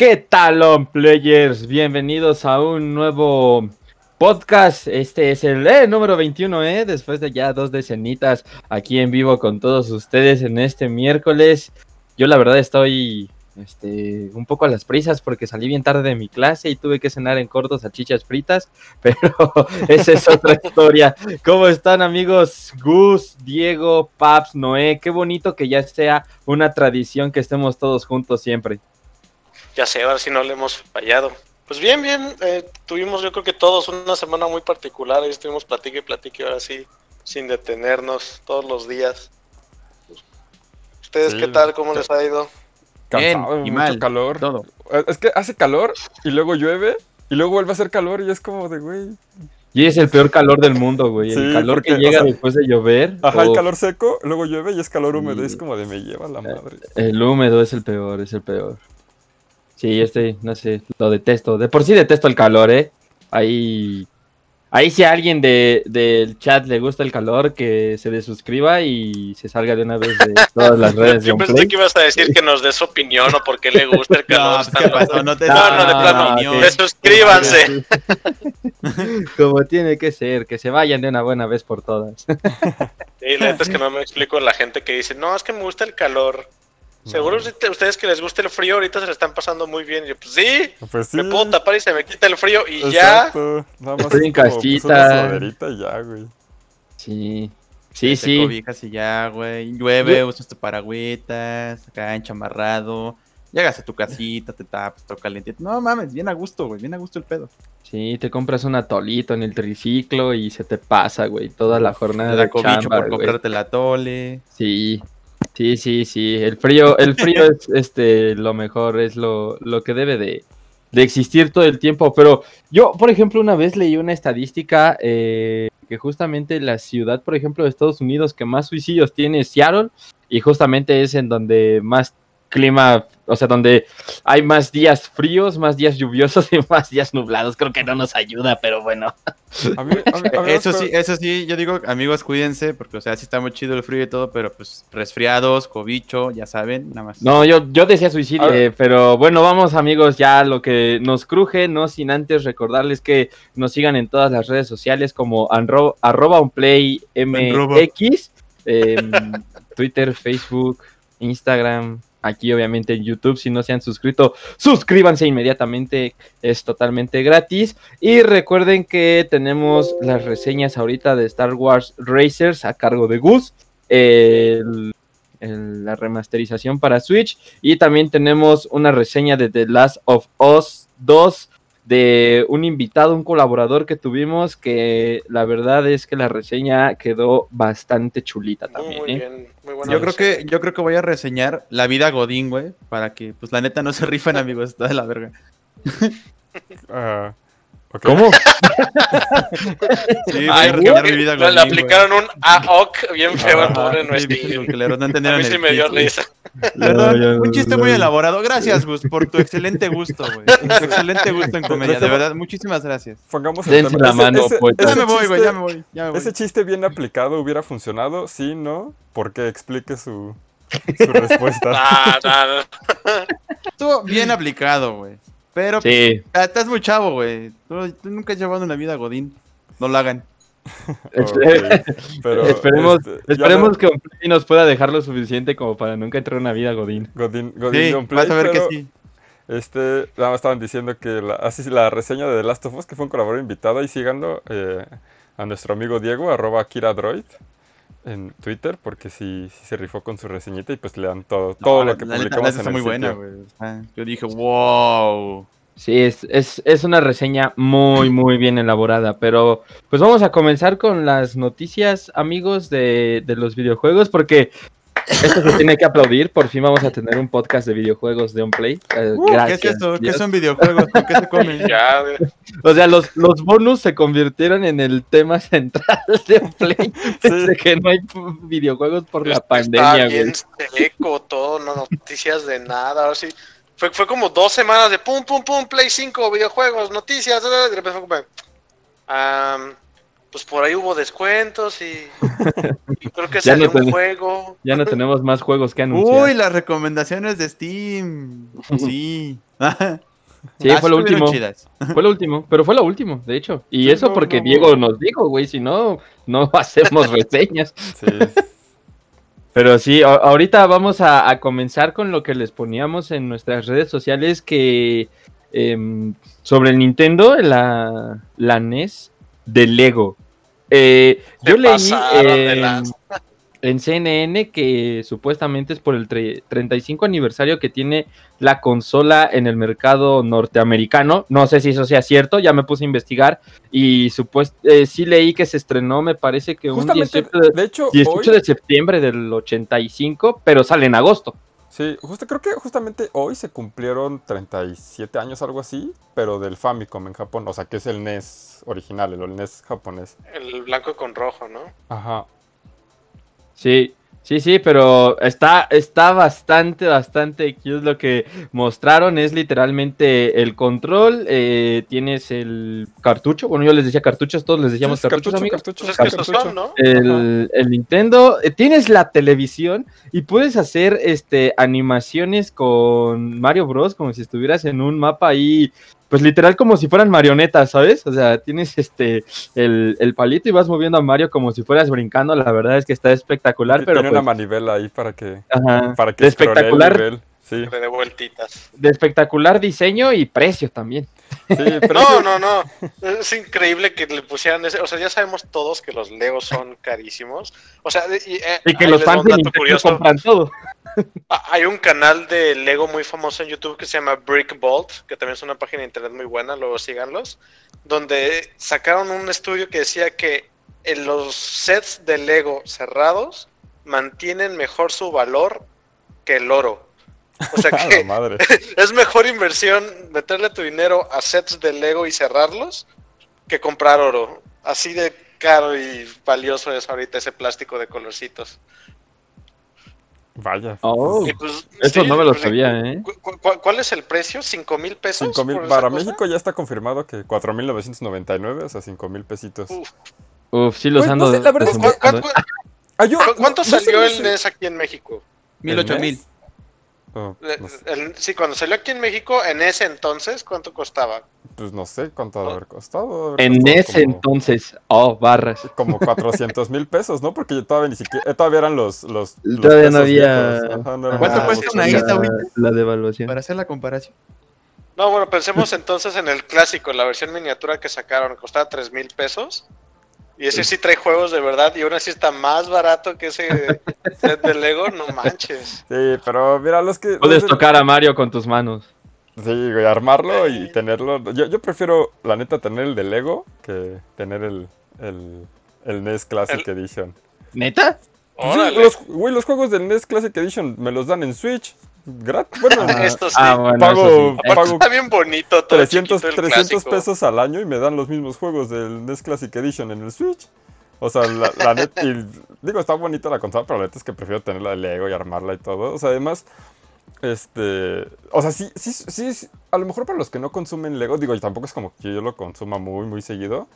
¿Qué tal, players? Bienvenidos a un nuevo podcast. Este es el eh, número 21, ¿eh? Después de ya dos decenitas aquí en vivo con todos ustedes en este miércoles. Yo la verdad estoy este, un poco a las prisas porque salí bien tarde de mi clase y tuve que cenar en cortos salchichas fritas, pero esa es otra historia. ¿Cómo están amigos? Gus, Diego, Paps, Noé, qué bonito que ya sea una tradición que estemos todos juntos siempre. Ya sé, ahora sí no le hemos fallado. Pues bien, bien, eh, tuvimos yo creo que todos una semana muy particular, ahí estuvimos platique y platique ahora sí, sin detenernos todos los días. ¿Ustedes qué tal? ¿Cómo les ha ido? Cansado, Bien, y mucho mal, calor. todo. Es que hace calor y luego llueve y luego vuelve a hacer calor y es como de, güey. Y es el peor calor del mundo, güey. el calor que llega o sea, después de llover. Ajá, el o- calor seco, luego llueve y es calor húmedo. y es como de, me lleva la madre. El húmedo es el peor, es el peor. Sí, este, no sé, lo detesto. De por sí detesto el calor, ¿eh? Ahí, ahí si a alguien de, del chat le gusta el calor, que se desuscriba y se salga de una vez de todas las redes de Yo pensé que ibas a decir que nos dé su opinión o por qué le gusta el calor. No, pues, ¿qué pasó? No te No, no, de Ah, plano. ok. De suscríbanse. Como tiene que ser, que se vayan de una buena vez por todas. Y la neta es que no me explico la gente que dice, no, es que me gusta el calor. Seguro No. usted- ustedes que les gusta el frío ahorita se le están pasando muy bien. Y yo, pues sí, Pues sí. me puedo tapar y se me quita el frío y ya. Exacto. Nada más Estoy es en pues, casita. y ya, güey. Sí, sí, Te sí. cobijas y ya, güey. Llueve, usas tu paragüitas, acá enchamarrado. Llegas a tu casita, te tapas, todo calientito. No mames, bien a gusto, güey. Bien a gusto el pedo. Sí, te compras un atolito en el triciclo y se te pasa, güey, toda la jornada Te da de cobicho chamba, por güey. comprarte la tole. Sí, sí, sí, sí. El frío, el frío es este lo mejor, es lo, lo que debe de, de existir todo el tiempo. Pero yo, por ejemplo, una vez leí una estadística eh, que justamente la ciudad, por ejemplo, de Estados Unidos que más suicidios tiene es Seattle, y justamente es en donde más clima, o sea, donde hay más días fríos, más días lluviosos y más días nublados. Creo que no nos ayuda, pero bueno. A mí, a mí- a mí me Eso sí, eso sí, yo digo, amigos, cuídense, porque, o sea, sí está muy chido el frío y todo, pero pues resfriados, cobicho, ya saben, nada más. No, yo, yo decía suicidio, eh, pero bueno, vamos amigos, ya lo que nos cruje, no sin antes recordarles que nos sigan en todas las redes sociales como arroba unplay mx, em, Twitter, Facebook, Instagram, aquí obviamente en YouTube, si no se han suscrito, suscríbanse inmediatamente, es totalmente gratis. Y recuerden que tenemos las reseñas ahorita de Star Wars Racers a cargo de Gus. la remasterización para Switch. Y también tenemos una reseña de The Last of Us 2 de un invitado, un colaborador que tuvimos, que la verdad es que la reseña quedó bastante chulita también. muy ¿eh? bien, muy buena Yo creo reseña. que, yo creo que voy a reseñar la vida Godín, güey, para que, pues, la neta no se rifan, amigos, está de la verga. Ah, ¿Cómo? Sí, voy Ay, que- mi vida le, aplicaron un AOC bien feo al Ajá, pobre no A mí sí me dio risa. Perdón, un chiste muy elaborado. Gracias, Gus, por tu excelente gusto, güey. Tu excelente gusto en comedia. De verdad, muchísimas gracias. Pongamos el tema. la mano, pues. Ya ese me voy, güey, chiste- ya me voy. Ya me voy. Ese chiste bien aplicado hubiera funcionado, sí, no, porque explique su, su respuesta. Ah, no, no. Estuvo bien aplicado, güey. Pero Sí, ah, estás muy chavo, güey. Tú, tú nunca has llevado una vida Godín. No lo hagan. Pero, esperemos, este, esperemos no- que nos pueda dejar lo suficiente como para nunca entrar en una vida Godín. Godín, Godín Sí, Play, vas a ver pero, que sí. Este, nada más estaban diciendo que la, así la reseña de The Last of Us, que fue un colaborador invitado, y síganlo eh, a nuestro amigo Diego, arroba KiraDroid, en Twitter, porque sí, sí se rifó con su reseñita y pues lean todo, todo No, lo que la neta- la publicamos neta en está el muy buena, sitio. yo dije, wow. Sí, es, es, es una reseña muy, muy bien elaborada, pero pues vamos a comenzar con las noticias, amigos, de, de los videojuegos, porque esto se tiene que aplaudir, por fin vamos a tener un podcast de videojuegos de Unplay. Eh, Uh, ¿Qué gracias, es esto? ¿Qué Dios. son videojuegos? ¿Con qué se comen? Ya, güey. O sea, los, los bonus se convirtieron en el tema central de Unplay desde que no hay videojuegos por la pandemia, güey. bien seco todo, no noticias de nada. Ahora sí. Fue, fue como dos semanas de pum, pum, pum, Play 5, videojuegos, noticias. De repente fue como. am, pues por ahí hubo descuentos y, y creo que Ya no salió un juego. Ya no tenemos más juegos que anunciar. Uy, las recomendaciones de Steam. Sí. Sí, Ah, fue lo estuvieron último. chidas. Fue lo último, pero fue lo último, de hecho. Y Sí, eso no, porque no, Diego no. nos dijo, güey, si no, no hacemos reseñas. Sí, Pero sí, ahorita vamos a, a comenzar con lo que les poníamos en nuestras redes sociales que em, sobre el Nintendo, la, la NES de Lego. Eh, yo leí de en, CNN que supuestamente es por el tre- 35 aniversario que tiene la consola en el mercado norteamericano. No sé si eso sea cierto, ya me puse a investigar y supuest eh, sí leí que se estrenó, me parece que un justamente, 18 de, de hecho, 18 hoy, de septiembre del 85, pero sale en agosto. Sí, justo, creo que justamente hoy se cumplieron 37 años, algo así, pero del Famicom en Japón, o sea, que es el NES original, el NES japonés. El blanco con rojo, ¿no? Ajá. Sí, sí, sí, pero está, está bastante, bastante cute lo que mostraron. Es literalmente el control, eh, tienes el cartucho, bueno, yo les decía cartuchos, todos les decíamos cartuchos, amigos. cartucho, Pues es que cartucho. son, ¿no? El, el Nintendo, eh, tienes la televisión y puedes hacer este animaciones con Mario Bros. como si estuvieras en un mapa ahí, pues literal como si fueran marionetas, ¿sabes? O sea, tienes este el, el palito y vas moviendo a Mario como si fueras brincando. La verdad es que está espectacular, Sí, pero Tiene pues, una manivela ahí para que, ajá, para que de el espectacular, nivel. Sí, De vueltitas. de espectacular diseño y precio también. sí, pero No, no, no. Es increíble que le pusieran ese. O sea, ya sabemos todos que los Legos son carísimos. O sea, y, eh, Y que los fans de dato Nintendo curioso. compran todo. Ah, Hay un canal de Lego muy famoso en YouTube que se llama Brick Vault, que también es una página de internet muy buena, luego síganlos, donde sacaron un estudio que decía que en los sets de Lego cerrados mantienen mejor su valor que el oro. O sea que madre. es mejor inversión meterle tu dinero a sets de Lego y cerrarlos que comprar oro. Así de caro y valioso es ahorita ese plástico de colorcitos. Vaya. Oh, pues, eso sí, no me lo pues, sabía, ¿eh? ¿Cu- cu- cu- ¿Cuál es el precio? ¿Cinco mil pesos? Cinco para cosa? México ya está confirmado que 4.999, o sea, 5 mil pesitos. Uf. Uf, sí los Pues, ando no sé, la verdad es ¿Cu- que- desembolsando, cu- ¿eh? cu- yo- cu- ¿Cuánto sé, salió el. NES aquí en México? Mil ¿El ocho mil. Oh, no sé, el- sí, cuando salió aquí en México, en ese entonces, ¿cuánto costaba? pues no sé cuánto ha de haber costado. haber En costado ese como- entonces, oh, barras. Como 400 mil pesos, ¿no? Porque todavía ni siquiera, eh, todavía eran los, los, los Todavía no había-. Ajá, no ¿Cuánto cuesta una isla ahorita? La devaluación. Para hacer la comparación. No, bueno, pensemos entonces en el clásico, la versión miniatura que sacaron, costaba tres mil pesos. Y ese sí trae juegos de verdad y aún así está más barato que ese set de Lego, no manches. Sí, pero mira, los que... Puedes los de- tocar a Mario con tus manos. Sí, güey, armarlo y tenerlo. Yo, yo prefiero, la neta, tener el de Lego que tener el, el, el NES Classic Edition. ¿Neta? Sí, los, güey, los juegos del NES Classic Edition me los dan en Switch. Gratis. Bueno, Ah, Esto sí. ah, bueno, Pago- eso sí. Aparte pago está bien bonito todo 300, chiquito el 300 clásico. pesos al año y me dan los mismos juegos del NES Classic Edition en el Switch. O sea, la, la neta, y digo, está bonita la consola, pero la neta es que prefiero tenerla de Lego y armarla y todo. O sea, además, este, o sea, sí, sí, sí, sí, a lo mejor para los que no consumen Lego, digo, y tampoco es como que yo lo consuma muy, muy seguido,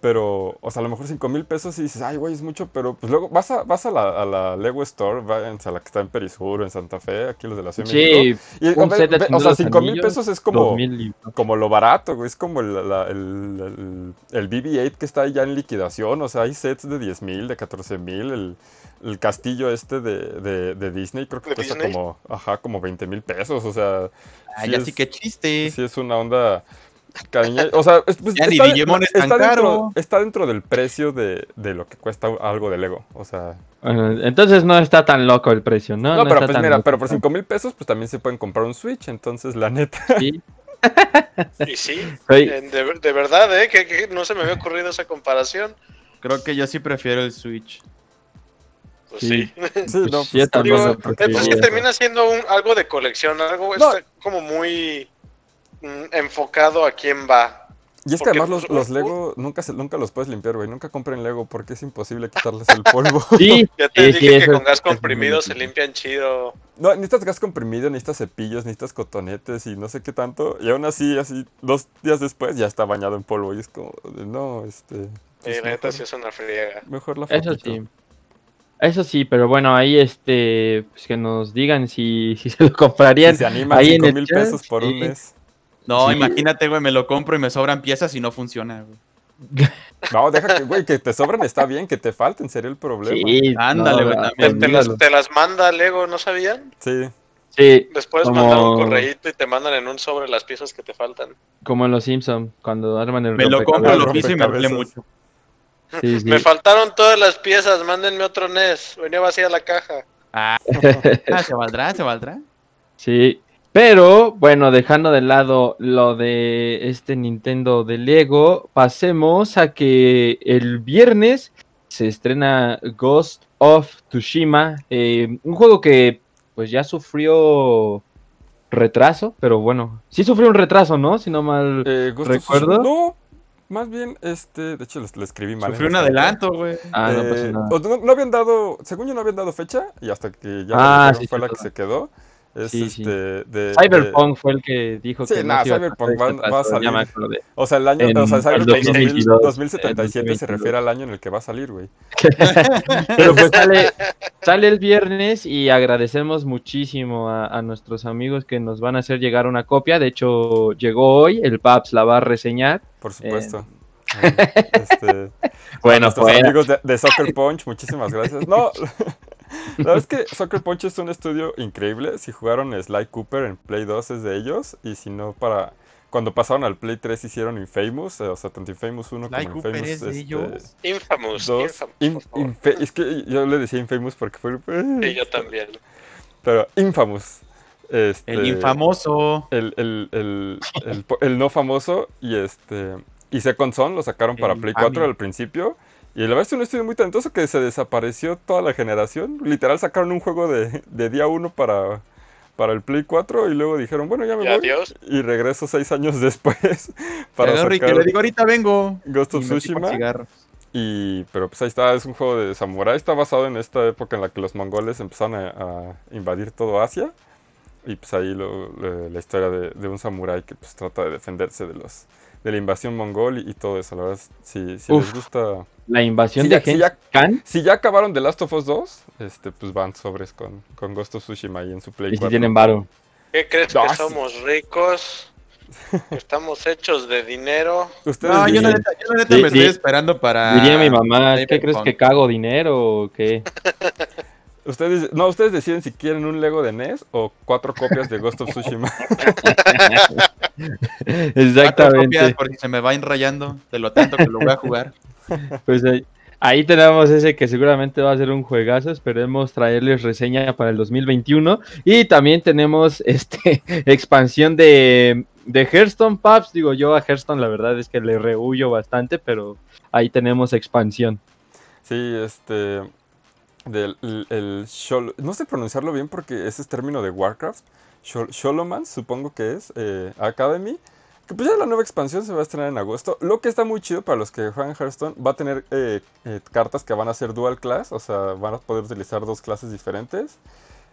pero, o sea, a lo mejor 5 mil pesos y dices, ay, güey, es mucho, pero pues luego vas a, vas a la, a la Lego Store, váyanse a la que está en Perisur, en Santa Fe, aquí los de la Ciudad de México. Sí, Y, un ve- set de ve- o sea, de los 5 mil pesos es como, 2000 y- como lo barato, güey. Es como el, la- el, el- el BB-8 que está ya en liquidación. O sea, hay sets de 10 mil, de 14 mil. El, el castillo este de, de- de Disney creo que ¿De cuesta Disney? como, ajá, como 20 mil pesos. O sea, Ah, Sí ya es- sí que chiste. sí es una onda cariño. O sea, es- pues, Ya ni está, Digimon es tan está dentro, caro. está dentro del precio de, de lo que cuesta algo de Lego. O sea, Bueno, entonces no está tan loco el precio, ¿no? no, pero está pues tan mira, loco. pero por 5 mil pesos, pues también se pueden comprar un Switch. Entonces, la neta. Sí, Y sí, soy- de, de verdad, ¿eh? Que, que no se me había ocurrido esa comparación. Creo que yo sí prefiero el Switch. Pues Sí. sí. Sí, no, pues, Digo, pues que termina siendo un, algo de colección, algo No. está como muy enfocado a quién va. Y es que además los, pues, los uh, Lego nunca, se- nunca los puedes limpiar, güey. Nunca compren Lego porque es imposible quitarles el polvo. Sí, Ya te sí, sí, dije que eso con gas comprimido se limpian chido. No, necesitas gas comprimido, necesitas cepillos, necesitas cotonetes y no sé qué tanto. Y aún así, así, dos días después ya está bañado en polvo. Y es como, de, no, este... Y pues la neta mejor, sí es una friega. mejor la Eso fotito. sí. Eso sí, pero bueno, ahí este, pues que nos digan si, si se lo comprarían. Si se animan ahí en 5 el mil pesos por un mes. No, Sí. imagínate, güey, me lo compro y me sobran piezas y no funciona, güey. No, deja que, güey, que te sobren está bien, que te falten sería el problema. Sí, Ándale, güey, Te, también. te las, te las manda Lego, ¿no sabían? Sí. Sí, Después Como- mandan un correíto y te mandan en un sobre las piezas que te faltan. como en los Simpsons, cuando arman el Me lo compro, lo piso y me duele mucho. Sí, sí. Me faltaron todas las piezas, mándenme otro NES. Venía vacía la caja. Ah, ah, se valdrá, se valdrá. Sí, pero bueno, dejando de lado lo de este Nintendo de Lego, pasemos a que el viernes se estrena Ghost of Tsushima, eh, un juego que pues ya sufrió retraso, pero bueno, sí sufrió un retraso, ¿no? Si no mal... Eh, ¿Recuerdo? No, más bien, este, de hecho, lo escribí mal. Sufrió un adelanto, güey. Ah, no Eh, pasa nada. o no, no habían dado, según yo no habían dado fecha, y hasta que ya Ah, la dijeron sí, fue la que se quedó. Es Sí, sí. este de Cyberpunk fue el que dijo Sí, que nah, iba a Cyberpunk va- este va a salir. O sea, el año, En- o sea, Cyberpunk 2022, 2077 se 2022. refiere al año en el que va a salir, güey. Pero pues sale, sale el viernes y agradecemos muchísimo a, a nuestros amigos que nos van a hacer llegar una copia. De hecho, llegó hoy, el Paps la va a reseñar. Por supuesto. Eh, este, Bueno, a nuestros fuera. amigos de, de Soccer Punch, muchísimas gracias. No, la verdad es que Soccer Punch es un estudio increíble. Si jugaron Sly Cooper en Play 2 es de ellos. Y si no, para. Cuando pasaron al Play 3 hicieron Infamous, eh, o sea, tanto Infamous 1 Sly como Cooper Infamous es de este, ellos. Infamous. 2. Infamous, In-. Infa- es que yo le decía Infamous porque fue. Sí, yo también. Pero Infamous. Este, El infamoso. el, el, el, el, po- el no famoso y este y Second Son lo sacaron para El Play infame. 4 al principio y la verdad es un estudio muy talentoso que se desapareció toda la generación. Literal sacaron un juego de, de día 1 para para el Play 4 y luego dijeron bueno ya me voy adiós. y regreso seis años después para Ricky, sacar le digo, ahorita vengo. Ghost of Tsushima. y pero pues ahí está es un juego de samurai. Está basado en esta época en la que los mongoles empezaron a, a invadir todo Asia. Y pues ahí lo- lo- la historia de, de un samurái que pues trata de defenderse de los de la invasión mongol y, y todo eso. La verdad, si, si les gusta... La invasión Sí, de ya- Gengis ya- Khan. Si ya acabaron The Last of Us 2, este, pues van sobres con, con Ghost of Tsushima ahí en su Play Y si 4. tienen varo. ¿Qué crees No, que sí. somos ricos? Estamos hechos de dinero. Ustedes No, yo la neta, yo la neta me estoy esperando para. Diría mi mamá, ¿qué crees que cago dinero o qué? ustedes, no, ustedes deciden si quieren un Lego de NES o cuatro copias de Ghost of Tsushima. Exactamente. porque se me va rayando de lo tanto que lo voy a jugar. Pues ahí, ahí tenemos ese que seguramente va a ser un juegazo. Esperemos traerles reseña para el 2021. Y también tenemos este expansión de, de Hearthstone Pubs. Digo yo a Hearthstone la verdad es que le rehuyo bastante, pero ahí tenemos expansión. Sí, este. Del, el, el no sé pronunciarlo bien porque ese es término de Warcraft. Shol- Sholomans, supongo que es. eh, Academy. Que pues ya la nueva expansión se va a estrenar en agosto. Lo que está muy chido para los que juegan Hearthstone, va a tener eh, eh, cartas que van a ser dual class. O sea, van a poder utilizar dos clases diferentes.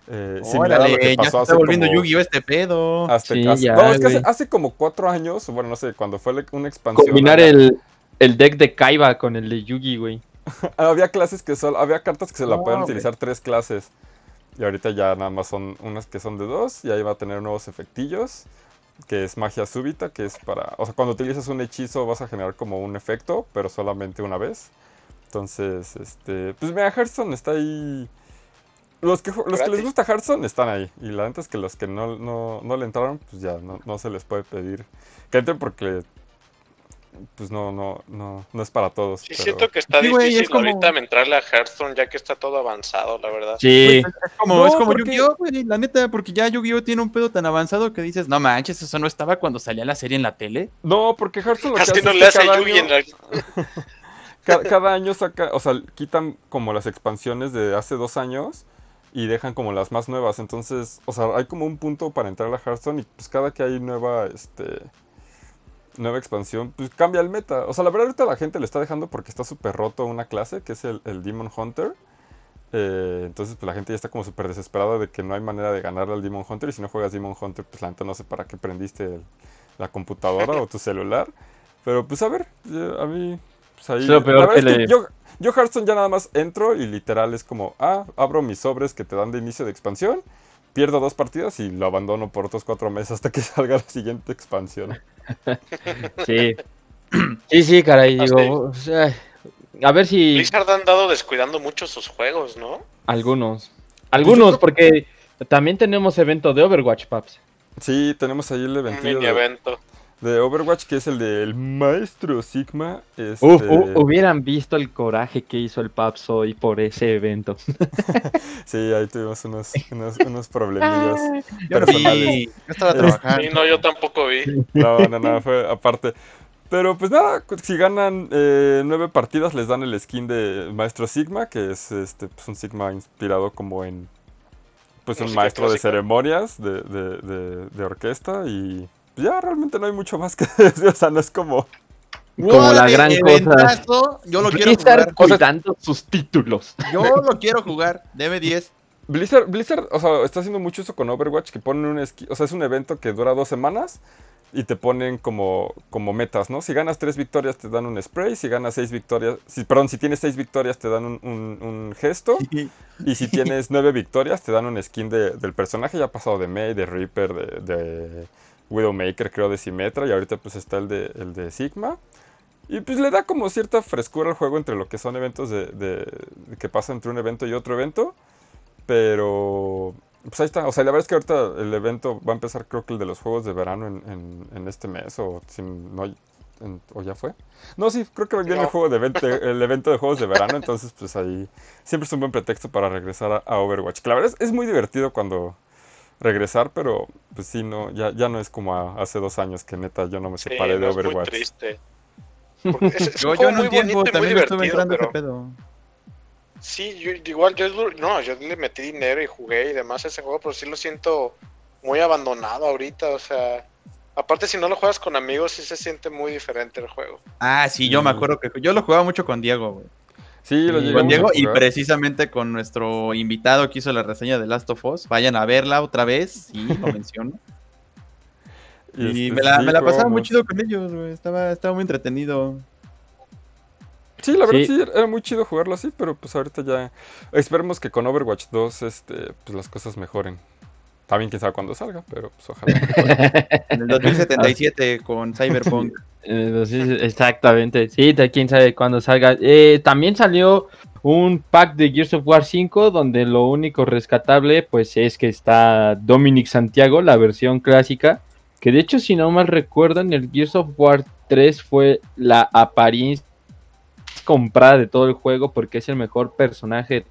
Eh, similar a lo que Órale, ya se está hace volviendo como- Yu-Gi-Oh este pedo. hace- Sí, hace- ya, no, es que hace, güey. hace como cuatro años, bueno, no sé, cuando fue la- una expansión. Combinar había- el, el deck de Kaiba con el de Yugi, güey. Había clases que solo, había cartas que se la No, podían utilizar tres clases. Y ahorita ya nada más son unas que son de dos. Y ahí va a tener nuevos efectillos. Que es magia súbita, que es para. O sea, cuando utilizas un hechizo vas a generar como un efecto, pero solamente una vez. Entonces, este. Pues mira, Hearthstone está ahí. Los que, los que les gusta Hearthstone están ahí. Y la neta es que los que no, no, no le entraron, pues ya no, no se les puede pedir que entren porque. Pues no, no, no, no es para todos. Sí, pero- siento que está Sí, güey, difícil es como- ahorita entrarle a Hearthstone ya que está todo avanzado, la verdad. Sí, Es como, No, es como Yu-Gi-Oh, güey, la neta, porque ya Yu-Gi-Oh tiene un pedo tan avanzado que dices, no manches, eso no estaba cuando salía la serie en la tele. No, porque Hearthstone lo que Así hace no es le que hace cada Yugi año- en la... Ca- cada, año saca, o sea, quitan como las expansiones de hace dos años y dejan como las más nuevas. Entonces, o sea, hay como un punto para entrar a Hearthstone y pues cada que hay nueva, este, nueva expansión, pues cambia el meta. O sea, la verdad ahorita la gente le está dejando porque está súper roto una clase, que es el, el Demon Hunter. Eh, entonces, pues la gente ya está como súper desesperada de que no hay manera de ganarle al Demon Hunter. Y si no juegas Demon Hunter, pues la neta no sé para qué prendiste el- la computadora o tu celular. Pero pues a ver, a mí. Pues ahí. Es lo peor la verdad que es que le- yo, yo Hearthstone ya nada más entro y literal es como, ah, abro mis sobres que te dan de inicio de expansión. Pierdo dos partidas y lo abandono por otros cuatro meses hasta que salga la siguiente expansión. Sí. Sí, sí, caray, digo, sí. o sea, a ver si Blizzard ha andado descuidando mucho sus juegos, ¿no? algunos, algunos, porque también tenemos evento de Overwatch, Paps. Sí, tenemos ahí el mini de, evento. De Overwatch que es el del Maestro Sigma. Este, Uf, hu- hubieran visto el coraje que hizo el Paps hoy por ese evento. Sí, ahí tuvimos unos, unos, unos problemillas. Yo no personales. vi, yo estaba trabajando. Sí, no, yo tampoco vi. No, no, no, fue aparte. Pero pues nada, si ganan eh, nueve partidas les dan el skin de Maestro Sigma, que es este pues, un Sigma inspirado como en pues un Música maestro de clásica. ceremonias de, de, de- de orquesta y ya realmente no hay mucho más que decir, o sea, no es como... Como la gran cosa. Yo lo quiero Blizzard jugar. cuidando sus títulos. Yo lo quiero jugar. Deme 10. Blizzard, Blizzard, o sea, está haciendo mucho eso con Overwatch, que ponen un esqui- o sea, es un evento que dura dos semanas y te ponen como, como metas, ¿no? Si ganas tres victorias te dan un spray, si ganas seis victorias, si, perdón, si tienes seis victorias te dan un, un- un gesto y si tienes nueve victorias te dan un skin de- del personaje, ya ha pasado de May, de Reaper, de, de Widowmaker, creo, de Symmetra y ahorita pues está el de, el de Sigma. Y pues le da como cierta frescura al juego entre lo que son eventos de, que pasa entre un evento y otro evento. Pero pues ahí está. O sea, la verdad es que ahorita el evento va a empezar, creo que el de los juegos de verano en, en- en este mes. O, si no, en- o ya fue. No, sí, creo que viene el, juego de evento, el evento de juegos de verano. Entonces, pues ahí siempre es un buen pretexto para regresar a, a Overwatch. Que la verdad es, es muy divertido cuando regresar, pero pues sí, no, ya, ya no es como a- hace dos años que neta yo no me Sí, separé de es muy Overwatch. triste. Porque es, es Yo, yo en un tiempo también estuve divertido, entrando pero... ese pedo. Sí, yo, igual yo no, yo le metí dinero y jugué y demás a ese juego, pero sí lo siento muy abandonado ahorita, o sea, aparte si no lo juegas con amigos sí se siente muy diferente el juego. Ah, sí, yo me acuerdo que yo lo jugaba mucho con Diego, güey. Sí, lo Con a Diego y precisamente con nuestro invitado que hizo la reseña de Last of Us. Vayan a verla otra vez, sí, lo menciono. Y este, me la, sí, me la pasaba muy chido con ellos, güey. Estaba, estaba muy entretenido. Sí, la verdad Sí. sí, era muy chido jugarlo así, pero pues ahorita ya esperemos que con Overwatch 2 este, pues las cosas mejoren. También quién sabe cuándo salga, pero pues ojalá. En el 2077 con Cyberpunk. Exactamente, sí, de quién sabe cuándo salga. Eh, también salió un pack de Gears of War 5 donde lo único rescatable pues es que está Dominic Santiago, la versión clásica, que de hecho si no mal recuerdo en el Gears of War 3 fue la apariencia comprada de todo el juego porque es el mejor personaje.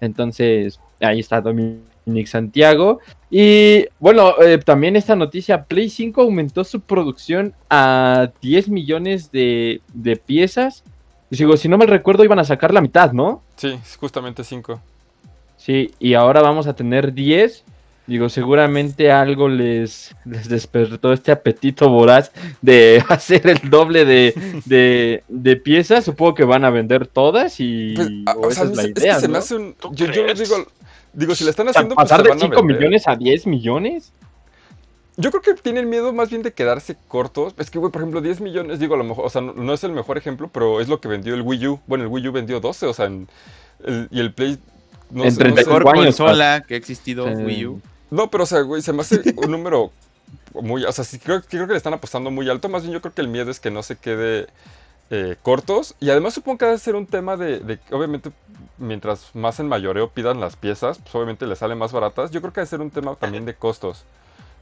Entonces, ahí está Dominic Santiago. Y bueno, eh, también esta noticia, Play 5 aumentó su producción a 10 millones de, de piezas. Y digo, si no me recuerdo, iban a sacar la mitad, ¿no? Sí, es justamente 5. Sí, y ahora vamos a tener 10. Digo, seguramente algo les, les despertó este apetito voraz de hacer el doble de, de, de piezas. Supongo que van a vender todas y Pues, o o sea, esa es la se- es que idea, se me ¿no? hace un... ¿Tú Yo, yo digo, digo, si la están haciendo, pues pasar de van a 5 vender. millones a 10 millones. Yo creo que tienen miedo más bien de quedarse cortos. Es que, güey, por ejemplo, 10 millones, digo, a lo mejor, o sea, no, no es el mejor ejemplo, pero es lo que vendió el Wii U. Bueno, el Wii U vendió 12, o sea, en- el- y el Play... No En sé, no sé. 34 Mejor años, consola que ha existido Sí. Wii U. No, pero o sea, güey, se me hace un número muy, o sea, sí creo, creo que le están apostando muy alto, más bien yo creo que el miedo es que no se quede eh, cortos y además supongo que debe ser un tema de, de obviamente mientras más en mayoreo pidan las piezas, pues obviamente les salen más baratas, yo creo que debe ser un tema también de costos.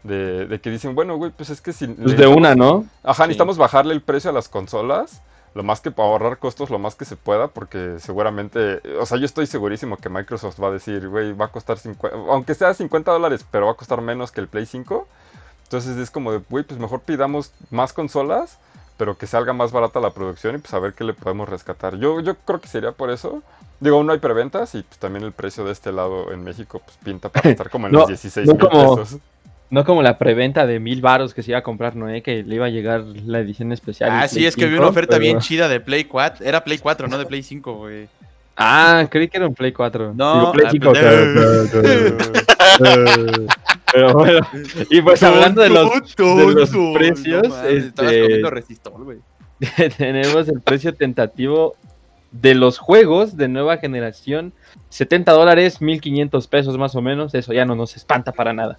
De, de que dicen, bueno, güey, pues es que si... Pues de una, ¿no? Ajá, Sí. necesitamos bajarle el precio a las consolas, lo más que para ahorrar costos, lo más que se pueda, porque seguramente, o sea, yo estoy segurísimo que Microsoft va a decir, güey, va a costar 50, aunque sea 50 dólares, pero va a costar menos que el Play 5. Entonces es como de, güey, pues mejor pidamos más consolas, pero que salga más barata la producción y pues a ver qué le podemos rescatar. Yo, yo creo que sería por eso. Digo, aún no hay preventas y pues también el precio de este lado en México pues pinta para estar como en No, los 16 no mil como- pesos. No como la preventa de mil varos que se iba a comprar Noé, que le iba a llegar la edición especial. Ah, sí, Play es que vi 5, una oferta pero- bien chida de Play 4. Era Play 4, no de Play 5, güey. Ah, creí que era un Play 4. No, Digo, Play ah, 5. Pero bueno, y pues hablando de los, de los precios, no este, comiendo resistol, tenemos el precio tentativo de los juegos de nueva generación. 70 dólares, 1500 pesos más o menos. Eso ya no nos espanta para nada.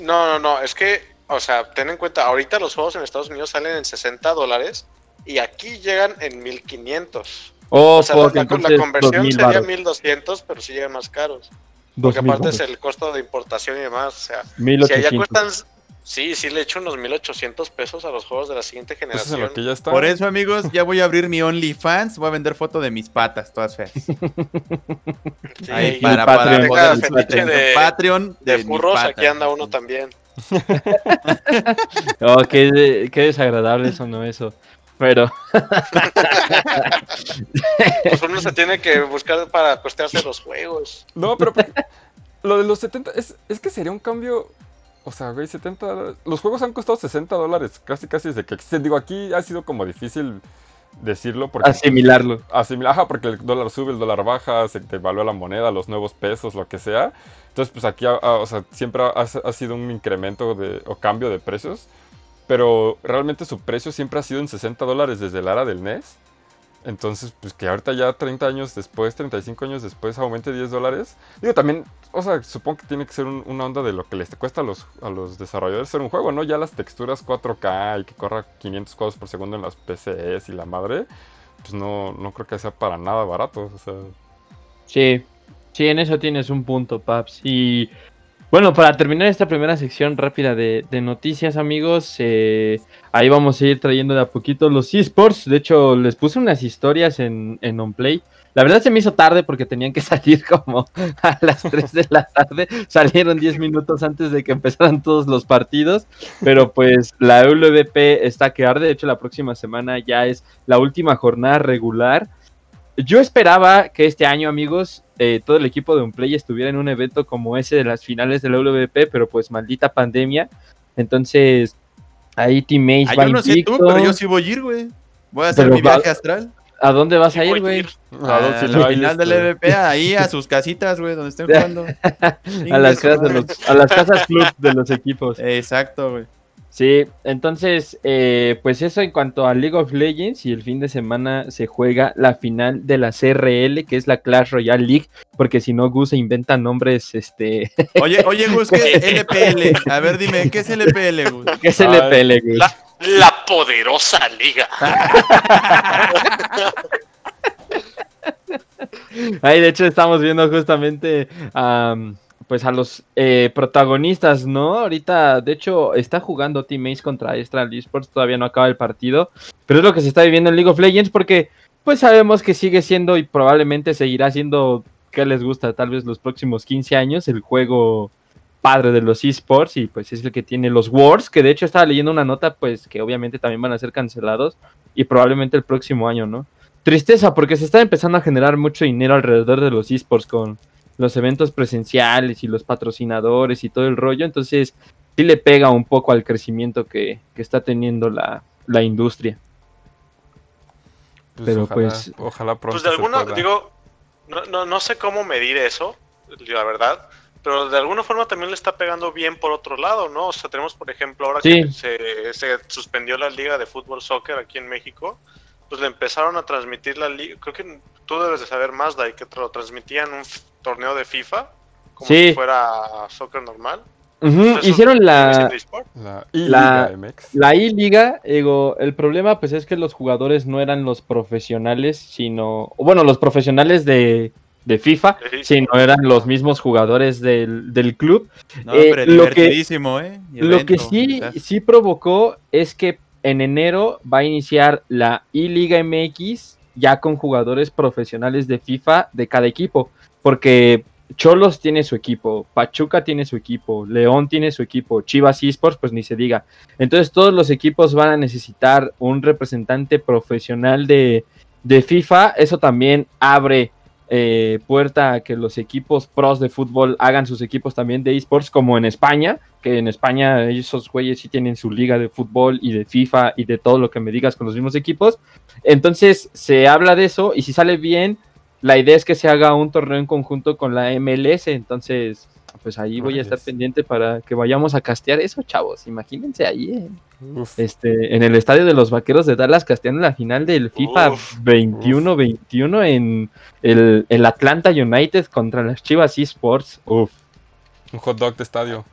No, no, no, es que, o sea, ten en cuenta, ahorita los juegos en Estados Unidos salen en 60 dólares y aquí llegan en 1500. Oh, O sea, la, la- conversión 2000 sería varos. 1200, pero sí llegan más caros. Porque 2000 aparte es el costo de importación y demás. O sea, si 1800. allá cuestan. Sí, sí, le echo unos 1800 pesos a los juegos de la siguiente Eso es en generación. lo que ya está. Por eso, amigos, ya voy a abrir mi OnlyFans. Voy a vender foto de mis patas, todas feas. Sí, Ahí para, Patreon, para de- Patreon de mis furros, patas, aquí anda uno también. Oh, qué, de- qué desagradable eso, no eso. Pero, Pues uno se tiene que buscar para costearse los juegos. No, pero porque- lo de los 70 es, es que sería un cambio. O sea, güey, 70 dólares. Los juegos han costado 60 dólares casi casi desde que existen. Digo, aquí ha sido como difícil decirlo porque asimilarlo. asimilar, ajá, porque el dólar sube, el dólar baja, se devalúa la moneda, los nuevos pesos, lo que sea. Entonces, pues aquí, ha- ha- o sea, siempre ha, ha sido un incremento de, o cambio de precios, pero realmente su precio siempre ha sido en 60 dólares desde el era del NES. Entonces, pues que ahorita ya 30 años después, 35 años después, aumente 10 dólares. Digo, también, o sea, supongo que tiene que ser un- una onda de lo que les cuesta a los, a los desarrolladores hacer un juego, ¿no? Ya las texturas 4K y que corra 500 cuadros por segundo en las PCs y la madre, pues no, no creo que sea para nada barato. O sea, Sí, sí, en eso tienes un punto, Paps. Y bueno, para terminar esta primera sección rápida de, noticias, amigos, eh, ahí vamos a ir trayendo de a poquito los esports. De hecho, les puse unas historias en, en OnPlay. La verdad se me hizo tarde porque tenían que salir como a las 3 de la tarde. Salieron 10 minutos antes de que empezaran todos los partidos. Pero pues la LVP está que arde. De hecho, la próxima semana ya es la última jornada regular. Yo esperaba que este año, amigos, eh, todo el equipo de Unplay estuviera en un evento como ese de las finales de la WP, pero pues maldita pandemia. Entonces, ahí Teammates Ah, va yo no sé tú, invicto. pero yo sí voy a ir, güey. Voy a hacer Pero mi va- viaje astral. ¿A dónde vas Sí, a ir, güey? a dos A la final del EVP, ahí a sus casitas, güey, donde estén jugando. A las, casas de los- a las casas club de los equipos. Exacto, güey. Sí, entonces, eh, pues eso en cuanto a League of Legends y el fin de semana se juega la final de la CRL, que es la Clash Royale League, porque si no Gus se inventa nombres, este, Oye, oye, Gus, ¿qué es LPL? A ver, dime, ¿qué es LPL, Gus? que es LPL, Gus. La, la poderosa liga. Ahí de hecho estamos viendo justamente am, pues a los eh, protagonistas, ¿no? Ahorita, de hecho, está jugando Teammates contra Astral Esports, todavía no acaba el partido, pero es lo que se está viviendo en League of Legends porque pues sabemos que sigue siendo y probablemente seguirá siendo, ¿qué les gusta? Tal vez los próximos 15 años, el juego padre de los esports y pues es el que tiene los Wars, que de hecho estaba leyendo una nota pues que obviamente también van a ser cancelados y probablemente el próximo año, ¿no? Tristeza porque se está empezando a generar mucho dinero alrededor de los esports con los eventos presenciales y los patrocinadores y todo el rollo, entonces sí le pega un poco al crecimiento que, que está teniendo la, la industria. pues, pero, ojalá, pues- ojalá pronto Pues de se alguna, digo, no, no, no sé cómo medir eso, la verdad, pero de alguna forma también le está pegando bien por otro lado, ¿no? O sea, tenemos, por ejemplo, ahora Sí. que se, se suspendió la liga de fútbol soccer aquí en México, pues le empezaron a transmitir la liga, creo que tú debes de saber más, Dai, que te lo transmitían un torneo de FIFA, como Sí. si fuera soccer normal. Hicieron la. La La- I-Liga MX. La I-Liga, digo, el problema pues es que los jugadores no eran los profesionales, sino, bueno, los profesionales de, de FIFA, Sí, sí. sino eran los mismos jugadores del, del club. No, Eh, hombre, lo que- ¿eh? Lo que sí, quizás. sí provocó es que en enero va a iniciar la I-Liga MX ya con jugadores profesionales de FIFA de cada equipo, porque Cholos tiene su equipo, Pachuca tiene su equipo, León tiene su equipo, Chivas Esports, pues ni se diga. Entonces todos los equipos van a necesitar un representante profesional de, de FIFA. Eso también abre eh, puerta a que los equipos pros de fútbol hagan sus equipos también de esports, como en España, que en España esos güeyes sí tienen su liga de fútbol y de FIFA y de todo lo que me digas con los mismos equipos. Entonces se habla de eso y si sale bien, la idea es que se haga un torneo en conjunto con la MLS, entonces pues ahí voy a estar pendiente para que vayamos a castear eso, chavos. Imagínense ahí en, este, en el estadio de los Vaqueros de Dallas casteando la final del FIFA 21-21 en el, el, Atlanta United contra las Chivas Esports. Uf. Un hot dog de estadio.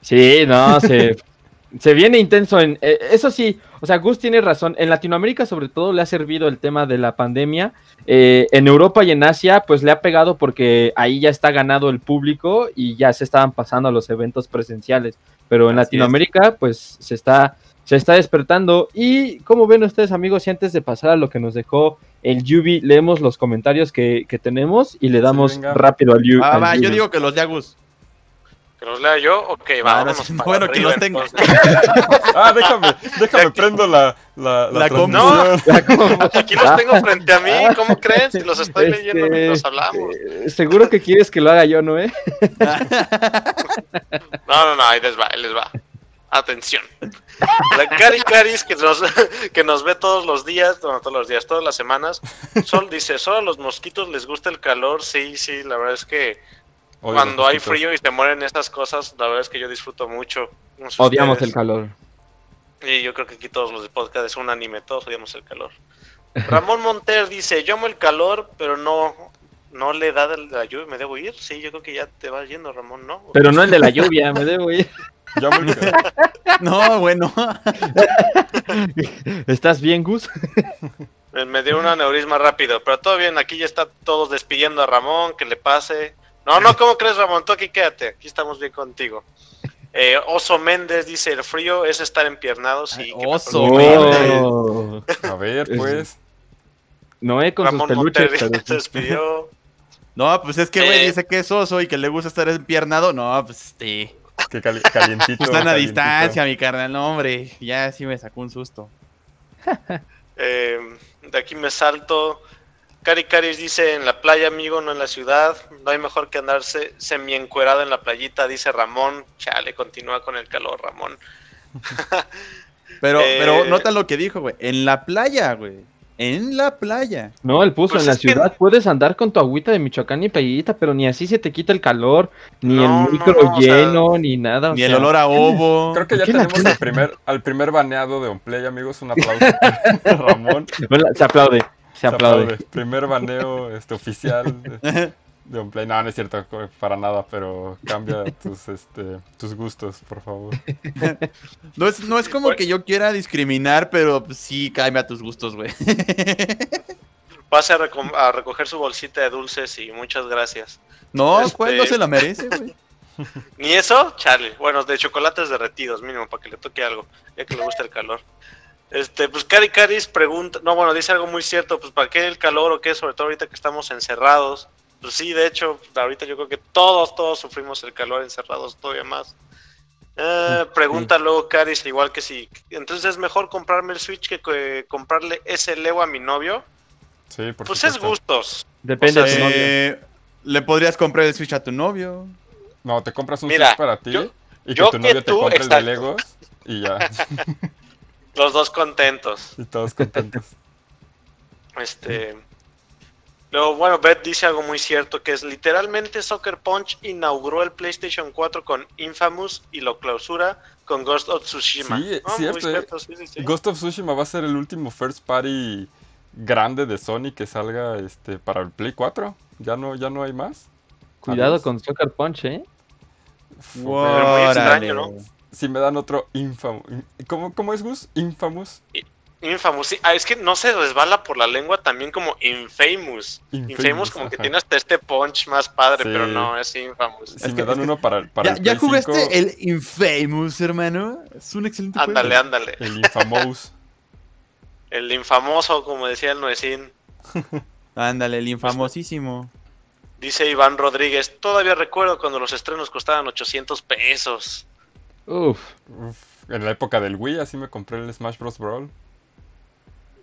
Sí, no, se, se viene intenso. En, eh, eso sí, o sea, Gus tiene razón. En Latinoamérica, sobre todo, le ha servido el tema de la pandemia. Eh, en Europa y en Asia, pues le ha pegado porque ahí ya está ganado el público y ya se estaban pasando a los eventos presenciales. Pero en Latinoamérica, pues se está, se está despertando. Y como ven ustedes, amigos, y antes de pasar a lo que nos dejó el Yubi, leemos los comentarios que, tenemos y le damos rápido al Yubi. Ah, va, yo digo que los de Agus. ¿Que los lea yo? Ok, va, ah, vámonos Bueno, que los tenga. ah, déjame, déjame prendo la, la, la, No, aquí los tengo frente a mí, ¿cómo crees? Si los estoy leyendo mientras hablamos. Eh, seguro que quieres que lo haga yo, ¿no, eh? no, no, no, ahí les va, ahí les va. Atención. La Cari Caris que nos, que nos ve todos los días, no, todos los días, todas las semanas, Sol dice, solo a los mosquitos les gusta el calor, sí, sí, la verdad es que cuando hay frío y se mueren estas cosas, la verdad es que yo disfruto mucho. Odiamos el calor. Y yo creo que aquí todos los de podcast es un anime, todos odiamos el calor. Ramón Monter dice, yo amo el calor, pero no, no le da de la lluvia, ¿me debo ir? Sí, yo creo que ya te vas yendo, Ramón, ¿no? Pero no el de la lluvia, me debo ir. no, bueno. ¿Estás bien, Gus? me dio un aneurisma rápido, pero todo bien, aquí ya está todos despidiendo a Ramón, que le pase. No, no, ¿cómo crees, Ramón? Tú aquí quédate, aquí estamos bien contigo. Eh, Oso Méndez dice, el frío es estar empiernado, sí. Oso Méndez. A ver, pues. Noé con Ramón sus peluches. se despidió. No, pues es que, güey, dice que es oso y que le gusta estar empiernado. No, pues sí. Que calientito. Pues están a distancia, mi carnal. No, hombre, ya sí me sacó un susto. eh, de aquí me salto. Cari Caris dice en la playa, amigo, no en la ciudad. No hay mejor que andarse semi-encuerado en la playita, dice Ramón. Chale, continúa con el calor, Ramón. pero, pero eh, nota lo que dijo, güey. En la playa, güey. En la playa. No, él puso pues en la ciudad. Puedes andar con tu agüita de Michoacán y playita, pero ni así se te quita el calor, ni el micro lleno, ni nada. Ni el olor a ovo. Creo que ya tenemos al primer, al primer baneado de Onplay, amigos. Un aplauso. Ramón. se aplaude. Se aplaude. Primer baneo este, oficial de, de play. No, no es cierto, para nada, pero cambia tus, este, tus gustos, por favor. No es, no es como que yo quiera discriminar, pero sí cambia tus gustos, güey. Pase a, recoger su bolsita de dulces y muchas gracias. No, este... no se la merece, güey. ¿Ni eso? Charlie. Bueno, de chocolates derretidos, mínimo, para que le toque algo, ya que le gusta el calor. Este, pues Cari Caris pregunta, no, bueno, dice algo muy cierto, pues ¿para qué el calor o qué? Sobre todo ahorita que estamos encerrados. Pues sí, de hecho, ahorita yo creo que todos, todos sufrimos el calor encerrados todavía más. Eh, pregunta luego Caris, igual que si, entonces es mejor comprarme el Switch que, comprarle ese Lego a mi novio. Sí, por Pues es gustos. Depende de tu novio. Eh, le podrías comprar el Switch a tu novio. No, te compras un Switch para ti y que tu novio te compre el de Legos y ya. Los dos contentos. Y todos contentos. Este. Luego, bueno, Beth dice algo muy cierto, que es literalmente Soccer Punch inauguró el PlayStation 4 con Infamous y lo clausura con Ghost of Tsushima. Sí, cierto, eh. Ghost of Tsushima va a ser el último first party grande de Sony que salga este para el Play 4. Ya no, ya no hay más. Cuidado con Soccer Punch, eh. muy extraño, ¿no? Si me dan otro Infamous. ¿Cómo, cómo es, Gus? Infamous. Infamous, sí. Ah, es que no se resbala por la lengua también como Infamous. Infamous, como que tiene hasta este punch más padre, pero no, es Infamous. Si me dan uno para, para ¿Ya, ¿Ya jugaste el Infamous, hermano? Es un excelente Ándale, ándale. El Infamous. el infamoso, como decía el Nuecín. ándale, el infamosísimo. Dice Iván Rodríguez, todavía recuerdo cuando los estrenos costaban 800 pesos. Uf. En la época del Wii, así me compré el Smash Bros. Brawl.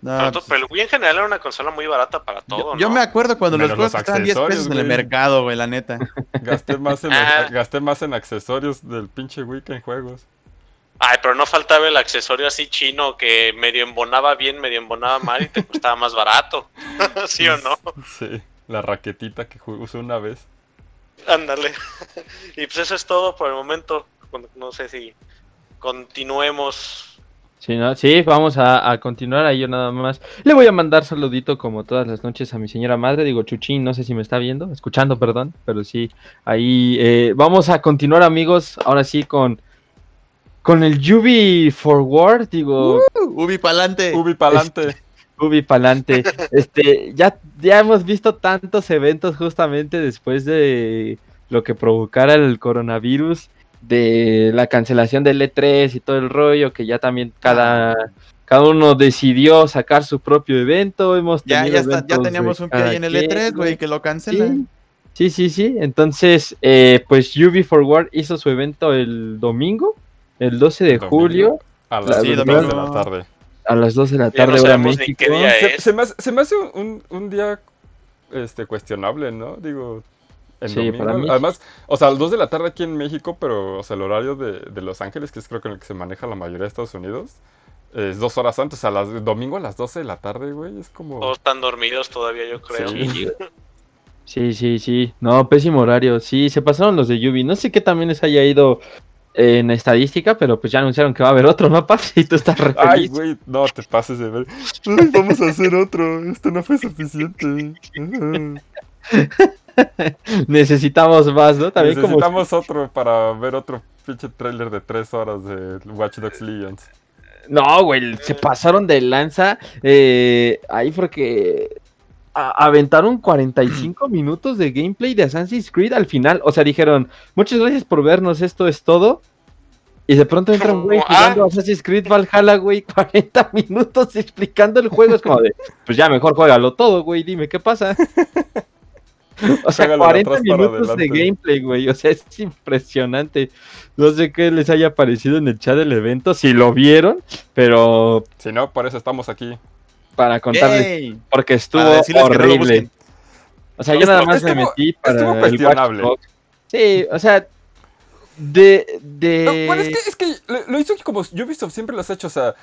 No, pero, pues, pero el Wii en general era una consola muy barata para todo, yo ¿no? me acuerdo cuando los Menos juegos los costaban 10 pesos en el mercado, güey, la neta. Gasté más, en Ah. gasté más en accesorios del pinche Wii que en juegos. Ay, pero no faltaba el accesorio así chino que medio embonaba bien, medio embonaba mal y te costaba más barato. ¿Sí o no? Sí, la raquetita que usé una vez. Ándale. Y pues eso es todo por el momento. No sé si continuemos. Sí, ¿no? sí, vamos a, a continuar ahí yo nada más. Le voy a mandar saludito como todas las noches a mi señora madre. Digo, Chuchín, no sé si me está viendo, escuchando, perdón, pero sí, ahí eh, vamos a continuar amigos, ahora sí con, con el Yubi Forward, digo, Uh, Ubi pa'lante. Ubi pa'lante. Ubi pa'lante. Este, ya, ya hemos visto tantos eventos justamente después de lo que provocara el coronavirus, de la cancelación del E3 y todo el rollo, que ya también cada, cada uno decidió sacar su propio evento. Hemos Ya, ya, está, ya eventos teníamos un pie ahí en el quien, E3, güey, que lo cancelan. Sí, sí, sí. Entonces, eh, pues Ubi Forward hizo su evento el domingo, el 12 de Domingo. julio, A las Sí, 2 domingo. de la tarde. a las 2 de la tarde, no hora México. me hace, se me hace un, un día este, cuestionable, ¿no? Digo, en Sí, domingo. para mí. Además, o sea, a las 2 de la tarde aquí en México, pero o sea, el horario de, de Los Ángeles, que es creo que en el que se maneja la mayoría de Estados Unidos, es dos horas antes. O sea, las, domingo a las 12 de la tarde, güey, es como... Todos están dormidos todavía, yo creo. Sí. Sí, sí, sí. No, pésimo horario. Sí, se pasaron los de Yubi. No sé qué también les haya ido en estadística, pero pues ya anunciaron que va a haber otro mapa y tú estás re Ay, güey, no te pases de ver. Ay, vamos a hacer otro. Esto no fue suficiente. Necesitamos más, ¿no? También como Necesitamos otro para ver otro pinche trailer de 3 horas de Watch Dogs Legions. No, güey, se pasaron de lanza eh, ahí porque aventaron 45 minutos de gameplay de Assassin's Creed al final. O sea, dijeron, muchas gracias por vernos, esto es todo. Y de pronto entra un güey Ah. jugando Assassin's Creed Valhalla, güey, 40 minutos explicando el juego. Es como de, pues ya mejor juégalo todo, güey, dime qué pasa. O sea, Hágalo de 40 atrás para minutos de gameplay, güey. O sea, es impresionante. No sé qué les haya parecido en el chat del evento, si lo vieron, pero Si no, por eso estamos aquí. para contarles, Yay. porque estuvo no horrible. o sea, yo nada más me metí para estuvo el cuestionable. Watch Dogs. Sí, o sea, de... de... No, bueno, es que, es que lo, hizo como Ubisoft siempre lo has hecho, o sea,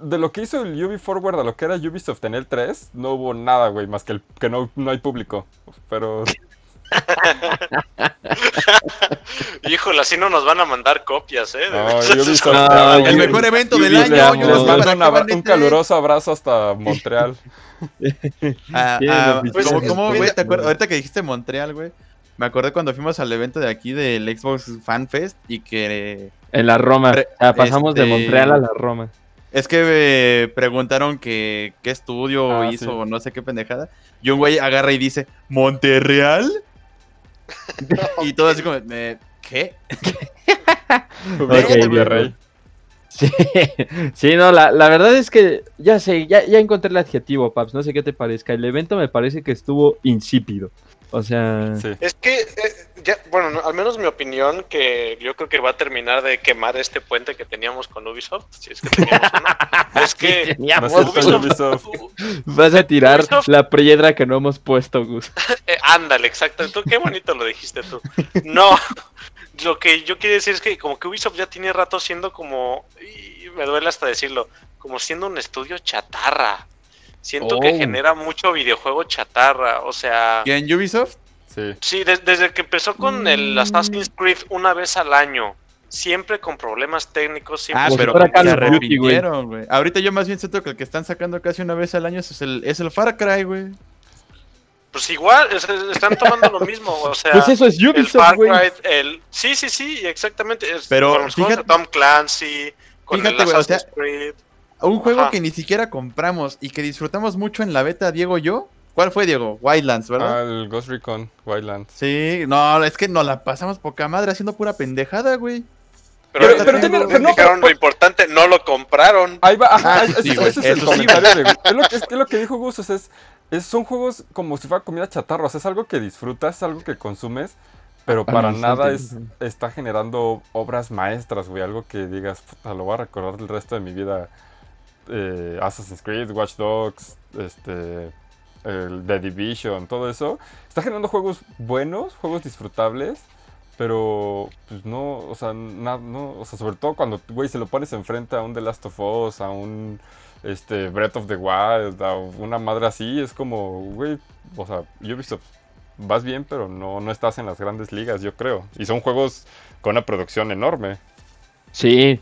de lo que hizo el Ubi Forward a lo que era Ubisoft en el 3, no hubo nada, güey, más que el, que no, no hay público. Pero Híjole, así no nos van a mandar copias, ¿eh? De no. Ubisoft No, El güey. mejor evento del año. amo. yo Les mando un, qué abra- van un E3. caluroso abrazo hasta Montreal. Ah, ah, Pues, es- güey, ¿te acuerdas? Ahorita que dijiste Montreal, güey. Me acordé cuando fuimos al evento de aquí del Xbox Fan Fest y que En la Roma. Pre- O sea, pasamos de este- Montreal a la Roma. es que eh, preguntaron que qué estudio Ah, hizo sí. o no sé qué pendejada. Y un güey agarra y dice, ¿Monterreal? y todo así como, eh, ¿qué? Ok, bien. Sí, sí, no, la, la verdad es que ya sé, ya, ya encontré el adjetivo, Paps, no sé qué te parezca. El evento me parece que estuvo insípido. O sea, Sí. Es que, eh, ya, bueno, no, al menos mi opinión, que yo creo que va a terminar de quemar este puente que teníamos con Ubisoft, si es que teníamos uno, es que teníamos- Ubisoft, Ubisoft. vas a tirar Ubisoft- la piedra que no hemos puesto, Gus. eh, ándale, exacto, tú qué bonito lo dijiste tú. No, lo que yo quiero decir es que como que Ubisoft ya tiene rato siendo como, y me duele hasta decirlo, como siendo un estudio chatarra. Siento que Oh. genera mucho videojuego chatarra, o sea... ¿Y en Ubisoft? Sí. Sí, de- desde que empezó con el Mm. Assassin's Creed una vez al año, siempre con problemas técnicos, siempre Ah, pero se arrepintieron, güey. Ahorita yo más bien siento que el que están sacando casi una vez al año es el, es el Far Cry, güey. pues igual, es- están tomando lo mismo, o sea, Pues eso es el Ubisoft, Far güey. Cry, el... Sí, sí, sí, exactamente, es- Pero con los de Tom Clancy, con Fíjate, el o Assassin's sea- Creed, Un juego Ajá. que ni siquiera compramos y que disfrutamos mucho en la beta, Diego y yo. ¿Cuál fue, Diego? Wildlands, ¿verdad? Ah, el Ghost Recon Wildlands. Sí, no, es que nos la pasamos poca madre haciendo pura pendejada, güey. pero, Pero- pero, tiene- pero no, lo importante, no lo compraron. Ahí va, ajá, Ah, sí, güey, ese es el sí, lo que, es, lo que dijo Gus, o sea, es, es- son juegos como si fuera comida chatarra, o sea, es algo que disfrutas, es algo que consumes, pero para Al nada es, está generando obras maestras, güey, algo que digas, puta, lo voy a recordar el resto de mi vida eh, Assassin's Creed, Watch Dogs, este, The Division, todo eso, está generando juegos buenos, juegos disfrutables, pero pues no, o sea, no, o sea, sobre todo cuando, güey, se lo pones enfrente a un The Last of Us, a un este, Breath of the Wild, a una madre así, es como, güey, o sea, visto, vas bien, pero no, no estás en las grandes ligas, yo creo. Y son juegos con una producción enorme. Sí,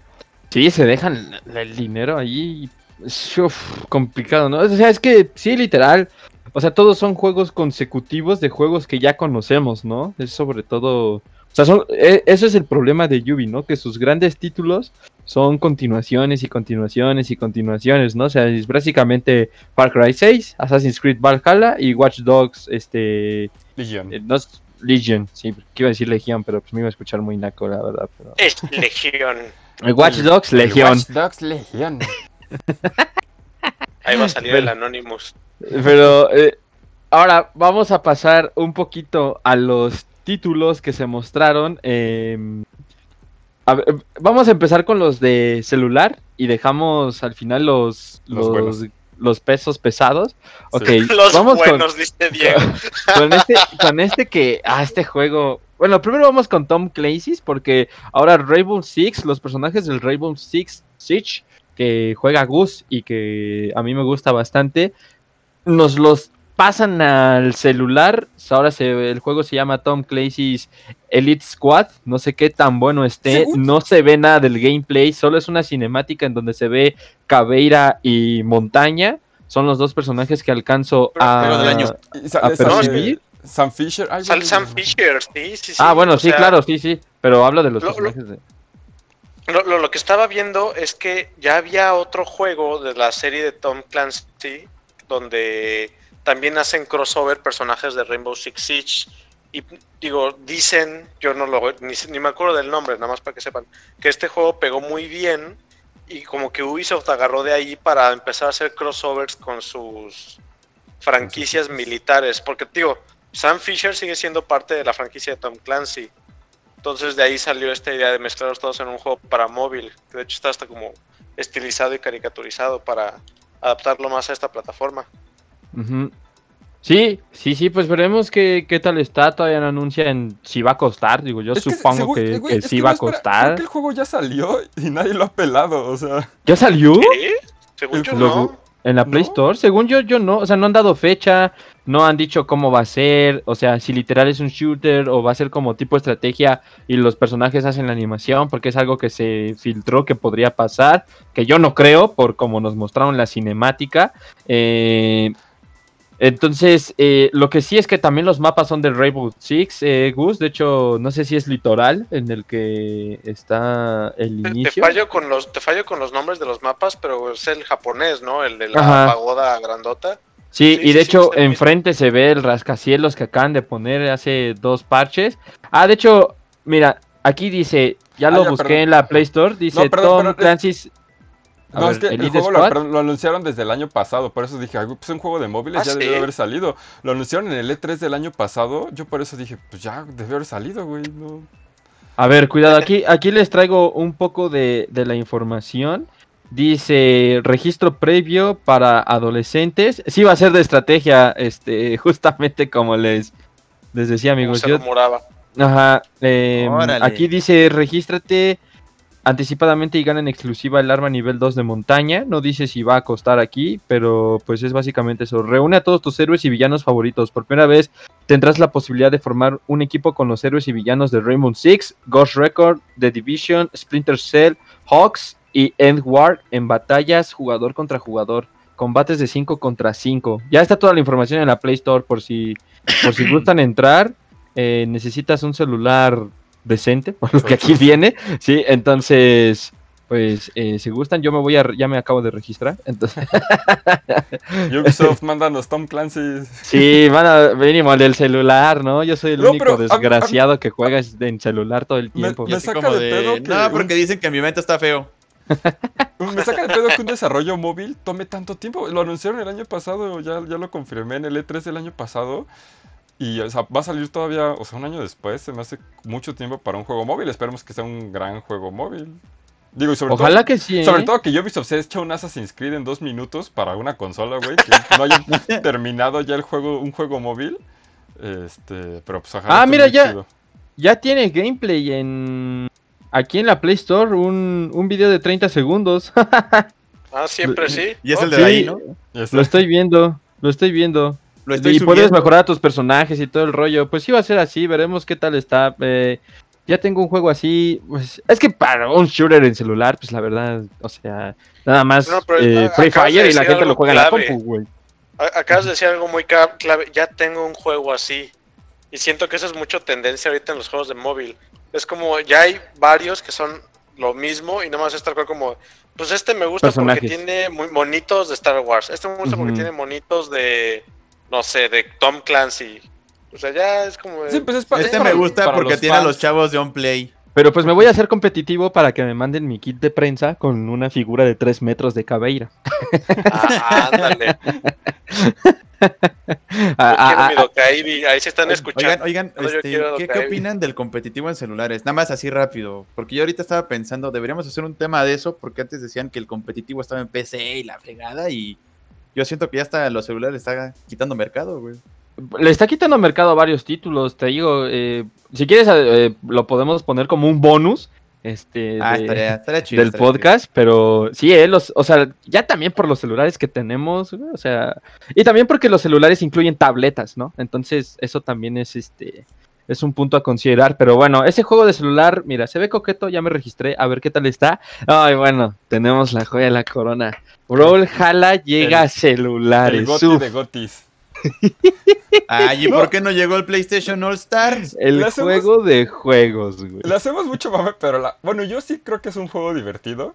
sí, se dejan el dinero ahí. Es complicado, ¿no? O sea, es que sí, literal. O sea, todos son juegos consecutivos de juegos que ya conocemos, ¿no? Es sobre todo. O sea, son, e, eso es el problema de Yubi, ¿no? Que sus grandes títulos son continuaciones y continuaciones y continuaciones, ¿no? O sea, es básicamente Far Cry 6, Assassin's Creed Valhalla y Watch Dogs, este... Legion. Eh, no, Legion, sí, que iba a decir Legion, pero pues me iba a escuchar muy naco, la verdad. Pero... Es Legion. Watch Dogs, Legion. Watch Dogs, Legion. Ahí va a salir el Anonymous. Pero eh, ahora vamos a pasar un poquito a los títulos que se mostraron. Eh, vamos a empezar con los de celular y dejamos al final los, los, los, pesos pesados. Ok, los vamos buenos, dice Diego. Con este, con este que, ah, este juego. Bueno, primero vamos con Tom Clancy's porque ahora Rainbow Six, los personajes del Rainbow Six Siege, que juega Gus y que a mí me gusta bastante, nos los pasan al celular. Ahora se, el juego se llama Tom Clancy's Elite Squad. No sé qué tan bueno esté. No se ve nada del gameplay. Solo es una cinemática en donde se ve Caveira y Montaña. Son los dos personajes que alcanzo a, a percibir. Sam Fisher. Sam Fisher, sí, sí, sí. Ah, bueno, sí, claro, sí, sí. Pero hablo de los personajes de... Lo, lo, que estaba viendo es que ya había otro juego de la serie de Tom Clancy donde también hacen crossover personajes de Rainbow Six Siege. Y digo, dicen, yo no lo ni, ni me acuerdo del nombre, nada más para que sepan, que este juego pegó muy bien y como que Ubisoft agarró de ahí para empezar a hacer crossovers con sus franquicias militares. Porque, digo, Sam Fisher sigue siendo parte de la franquicia de Tom Clancy. Entonces de ahí salió esta idea de mezclarlos todos en un juego para móvil, que de hecho está hasta como estilizado y caricaturizado para adaptarlo más a esta plataforma. Sí, sí, sí, pues veremos qué, qué tal está. Todavía no anuncian si va a costar. Digo, yo supongo que, sí va a costar. Creo que el juego ya salió y nadie lo ha pelado, o sea. ¿Ya salió? ¿Qué? Según yo no. En la Play Store, según yo, yo no. O sea, no han dado fecha, no han dicho cómo va a ser. O sea, si literal es un shooter o va a ser como tipo estrategia y los personajes hacen la animación, porque es algo que se filtró que podría pasar. Que yo no creo, por como nos mostraron la cinemática. Eh entonces, eh, lo que sí es que también los mapas son del Rainbow Six, eh, Gus. De hecho, no sé si es litoral en el que está el inicio. Te fallo con los, te fallo con los nombres de los mapas, pero es el japonés, ¿no? El de la pagoda grandota. Sí, y de hecho, enfrente se ve el rascacielos que acaban de poner hace dos parches. Ah, de hecho, mira, aquí dice, ya lo ah, busqué en la Play Store, dice Tom Clancy's no, es que el juego lo, anunciaron desde el año pasado, por eso dije, pues un juego de móviles ah, ya debió haber salido. Lo anunciaron en el E3 del año pasado, yo por eso dije, pues ya debió haber salido, güey. A ver, cuidado, aquí, aquí les traigo un poco de, la información. Dice registro previo para adolescentes. Sí va a ser de estrategia, este, justamente como les, les decía, amigos. Se rumoraba. Ajá. Em, aquí dice regístrate anticipadamente y gana en exclusiva el arma nivel 2 de montaña. No dice si va a costar aquí, pero pues es básicamente eso. Reúne a todos tus héroes y villanos favoritos. Por primera vez tendrás la posibilidad de formar un equipo con los héroes y villanos de Rainbow Six, Ghost Record, The Division, Splinter Cell, Hawks y End War en batallas jugador contra jugador. Combates de 5 contra 5. Ya está toda la información en la Play Store por si, por si gustan entrar. Eh, necesitas un celular decente, por lo que aquí viene, ¿sí? Entonces, pues, eh, si gustan, yo me voy a, ya me acabo de registrar, entonces... Ubisoft, mándanos Tom Clancy. Sí, manda, mínimo del celular, ¿no? Yo soy el único desgraciado que juega en celular todo el tiempo. Me, saca de, pedo No, porque dicen que mi mente está feo. me saca de pedo que un desarrollo móvil tome tanto tiempo. Lo anunciaron el año pasado, ya, ya lo confirmé en el E3 del año pasado. Y o sea, va a salir todavía, o sea, un año después. Se me hace mucho tiempo para un juego móvil. Esperemos que sea un gran juego móvil. Digo, y sobre Ojalá todo, que sí. ¿eh? sobre todo que Ubisoft se ha hecho un Assassin's Creed en dos minutos para una consola, güey, que no hayan terminado ya el juego, un juego móvil. Este, pero pues ojalá Ah, mira, ya- chido. Ya tiene gameplay en. Aquí en la Play Store, un, un video de 30 segundos. Ah, siempre sí. Y es el de Sí. ahí, ¿no? Lo estoy viendo, lo estoy viendo. Lo estoy y puedes subiendo. mejorar a tus personajes y todo el rollo. Pues sí va a ser así, veremos qué tal está. Eh, ya tengo un juego así. Pues, es que para un shooter en celular, pues la verdad, o sea, nada más No, pero, eh, ah, Free de Fire y la gente lo juega en la clave. compu, güey. Acabas de decir algo muy clave. Ya tengo un juego así. Y siento que eso es mucho tendencia ahorita en los juegos de móvil. Es como, ya hay varios que son lo mismo y nomás es tal cual como, pues este me gusta porque tiene muy monitos de Star Wars. Este me gusta porque tiene monitos de, no sé, de Tom Clancy. O sea, ya es como... Sí, pues es pa- es Este para- me gusta para porque los tiene a los chavos de On Play. Pero pues me voy a hacer competitivo para que me manden mi kit de prensa con una figura de 3 metros de cabeira. Ah, ándale. Ah, ah, quiero ah, mi. Ahí se están escuchando. Oigan, oigan, este, ¿qué, opinan del competitivo en celulares? Nada más así rápido, porque yo ahorita estaba pensando, deberíamos hacer un tema de eso, porque antes decían que el competitivo estaba en PC y la fregada, y yo siento que ya hasta los celulares está quitando mercado, güey. le está quitando mercado a varios títulos, te digo. eh, si quieres, eh, lo podemos poner como un bonus. Este, Ah, de- estaría, estaría chido. del chido. podcast, pero sí, eh, los, o sea, ya también por los celulares que tenemos, güey, o sea, y también porque los celulares incluyen tabletas, ¿no? Entonces, eso también es este es un punto a considerar, pero bueno, ese juego de celular, mira, se ve coqueto, ya me registré, a ver qué tal está. Ay, bueno, tenemos la joya de la corona. Brawlhalla llega El- a celulares. El Goti uf. de Gotis. Ay, ¿y No. por qué no llegó el PlayStation All Stars? El hacemos- juego de juegos, güey. Le hacemos mucho mame, pero la... bueno, yo sí creo que es un juego divertido.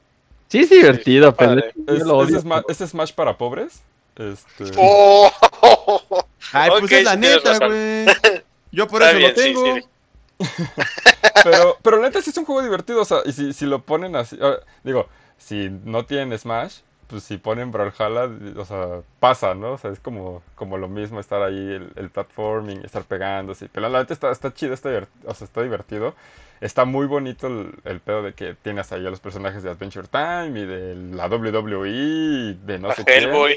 Sí es divertido, está pero Es, lo es odio. Sma- es Smash para pobres. Este... ¡Oh! Ay, pues es la sí neta, güey. Yo por Está eso bien, lo sí, tengo. sí. Pero, pero la neta sí es un juego divertido, o sea, y si, si lo ponen así, ah, digo, si no tienen Smash, pues si ponen Brawlhalla, o sea, pasa, ¿no? O sea, es como, como lo mismo estar ahí, el, el platforming, estar pegándose, pero la neta está, está chido, está, o sea, está divertido. Está muy bonito el, el pedo de que tienes ahí a los personajes de Adventure Time y de la WWE y de no A sé qué. Hellboy.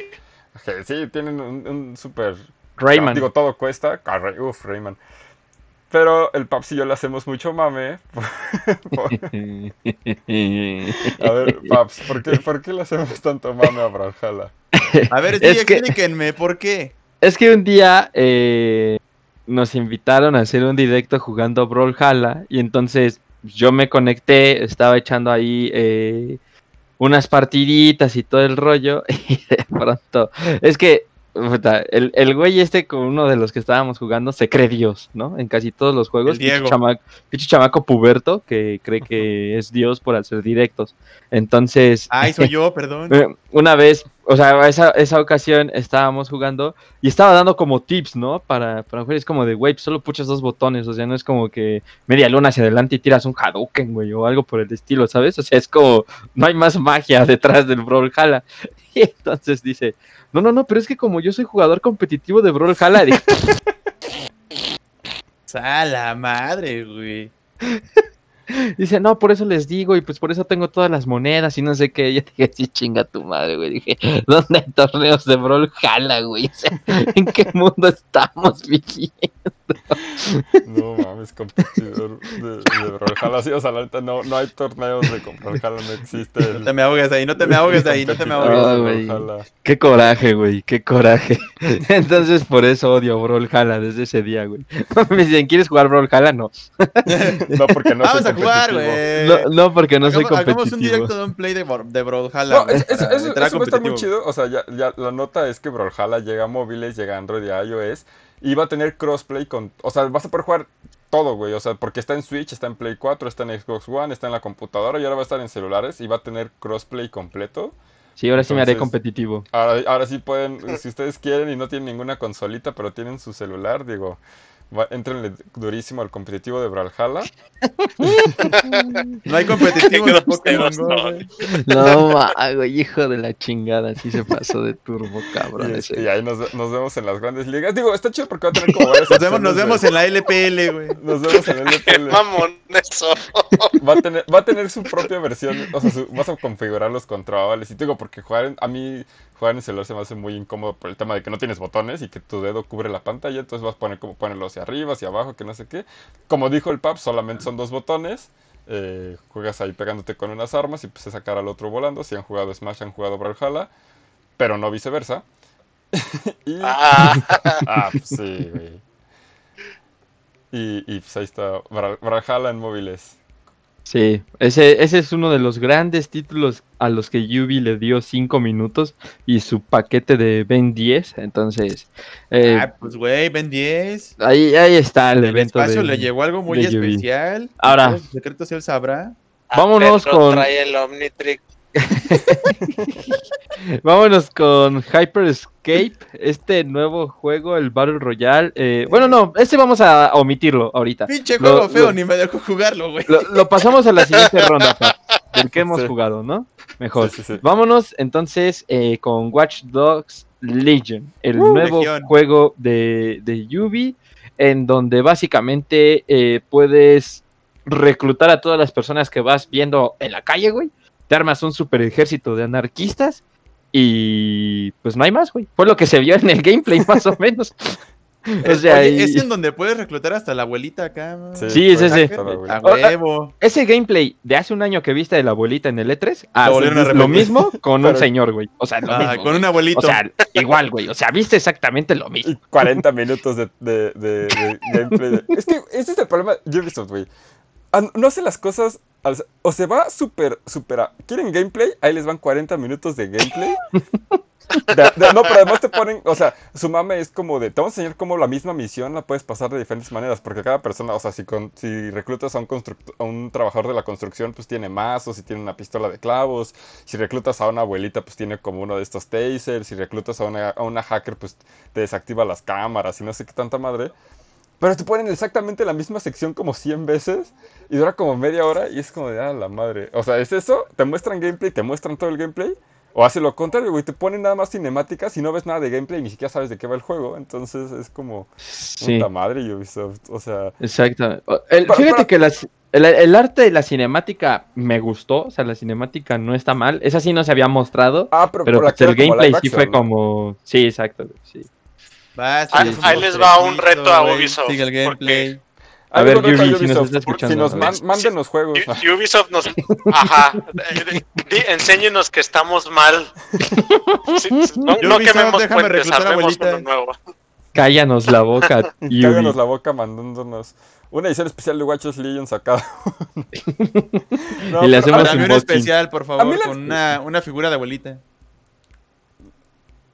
Sí, tienen un, un super Rayman. Digo, todo cuesta. Uf, Rayman. Pero el Paps y yo le hacemos mucho mame. A ver, Paps, ¿por qué, ¿por qué le hacemos tanto mame a Brawlhalla? A ver, Es sí, que- explíquenme, ¿por qué? Es que un día eh, nos invitaron a hacer un directo jugando Brawlhalla y entonces yo me conecté, estaba echando ahí eh, unas partiditas y todo el rollo y de pronto es que el, el güey este con uno de los que estábamos jugando se cree Dios, ¿no? En casi todos los juegos. El Diego. Pinche chama- pinche chamaco puberto que cree que es Dios por hacer directos. Entonces... Ay, soy yo, perdón. Eh, Una vez, o sea, esa, esa ocasión estábamos jugando y estaba dando como tips, ¿no? Para, para jugar, es como de, güey, solo puchas dos botones, o sea, no es como que media luna hacia adelante y tiras un Hadouken, güey, o algo por el estilo, ¿sabes? O sea, es como, no hay más magia detrás del Brawlhalla. Y entonces dice, no, no, no, pero es que como yo soy jugador competitivo de Brawlhalla, dije, A la madre, güey. Dice, no, por eso les digo, y pues por eso tengo todas las monedas y no sé qué. Yo dije, sí, chinga tu madre, güey. Dije, ¿dónde hay torneos de Brawlhalla, güey? O sea, ¿en qué mundo estamos viviendo? No mames, competidor de, de Brawlhalla. Sí, o sea, la neta, no, no hay torneos de Brawlhalla, no existe el. No te me ahogues ahí, no te me ahogues ahí, no te me ahogues. Ah. Brawlhalla. Qué coraje, güey, qué coraje. Entonces, por eso odio Brawlhalla desde ese día, güey. Me dicen, ¿quieres jugar Brawlhalla? No. No, porque no Vamos a jugar, competitivo. güey. No, no porque no soy Hagamos- Hagamos un competitivo. directo de un play de, de Brawlhalla. No, es- eso, para eso- entrar eso va a estar muy competitivo. chido. O sea, ya, ya la nota es que Brawlhalla llega a móviles, llega a Android y a iOS. Y va a tener crossplay con. O sea, vas a poder jugar todo, güey. O sea, porque está en Switch, está en Play 4, está en Xbox One, está en la computadora y ahora va a estar en celulares y va a tener crossplay completo. Sí, ahora sí me haré competitivo. Ahora, ahora sí pueden, si ustedes quieren y no tienen ninguna consolita, pero tienen su celular, digo, Va, entrenle durísimo al competitivo de Brawlhalla. No hay competitivo de Pokémon güey. No, ma, güey, hijo de la chingada, sí se pasó de turbo, cabrón. Y, ese. y ahí nos, nos vemos en las grandes ligas. Digo, está chido porque va a tener como varias Nos vemos, nos vemos de- en la LPL, güey. Nos vemos en el Qué LPL. mamón eso. Va a tener, va a tener su propia versión, o sea, su- vas a configurar los controles. Y te digo, porque jugar en- a mí jugar en celular se me hace muy incómodo por el tema de que no tienes botones y que tu dedo cubre la pantalla, entonces vas a poner como ponerlo hacia arriba, hacia abajo, que no sé qué. Como dijo el Pap, solamente son dos botones. eh, juegas ahí pegándote con unas armas y pues es sacar al otro volando. Si han jugado Smash, han jugado Brawlhalla, pero no viceversa. y, Ah, Ah, pues sí, güey. Y, y pues ahí está, Bra- Brawlhalla en móviles. Sí, ese, ese es uno de los grandes títulos a los que Yubi le dio 5 minutos y su paquete de Ben 10. Entonces, eh, Ah, pues, güey, Ben 10. ahí, ahí está el El evento. espacio de- le llegó algo muy Yubi. especial. Ahora. Los secretos él sabrá. Vámonos Pedro con- Trae el Omnitrix. Vámonos con Hyper Escape, este nuevo juego, el Battle Royale. eh, bueno, no, este vamos a omitirlo ahorita. Pinche Lo- juego feo, lo- ni me dejó jugarlo, güey. Lo, lo pasamos a la siguiente ronda, Pat, del que hemos Sí. jugado, ¿no? Mejor. Sí, sí, sí. Vámonos entonces eh, con Watch Dogs Legion, el Uh, nuevo Legión. juego de, de Yubi, en donde básicamente eh, puedes reclutar a todas las personas que vas viendo en la calle, güey. Te armas un super ejército de anarquistas y pues no hay más, güey. Fue lo que se vio en el gameplay, más o menos. O sea, Oye, y- es en donde puedes reclutar hasta la abuelita acá. ¿no? Sí, es pues, ese. A ah, huevo. gameplay de hace un año que viste de la abuelita en el E3, ah, Lo mismo con un señor, güey. O sea, lo Ajá, mismo. con un abuelito. O sea, igual, güey. O sea, viste exactamente lo mismo. Y 40 minutos de, de- de- de gameplay. Es que ese es el problema de Ubisoft, güey. Ah, No hace las cosas. al- O se va súper, súper. ¿Quieren gameplay? Ahí les van 40 minutos de gameplay. De- de- no, pero además te ponen. O sea, su mame es como de. Te vamos a enseñar cómo la misma misión la puedes pasar de diferentes maneras. Porque cada persona. O sea, si, con- si reclutas a un, a un trabajador de la construcción, pues tiene mazos. Si tiene una pistola de clavos. Si reclutas a una abuelita, pues tiene como uno de estos tasers. Si reclutas a una, a una hacker, pues te desactiva las cámaras y no sé qué tanta madre. Pero te ponen exactamente la misma sección como 100 veces y dura como media hora y es como de, ah, la madre. O sea, ¿es eso? ¿Te muestran gameplay? ¿Te muestran todo el gameplay? O hace lo contrario, güey, te ponen nada más cinemáticas y no ves nada de gameplay y ni siquiera sabes de qué va el juego. Entonces es como, Sí, puta madre Ubisoft. O sea, exacto. El- fíjate que las- el, el arte de la cinemática me gustó. O sea, la cinemática no está mal. Esa sí no se había mostrado. ah, pero, Pero pues, el gameplay sí fue ¿no? como. Sí, exacto. Sí. Va, Ah, ahí sí, les va un reto a. Ubisoft, Sigue el gameplay. A Ahí ver, Yuri, a si nos Ubisoft, está escuchando, Si nos a man- manden los juegos. U- Ubisoft nos. Ajá. Eh, di- Enséñenos que estamos mal. Sí, no, no Ubisoft, quememos puentes, a armemos abuelita. uno nuevo. Cállanos la boca, Yuri. Cáganos la boca mandándonos una edición especial de Watches Legion sacada. Y le hacemos un especial, por A favor, la- con una, una figura de abuelita.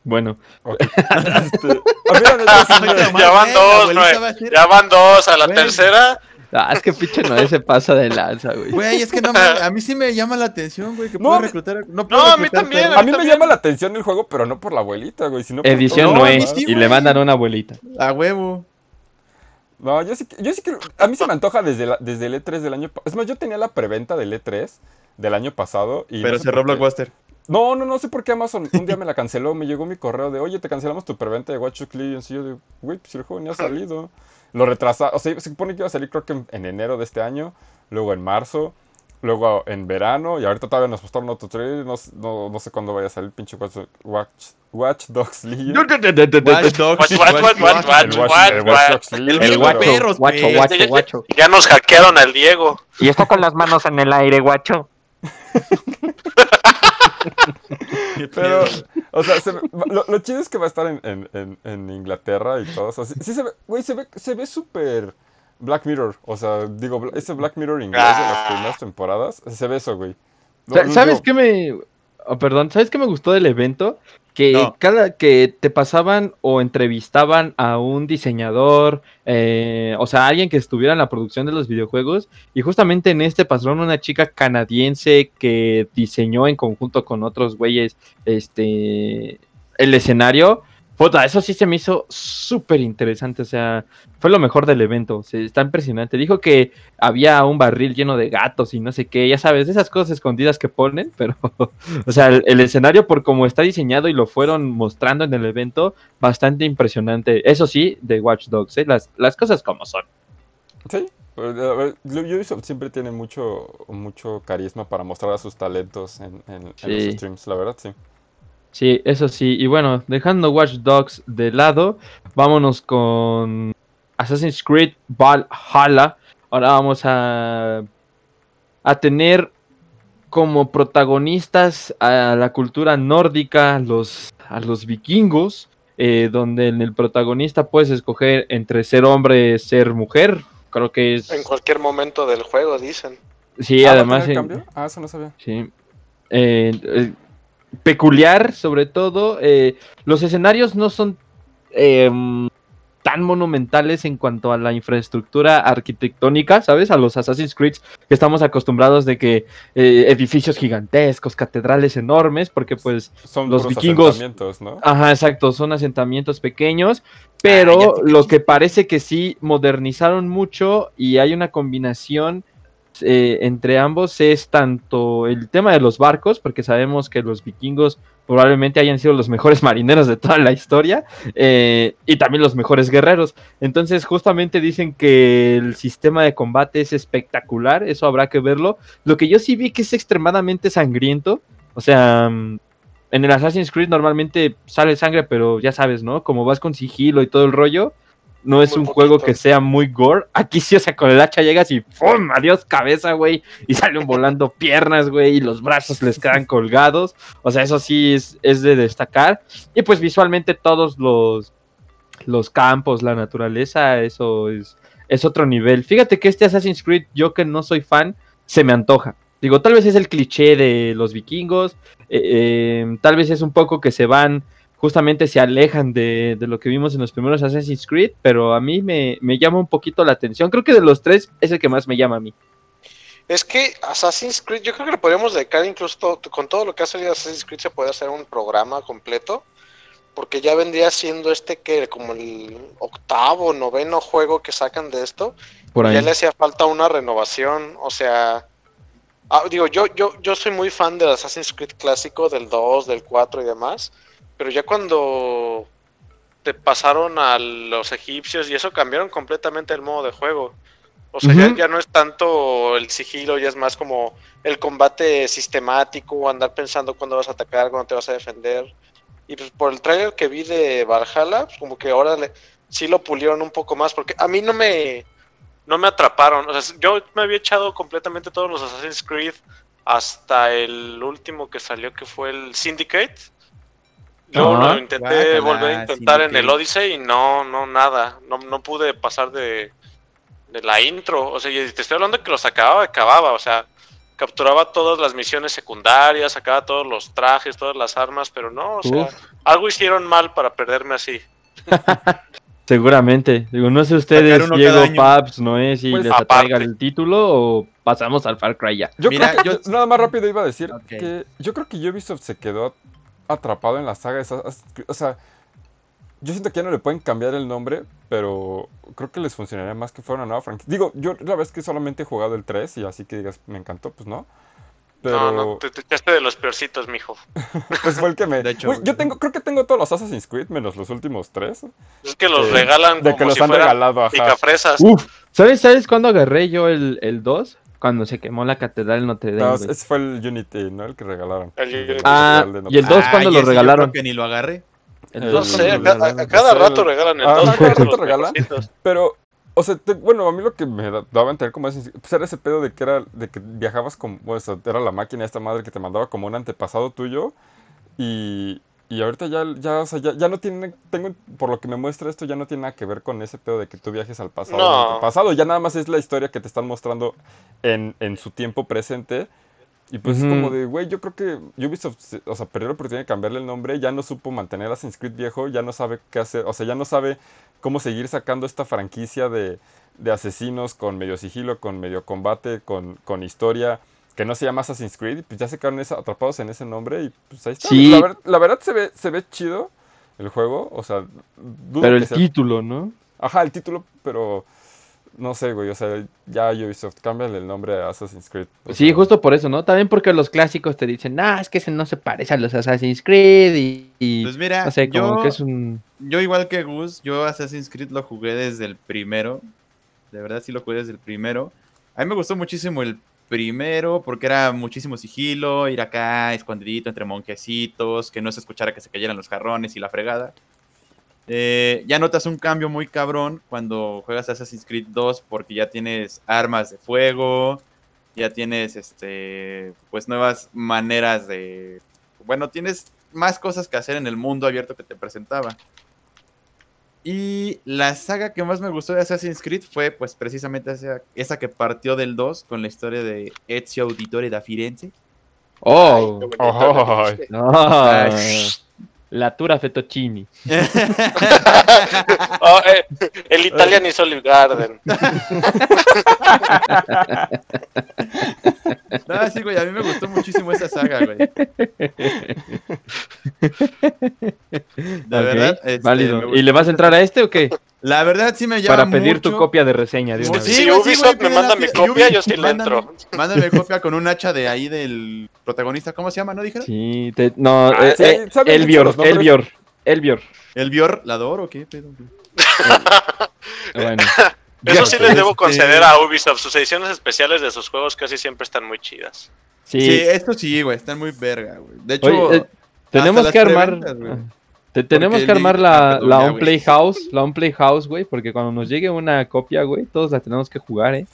Bueno, a mí Ya van dos, güey. a Ya van dos. A la Güey. tercera. ah, es que pinche Noé se pasa de lanza, güey. Güey, es que no me, a mí sí me llama la atención, güey, que No, puedo reclutar. No, puedo No, a mí también, perros. A mí me también. llama la atención el juego, pero no por la abuelita, güey, sino por Edición lo Noé. sí, Y le mandan una abuelita. A huevo. No, yo sí, yo sí creo. A mí se me antoja desde, la- desde el E3 del año. pa- Es más, yo tenía la preventa del E3 del año pasado. Y Pero no sé cerró por qué- Blockbuster. No, no, no sé por qué Amazon un día me la canceló. Me llegó mi correo de, oye, te cancelamos tu preventa de Watch Dogs Legion. Y yo de, güey, pues el juego ni ha salido. Lo retrasaron. O sea, se supone que iba a salir creo que en, en enero de este año. Luego en marzo. Luego en verano. Y ahorita todavía nos mostraron otro trailer. No, no, no sé cuándo vaya a salir el pinche Watch, Watch, Watch Dogs Legion. Watch Dogs. Watch, watch, watch, watch, El watch, Watch- el Watch watch. Dogs Legion, El pero- guacho, guacho, guacho, Ya- guacho. Ya nos hackearon al Diego. Y está con las manos en el aire, guacho. Pero, o sea, se ve- lo, lo chido es que va a estar en, en- en- en Inglaterra y todo. O sea, sí, sí se ve, güey, se ve, se ve súper Black Mirror. O sea, digo, ese Black Mirror inglés de las Ah. primeras temporadas, se ve eso, güey. No, Sa- no, ¿Sabes digo, qué me... oh, perdón, ¿sabes qué me gustó del evento? Que No. cada que te pasaban o entrevistaban a un diseñador, eh, o sea, alguien que estuviera en la producción de los videojuegos, y justamente en este pasaron una chica canadiense que diseñó en conjunto con otros güeyes este, el escenario, Puta, eso sí se me hizo súper interesante, o sea, fue lo mejor del evento, o está impresionante. Dijo que había un barril lleno de gatos y no sé qué, ya sabes, esas cosas escondidas que ponen, pero, o sea, el, escenario por cómo está diseñado y lo fueron mostrando en el evento, bastante impresionante. Eso sí, de Watch Dogs, ¿eh? las, las cosas como son. Sí, pues, Ubisoft siempre tiene mucho, mucho carisma para mostrar a sus talentos en, en los streams, la verdad, sí. Sí, eso sí. Y bueno, dejando Watch Dogs de lado, vámonos con Assassin's Creed Valhalla. Ahora vamos a, a tener como protagonistas a la cultura nórdica, los, a los vikingos, eh, donde en el protagonista puedes escoger entre ser hombre, ser mujer. Creo que es. En cualquier momento del juego, dicen. Sí, ah, además. Ah, eso no sabía. Sí. Eh, eh peculiar, sobre todo. Eh, los escenarios no son em, tan monumentales en cuanto a la infraestructura arquitectónica, ¿sabes? A los Assassin's Creed que estamos acostumbrados de que eh, edificios gigantescos, catedrales enormes, porque pues son los vikingos... Asentamientos, ¿no? Ajá, exacto, son asentamientos pequeños, pero ah, lo que parece que sí modernizaron mucho y hay una combinación eh, entre ambos es tanto el tema de los barcos, porque sabemos que los vikingos probablemente hayan sido los mejores marineros de toda la historia, eh, y también los mejores guerreros. Entonces justamente dicen que el sistema de combate es espectacular, eso habrá que verlo. Lo que yo sí vi que es extremadamente sangriento, o sea... Mm, en el Assassin's Creed normalmente sale sangre, pero ya sabes, ¿no? Como vas con sigilo y todo el rollo, no es un juego que sea muy gore. Aquí sí, o sea, con el hacha llegas y ¡pum! Adiós cabeza, güey. Y salen volando piernas, güey. Y los brazos les quedan colgados. O sea, eso sí es, es de destacar. Y pues visualmente todos los, los campos, la naturaleza, eso es, es otro nivel. Fíjate que este Assassin's Creed, yo que no soy fan, se me antoja. Digo, tal vez es el cliché de los vikingos. Eh, eh, tal vez es un poco que se van justamente se alejan de, lo que vimos en los primeros Assassin's Creed, pero a mí me, llama un poquito la atención. Creo que de los tres es el que más me llama a mí. Es que Assassin's Creed, yo creo que le podríamos dedicar incluso con todo lo que ha salido Assassin's Creed se puede hacer un programa completo, porque ya vendría siendo este que como el octavo, noveno juego que sacan de esto, ya le hacía falta una renovación, o sea, ah, digo, yo, yo, yo soy muy fan del Assassin's Creed clásico, del 2, del 4 y demás, pero ya cuando te pasaron a los egipcios y eso cambiaron completamente el modo de juego. O sea, ya, no es tanto el sigilo, ya es más como el combate sistemático, andar pensando cuándo vas a atacar, cuándo te vas a defender. Y pues por el trailer que vi de Valhalla, pues como que ahora le, sí lo pulieron un poco más, porque a mí no me, no me atraparon. O sea, yo me había echado completamente todos los Assassin's Creed hasta el último que salió, que fue el Syndicate. Yo lo intenté volver a intentar en el Odyssey y no, no, nada. No, no pude pasar de, de la intro. O sea, te estoy hablando que los acababa, acababa. O sea, capturaba todas las misiones secundarias, sacaba todos los trajes, todas las armas, pero no, o sea, algo hicieron mal para perderme así. Seguramente. Digo, no sé ustedes, Diego, Paps, no es si pues, les atraiga el título o pasamos al Far Cry ya. Yo creo que, yo nada más rápido iba a decir que yo creo que Ubisoft se quedó atrapado en la saga. o sea, yo siento que ya no le pueden cambiar el nombre, pero creo que les funcionaría más que fuera una nueva franquicia. Digo, yo la verdad es que solamente he jugado el 3 y así que digas, me encantó, pues no. Pero... No, no, te, echaste de los peorcitos, mijo. pues fue el que me... De hecho, yo tengo, creo que tengo todos los Assassin's Creed menos los últimos tres. Es que los regalan de que los han regalado, ajá. Uf, ¿sabes, ¿sabes cuándo agarré yo el, el 2? Cuando se quemó la catedral en Notre Dame. No, ese fue el Unity, ¿no? El que regalaron. ah, y el 2 cuando lo regalaron. que ni lo agarré. no sé, a, cada rato regalan el 2. Ah, cada rato regalan. Pero, o sea, bueno, a mí lo que me daba a entender como es, pues era ese pedo de que era, de que viajabas como, bueno, era la máquina esta madre que te mandaba como un antepasado tuyo y, y ahorita ya, ya, o sea, ya, ya, no tiene, tengo, por lo que me muestra esto, ya no tiene nada que ver con ese pedo de que tú viajes al pasado. No. pasado, ya nada más es la historia que te están mostrando en, en su tiempo presente. Y pues es como de, güey, yo creo que Ubisoft, o sea, perdió la oportunidad de cambiarle el nombre, ya no supo mantener Assassin's Creed viejo, ya no sabe qué hacer, o sea, ya no sabe cómo seguir sacando esta franquicia de, de asesinos con medio sigilo, con medio combate, con, con historia que no se llama Assassin's Creed, pues ya se quedaron atrapados en ese nombre y pues ahí está. La, verdad se ve, se ve chido. el juego. O sea, dudo Pero que el sea- título, ¿no? Ajá, el título, pero no sé, güey. O sea, ya Ubisoft, cámbiale el nombre a Assassin's Creed. Sí, sea, justo por eso, ¿no? También porque los clásicos te dicen, ah, es que ese no se parece a los Assassin's Creed y, y Pues mira, no sé, como yo, que es un... yo igual que Gus, yo Assassin's Creed lo jugué desde el primero. De verdad sí lo jugué desde el primero. A mí me gustó muchísimo el primero porque era muchísimo sigilo, ir acá escondidito entre monjecitos, que no se escuchara que se cayeran los jarrones y la fregada. Eh, ya notas un cambio muy cabrón cuando juegas Assassin's Creed 2 porque ya tienes armas de fuego, ya tienes este pues nuevas maneras de bueno, tienes más cosas que hacer en el mundo abierto que te presentaba. Y la saga que más me gustó de Assassin's Creed fue pues precisamente esa, esa que partió del 2 con la historia de Ezio Auditore da Firenze. Oh, Ay, la Tura Fettuccini. Oh, eh, el Italian is Olive Garden. No, sí, güey, a mí me gustó muchísimo esa saga, güey. De Ok, verdad. este, válido. ¿Y le vas a entrar a este o qué? La verdad sí me llama Para pedir tu copia de reseña de una Pues vez. Si güey, Ubisoft güey, me manda mi copia, yo sí le entro. Mándame copia con un hacha de ahí del protagonista. ¿Cómo se llama? ¿No dijeron? Sí, te- no, Ah, eh, sí, eh, saben mucho Elvior, los nombres. Elvior, Elvior. ¿El Bior Lador o qué? pedo? Bueno. Eso sí les debo Este- conceder a Ubisoft. Sus ediciones especiales de sus juegos casi siempre están muy chidas. Sí, Sí, esto sí, güey. Están muy verga, güey. De hecho, Oye, eh, tenemos que armar. güey. ah, te- tenemos que armar la, la On güey. Playhouse, la On Playhouse, güey, porque cuando nos llegue una copia, güey, todos la tenemos que jugar, ¿eh?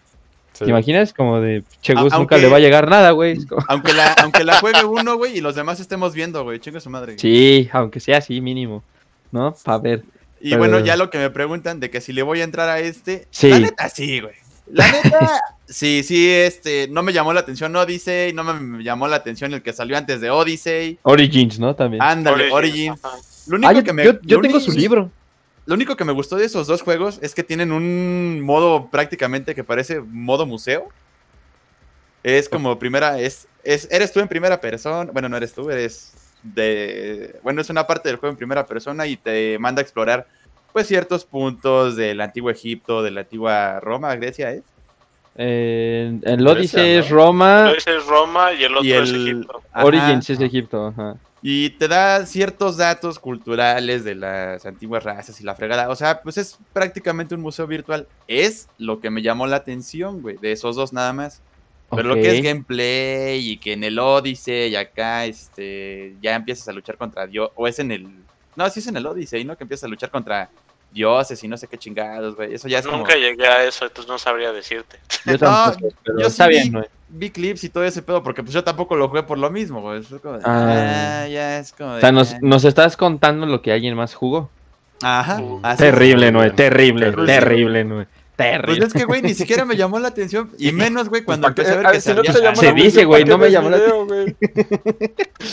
sí. ¿Te imaginas? Como de, che, Gus, nunca le va a llegar nada, güey. Como- aunque, la, aunque la juegue uno, güey, y los demás estemos viendo, güey. Chinga su madre. Sí, aunque sea así, mínimo, ¿no? Para ver. Y pero- bueno, ya lo que me preguntan de que si le voy a entrar a este. Sí. La neta, sí, güey. La neta, sí, sí, este. No me llamó la atención Odyssey. No me llamó la atención el que salió antes de Odyssey. Origins, ¿no? También. Ándale, Origins. Lo único Ah, yo, que me. yo- tengo único- su libro. Lo único que me gustó de esos dos juegos es que tienen un modo prácticamente que parece modo museo. Es como primera, es, es, eres tú en primera persona, bueno, no eres tú, eres de, bueno, es una parte del juego en primera persona y te manda a explorar, pues, ciertos puntos del antiguo Egipto, de la antigua Roma, Grecia, ¿es? Eh, el Grecia, Odyssey es ¿no? Roma, Ese es Roma y el otro Y es el- Egipto. Ajá. Origins es Egipto, ajá. Y te da ciertos datos culturales de las antiguas razas y la fregada. O sea, pues es prácticamente un museo virtual. Es lo que me llamó la atención, güey, de esos dos nada más. Pero lo que es gameplay y que en el Odyssey y acá, este, ya empiezas a luchar contra Dios, o es en el, no, sí es en el Odyssey, ¿no? Que empiezas a luchar contra dioses y no sé qué chingados, güey. Eso ya es como, Nunca llegué a eso, entonces no sabría decirte. Yo tampoco, pero yo está sí bien, vi- güey. vi clips y todo ese pedo, porque pues yo tampoco lo jugué por lo mismo, güey. Fue como de, Ah. ah, ya es como de, O sea, nos, ah. nos estás contando lo que alguien más jugó. Ajá. Uh, Terrible, es. Noé, terrible, Terrible. Terrible. Pues es que, güey, ni siquiera me llamó la atención. Y menos, güey, cuando ¿Para qué? empecé a ver Ah, que si no salía- Se dice, atención, güey, ¿para no me llamó la video, güey?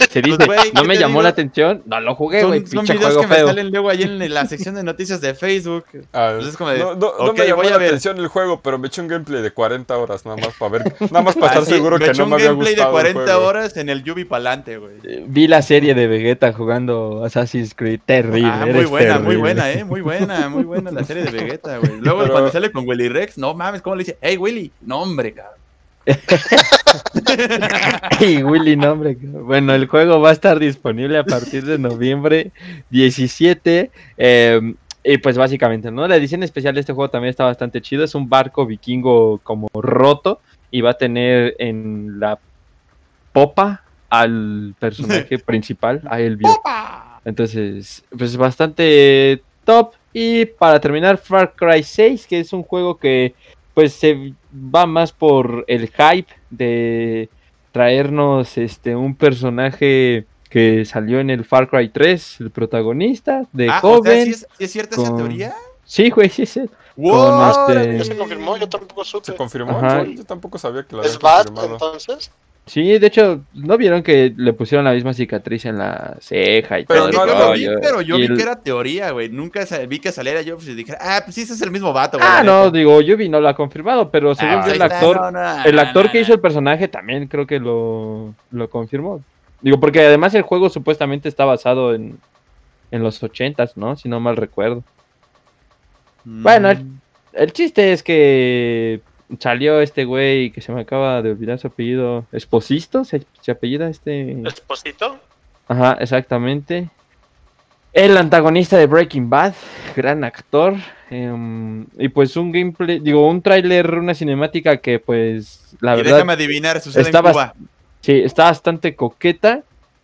Se dice, Pues, güey, no ¿qué me llamó la atención, no lo jugué, güey. Son, videos juego que me salen luego ahí en la sección de noticias de Facebook. Ah, Pues es como de, no, no, me llamó voy a la ver. atención el juego, pero me eché un gameplay de 40 horas nada más para ver, nada más para estar Así, seguro me que eché no un me había gameplay gustado de el 40 juego. horas en el Yubi pa'lante, güey. Eh, Vi la serie de Vegeta jugando Assassin's Creed. Terrible. Ah, muy buena, muy buena, eh, muy buena, muy buena la serie de Vegeta, güey. Luego cuando sale con Willy Rex, no mames, ¿cómo le dice? Hey, Willy, no, hombre, cabrón. Y Willy, no, hombre. Bueno, el juego va a estar disponible a partir de noviembre 17. eh, y pues básicamente, ¿no? La edición especial de este juego también está bastante chido. Es un barco vikingo como roto. Y va a tener en la popa al personaje principal, a Elvio. Entonces, pues bastante top. Y para terminar, Far Cry 6, que es un juego que pues se va más por el hype de traernos este un personaje que salió en el Far Cry 3, el protagonista, de ah, o sea, joven. ¿sí es, sí es cierta esa con- teoría? Sí, güey, sí, sí. ¡Wow! este- ¿Ya se confirmó? Yo tampoco supe. ¿Se confirmó? Yo, yo tampoco sabía que lo ¿Es confirmado. entonces? Sí, de hecho, ¿no vieron que le pusieron la misma cicatriz en la ceja y Pero todo no, vi, pero yo vi el- que era teoría, güey. Nunca vi que saliera yo pues, y dije, ah, pues sí, ese es el mismo vato, güey. Ah, no, digo, Yubi no lo ha confirmado, pero según Ah, yo ahí el actor, el actor que hizo el personaje también creo que lo, lo confirmó. Digo, porque además el juego supuestamente está basado en, en los ochentas, ¿no? Si no mal recuerdo. Bueno, el, Mm, el chiste es que salió este güey que se me acaba de olvidar su apellido. ¿Esposisto? ¿Se, se apellida este? ¿Esposito? Ajá, exactamente. El antagonista de Breaking Bad, gran actor. em, y pues un gameplay, digo, un tráiler, una cinemática que pues la y verdad déjame adivinar, sucede estaba- en Cuba. sí, está bastante coqueta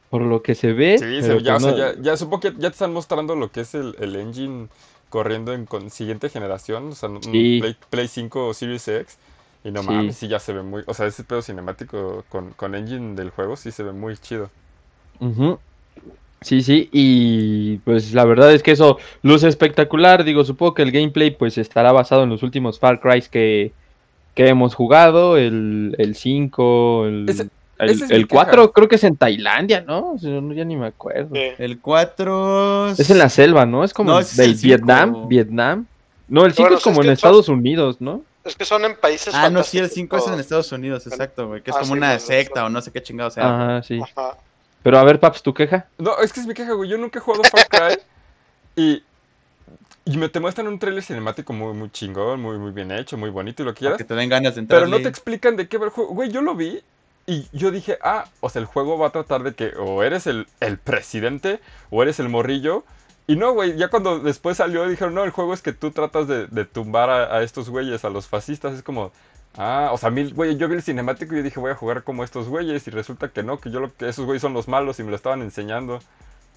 por lo que se ve. Sí, se- ya, o pues sea, no- ya, ya supongo que ya te están mostrando lo que es el, el engine corriendo en con siguiente generación, o sea, un Sí. Play, Play 5 o Series X. Y no Sí. mames, sí ya se ve muy, o sea, ese pedo cinemático con, con engine del juego sí se ve muy chido. Sí, sí, y pues la verdad es que eso luce espectacular. Digo, supongo que el gameplay pues estará basado en los últimos Far Cry que, que hemos jugado, el, el 5, el, Ese- el, el 4 creo que es en Tailandia, ¿no? O sea, no, ya ni me acuerdo. Sí. El 4. Es en la selva, ¿no? Es como No, es el del Vietnam, cinco. Vietnam. No, el 5 Bueno, es como es en Estados Unidos, ¿no? Es que son en países Ah, no, sí, el 5 es en. Estados Unidos, exacto, güey. Que es Ah, como sí, una secta o no sé qué chingado sea. Ajá, sí. Ajá. Pero a ver, Paps, ¿tu queja? No, es que es mi queja, güey. Yo nunca he jugado Far Cry. y, y me te muestran un trailer cinemático muy, muy chingón, muy, muy bien hecho, muy bonito y lo que Para quieras. que te den ganas de entrar. Pero no te explican de qué va el juego. Güey, yo lo vi y yo dije, ah, o sea, el juego va a tratar de que o eres el, el presidente o eres el morrillo. Y no, güey, ya cuando después salió dijeron, no, el juego es que tú tratas de, de tumbar a, estos güeyes, a los fascistas. Es como, ah, o sea, mí, güey, yo vi el cinemático y dije, voy a jugar como estos güeyes. Y resulta que no, que yo lo que esos güeyes son los malos y me lo estaban enseñando.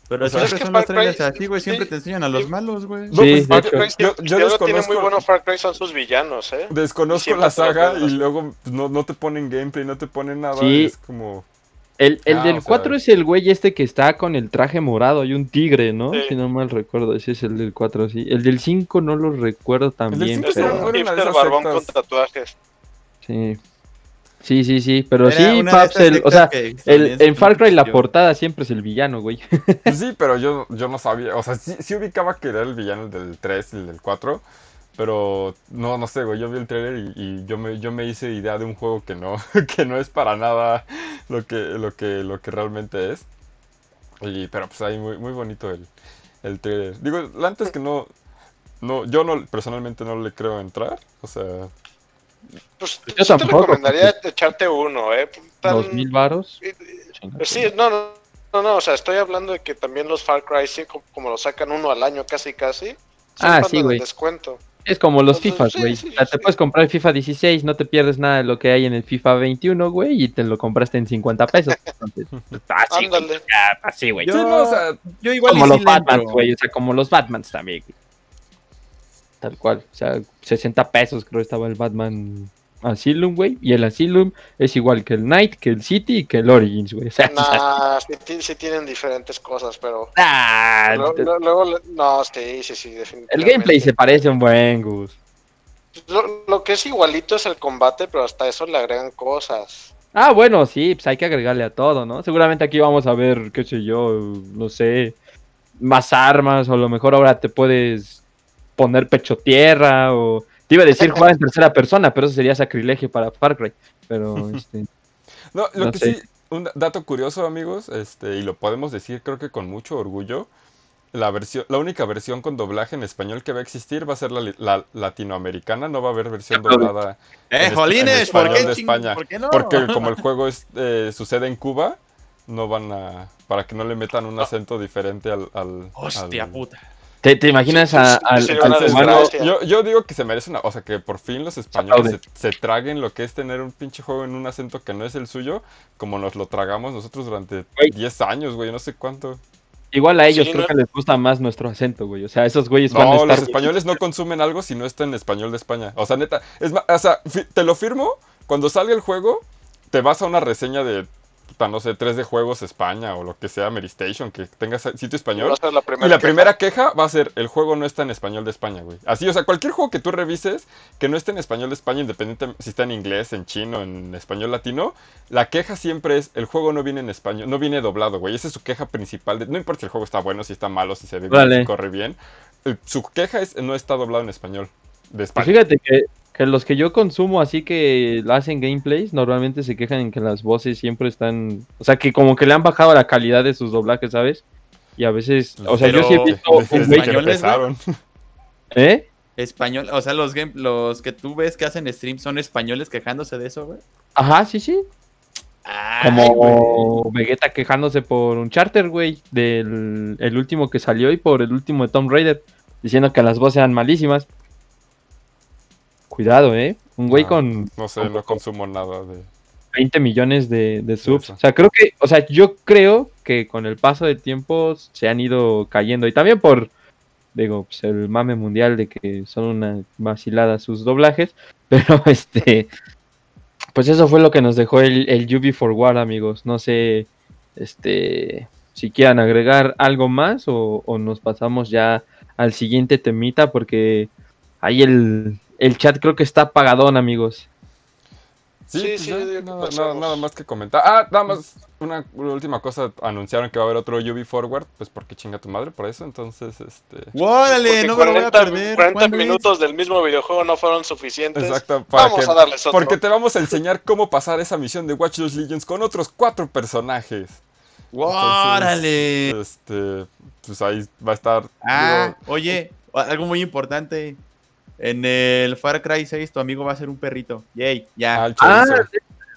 Pero O sea, siempre es que son Far los trailers Cry- así, güey. Siempre sí, te enseñan a los sí. malos, güey. No, Sí, pues, Far hecho. Cry, yo- yo algo tiene desconozco- muy bueno Far Cry son sus villanos, ¿eh? Desconozco la saga y luego pues, no, no te ponen gameplay, no te ponen nada. Sí. es como... El, el Ah, del o sea- 4 es el güey este que está con el traje morado y un tigre, ¿no? Sí. Si no mal recuerdo, ese es el del 4, sí. El del 5 no lo recuerdo tan El del bien, cinco sí Es pero... un barbón con tatuajes. Sí. Sí, sí, sí, pero Era sí, Paps, el- o sea, el, en Far Cry la portada siempre es el villano, güey. Pues sí, pero yo, yo no sabía, o sea, sí, sí ubicaba que era el villano del 3 y el del 4, pero no, no sé, güey, yo vi el trailer y, y yo, me, yo me hice idea de un juego que no, que no es para nada lo que, lo que, lo que realmente es. Y, pero pues ahí muy, muy bonito el, el trailer. Digo, la antes que no, no, yo no, personalmente no le creo entrar, o sea, Pues Yo sí te tampoco, recomendaría echarte uno, ¿eh? Tan- Dos mil varos. Sí, no, no, no, no, o sea, estoy hablando de que también los Far Cry, sí, como, como lo sacan uno al año casi, casi. Ah, sí, güey. descuento. Es como los Entonces, FIFA, sí, güey. sí, o sea, te sí. puedes comprar el FIFA 16, no te pierdes nada de lo que hay en el FIFA 21, güey, y te lo compraste en 50 pesos. Así, güey. Ándale. ya, así, güey. Yo- sí, no, o sea, Yo igual Como los sí entro. güey. O sea, como los Batmans también. güey. Tal cual. O sea, 60 pesos creo estaba el Batman Asylum, güey. Y el Asylum es igual que el Knight, que el City y que el Origins, güey. O sea, Nah, sí, ti- sí tienen diferentes cosas, pero... ah, Luego, te- luego- luego- no, sí, sí, sí, definitivamente. el gameplay se parece un buen Gus. Lo, lo que es igualito es el combate, pero hasta eso le agregan cosas. Ah, bueno, sí, pues hay que agregarle a todo, ¿no? Seguramente aquí vamos a ver, qué sé yo, no sé, más armas, o a lo mejor ahora te puedes poner pecho tierra, o... Te iba a decir jugar en tercera persona, pero eso sería sacrilegio para Far Cry. Pero, este... No, lo No que sé. sí, un dato curioso, amigos, este, y lo podemos decir creo que con mucho orgullo, la versión, la única versión con doblaje en español que va a existir va a ser la, latinoamericana, no va a haber versión doblada Eh, en jolines, español ¿por qué, de ching- España. ¿por qué no? Porque como el juego es, eh, sucede en Cuba, no van a, para que no le metan Ah. un acento diferente al, al, Hostia al- puta. ¿Te, te imaginas Sí, a- sí, al, sería al yo, yo digo que se merece una, o sea, que por fin los españoles se, traguen lo que es tener un pinche juego en un acento que no es el suyo, como nos lo tragamos nosotros durante Güey. 10 años, güey, no sé cuánto. Igual a ellos Sí, creo no- que les gusta más nuestro acento, güey. O sea, esos güeyes van a No, estar... los españoles no consumen algo si no está en español de España. O sea, neta, es más, o sea, te lo firmo, cuando salga el juego, te vas a una reseña de, no sé, 3 de juegos España o lo que sea, Meristation, que tenga sitio Va español. a ser la primera Y la queja. primera queja va a ser, el juego no está en español de España, güey. Así, o sea, cualquier juego que tú revises que no esté en español de España, independiente si está en inglés, en chino, en español latino, la queja siempre es, el juego no viene en español, no viene doblado, güey. Esa es su queja principal. de- no importa si el juego está bueno, si está malo, si se ve bien, Vale. si corre bien. Eh, Su queja es, no está doblado en español de Pues España. fíjate que, que los que yo consumo así que hacen gameplays, normalmente se quejan en que las voces siempre están... O sea, que como que le han bajado la calidad de sus doblajes, ¿sabes? Y a veces, o sea, yo sí he visto un empezaron. ¿Eh? Español, o sea, los game, los que tú ves que hacen stream son españoles quejándose de eso, güey. Ajá, sí, sí. Ay, güey. Como Vegeta quejándose por un charter, güey, del el último que salió y por el último de Tomb Raider, diciendo que las voces eran malísimas. Cuidado, ¿eh? Un güey Ah, con No sé, no consumo nada de. 20 millones de, de subs. Eso. O sea, creo que, o sea, yo creo que con el paso del tiempo se han ido cayendo. Y también por, digo, pues, el mame mundial de que son una vacilada sus doblajes. Pero este, pues eso fue lo que nos dejó el, el UV for War, amigos. No sé, este, si quieran agregar algo más o, o nos pasamos ya al siguiente temita porque ahí el, el chat creo que está apagadón, amigos. Sí, Sí, pues sí, nada, pasamos. nada- nada más que comentar. Ah, nada más una, una última cosa. Anunciaron que va a haber otro UV Forward. Pues porque chinga tu madre por eso. Entonces, este. órale, no me lo voy a 40 perder. 40 ¿Cuándo es? minutos del mismo videojuego no fueron suficientes. Exacto, para Vamos que- a darles otro. Porque te vamos a enseñar cómo pasar esa misión de Watch Dogs Legends con otros cuatro personajes. ¡Órale! Entonces, Este, pues ahí va a estar. Ah, digo, oye, algo muy importante. En el Far Cry 6 tu amigo va a ser un perrito. Yay, ya. ah, Ah,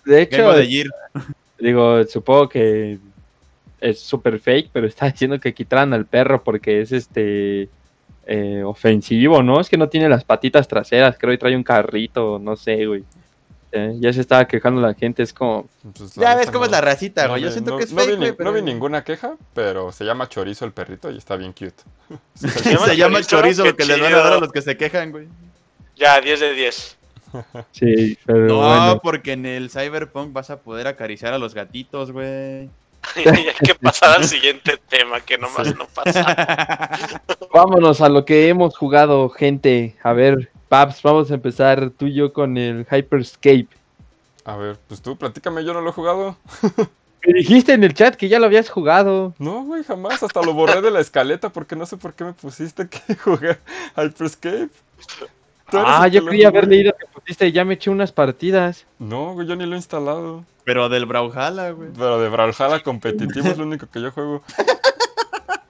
de hecho. Digo, supongo que es súper fake, pero está diciendo que quitaran al perro porque es este eh, ofensivo, ¿no? Es que no tiene las patitas traseras, creo que trae un carrito, no sé, güey. Eh, ya se estaba quejando la gente, es como, Pues, Ya ves cómo no- es la racita, no güey. Yo siento no- que es no vi fake, güey. No vi ninguna queja, pero se llama chorizo el perrito y está bien cute. Se llama chorizo lo que les van a dar a los que se quejan, güey. Ya, 10 de 10. sí, pero No, bueno. porque en el Cyberpunk vas a poder acariciar a los gatitos, güey. Y hay que pasar al siguiente tema, que nomás no pasa. Vámonos a lo que hemos jugado, gente. A ver, Paps, vamos a empezar tú y yo con el Hyperscape. A ver, pues tú, platícame, yo no lo he jugado. Me dijiste en el chat que ya lo habías jugado. No, güey, jamás. Hasta lo borré de la escaleta porque no sé por qué me pusiste que jugué Hyperscape. Ah, yo lo creí haber leído que pusiste, ya me eché unas partidas. No, güey, yo ni lo he instalado. Pero del Brawlhalla, güey. Pero de Brawlhalla competitivo es lo único que yo juego.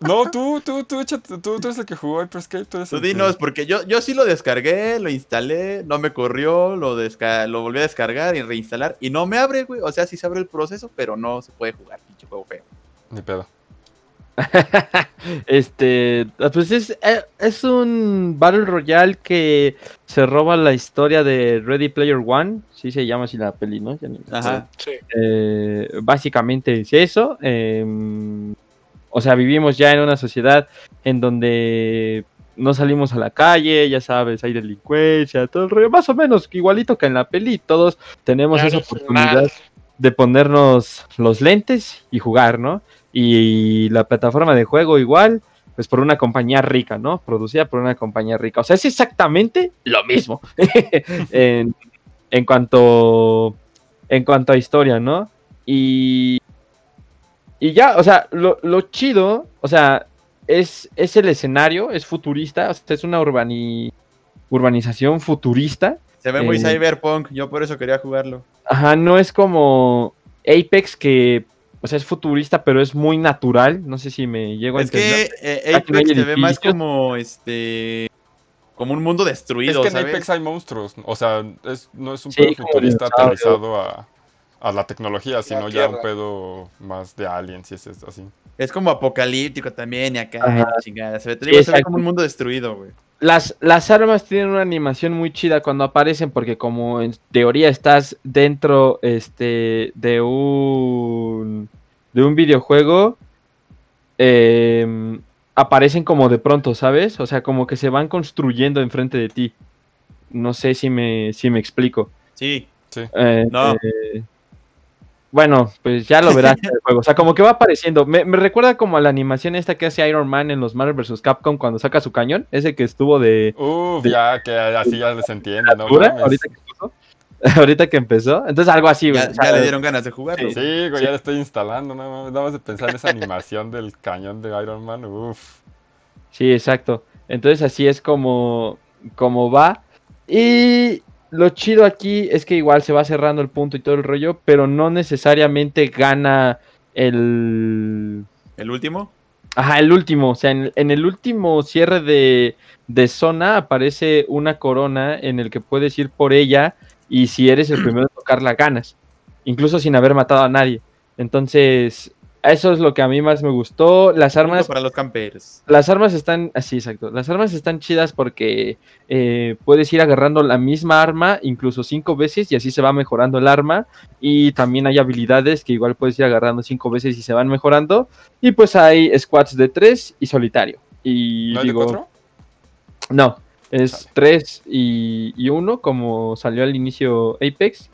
No, tú, tú, tú, échate, tú, tú eres el que jugó Hyperscape. Tú eres Tú el que- dinos, porque yo, yo sí lo descargué, lo instalé, no me corrió, lo, desca lo volví a descargar y reinstalar. Y no me abre, güey. O sea, sí se abre el proceso, pero no se puede jugar, pinche juego feo. Ni pedo. Este, pues es, eh, es un Battle Royale que se roba la historia de Ready Player One, sí se llama así la peli, ¿no? Ya ni- Ajá. Sí. Eh, básicamente es eso. em, o sea, vivimos ya en una sociedad en donde no salimos a la calle, ya sabes, hay delincuencia, todo el rollo, más o menos igualito que en la peli, todos tenemos Ya esa oportunidad de ponernos los lentes y jugar, ¿no? Y la plataforma de juego igual, pues por una compañía rica, ¿no? Producida por una compañía rica. O sea, es exactamente lo mismo en, en cuanto en cuanto a historia, ¿no? Y y ya, o sea, lo, lo chido, o sea, es, es el escenario, es futurista, o sea, es una urbani, urbanización futurista. Se ve muy Eh. cyberpunk, yo por eso quería jugarlo. Ajá, no es como Apex que, o sea, es futurista, pero es muy natural. No sé si me llego a Es entender. que eh, Apex se ve más como este como un mundo Es destruido, que en ¿sabes? Apex hay monstruos. O sea, es, no es un Sí, futurista aterrizado a, a la tecnología, sino ya un pedo más de aliens y es así. Es como apocalíptico también y acá, y chingada. Se ve, Sí, se ve como un mundo destruido, güey. Las, las armas tienen una animación muy chida cuando aparecen, porque como en teoría estás dentro este, de un de un videojuego, em, aparecen como de pronto, ¿sabes? O sea, como que se van construyendo enfrente de ti. No sé si me, si me explico. Sí. Eh, No. eh, bueno, pues ya lo verás en el juego. O sea, como que va apareciendo. Me, me recuerda como a la animación esta que hace Iron Man en los Marvel vs. Capcom cuando saca su cañón. Ese que estuvo de... Uf, De- ya que así ya les entiende, ¿no? Ahorita que empezó. ahorita que empezó. Entonces algo así, güey. Ya, ya le dieron ganas de jugarlo. Sí. Sí, güey, ya lo estoy instalando, no mames, nada más de pensar en esa animación del cañón de Iron Man, uff. Sí, exacto. Entonces así es como, como va. Y lo chido aquí es que igual se va cerrando el punto y todo el rollo, pero no necesariamente gana el... ¿El último? Ajá, el último, o sea, en, en el último cierre de, de zona aparece una corona en el que puedes ir por ella y si eres el primero en tocarla ganas, incluso sin haber matado a nadie. Entonces, eso es lo que a mí más me gustó. Las armas. para los campers. Las armas están. Así, exacto. Las armas están chidas porque eh, puedes ir agarrando la misma arma incluso cinco veces y así se va mejorando el arma. Y también hay habilidades que igual puedes ir agarrando cinco veces y se van mejorando. Y pues hay squads de tres y solitario. Y ¿No digo. de cuatro? No, es 3 y 1 como salió al inicio Apex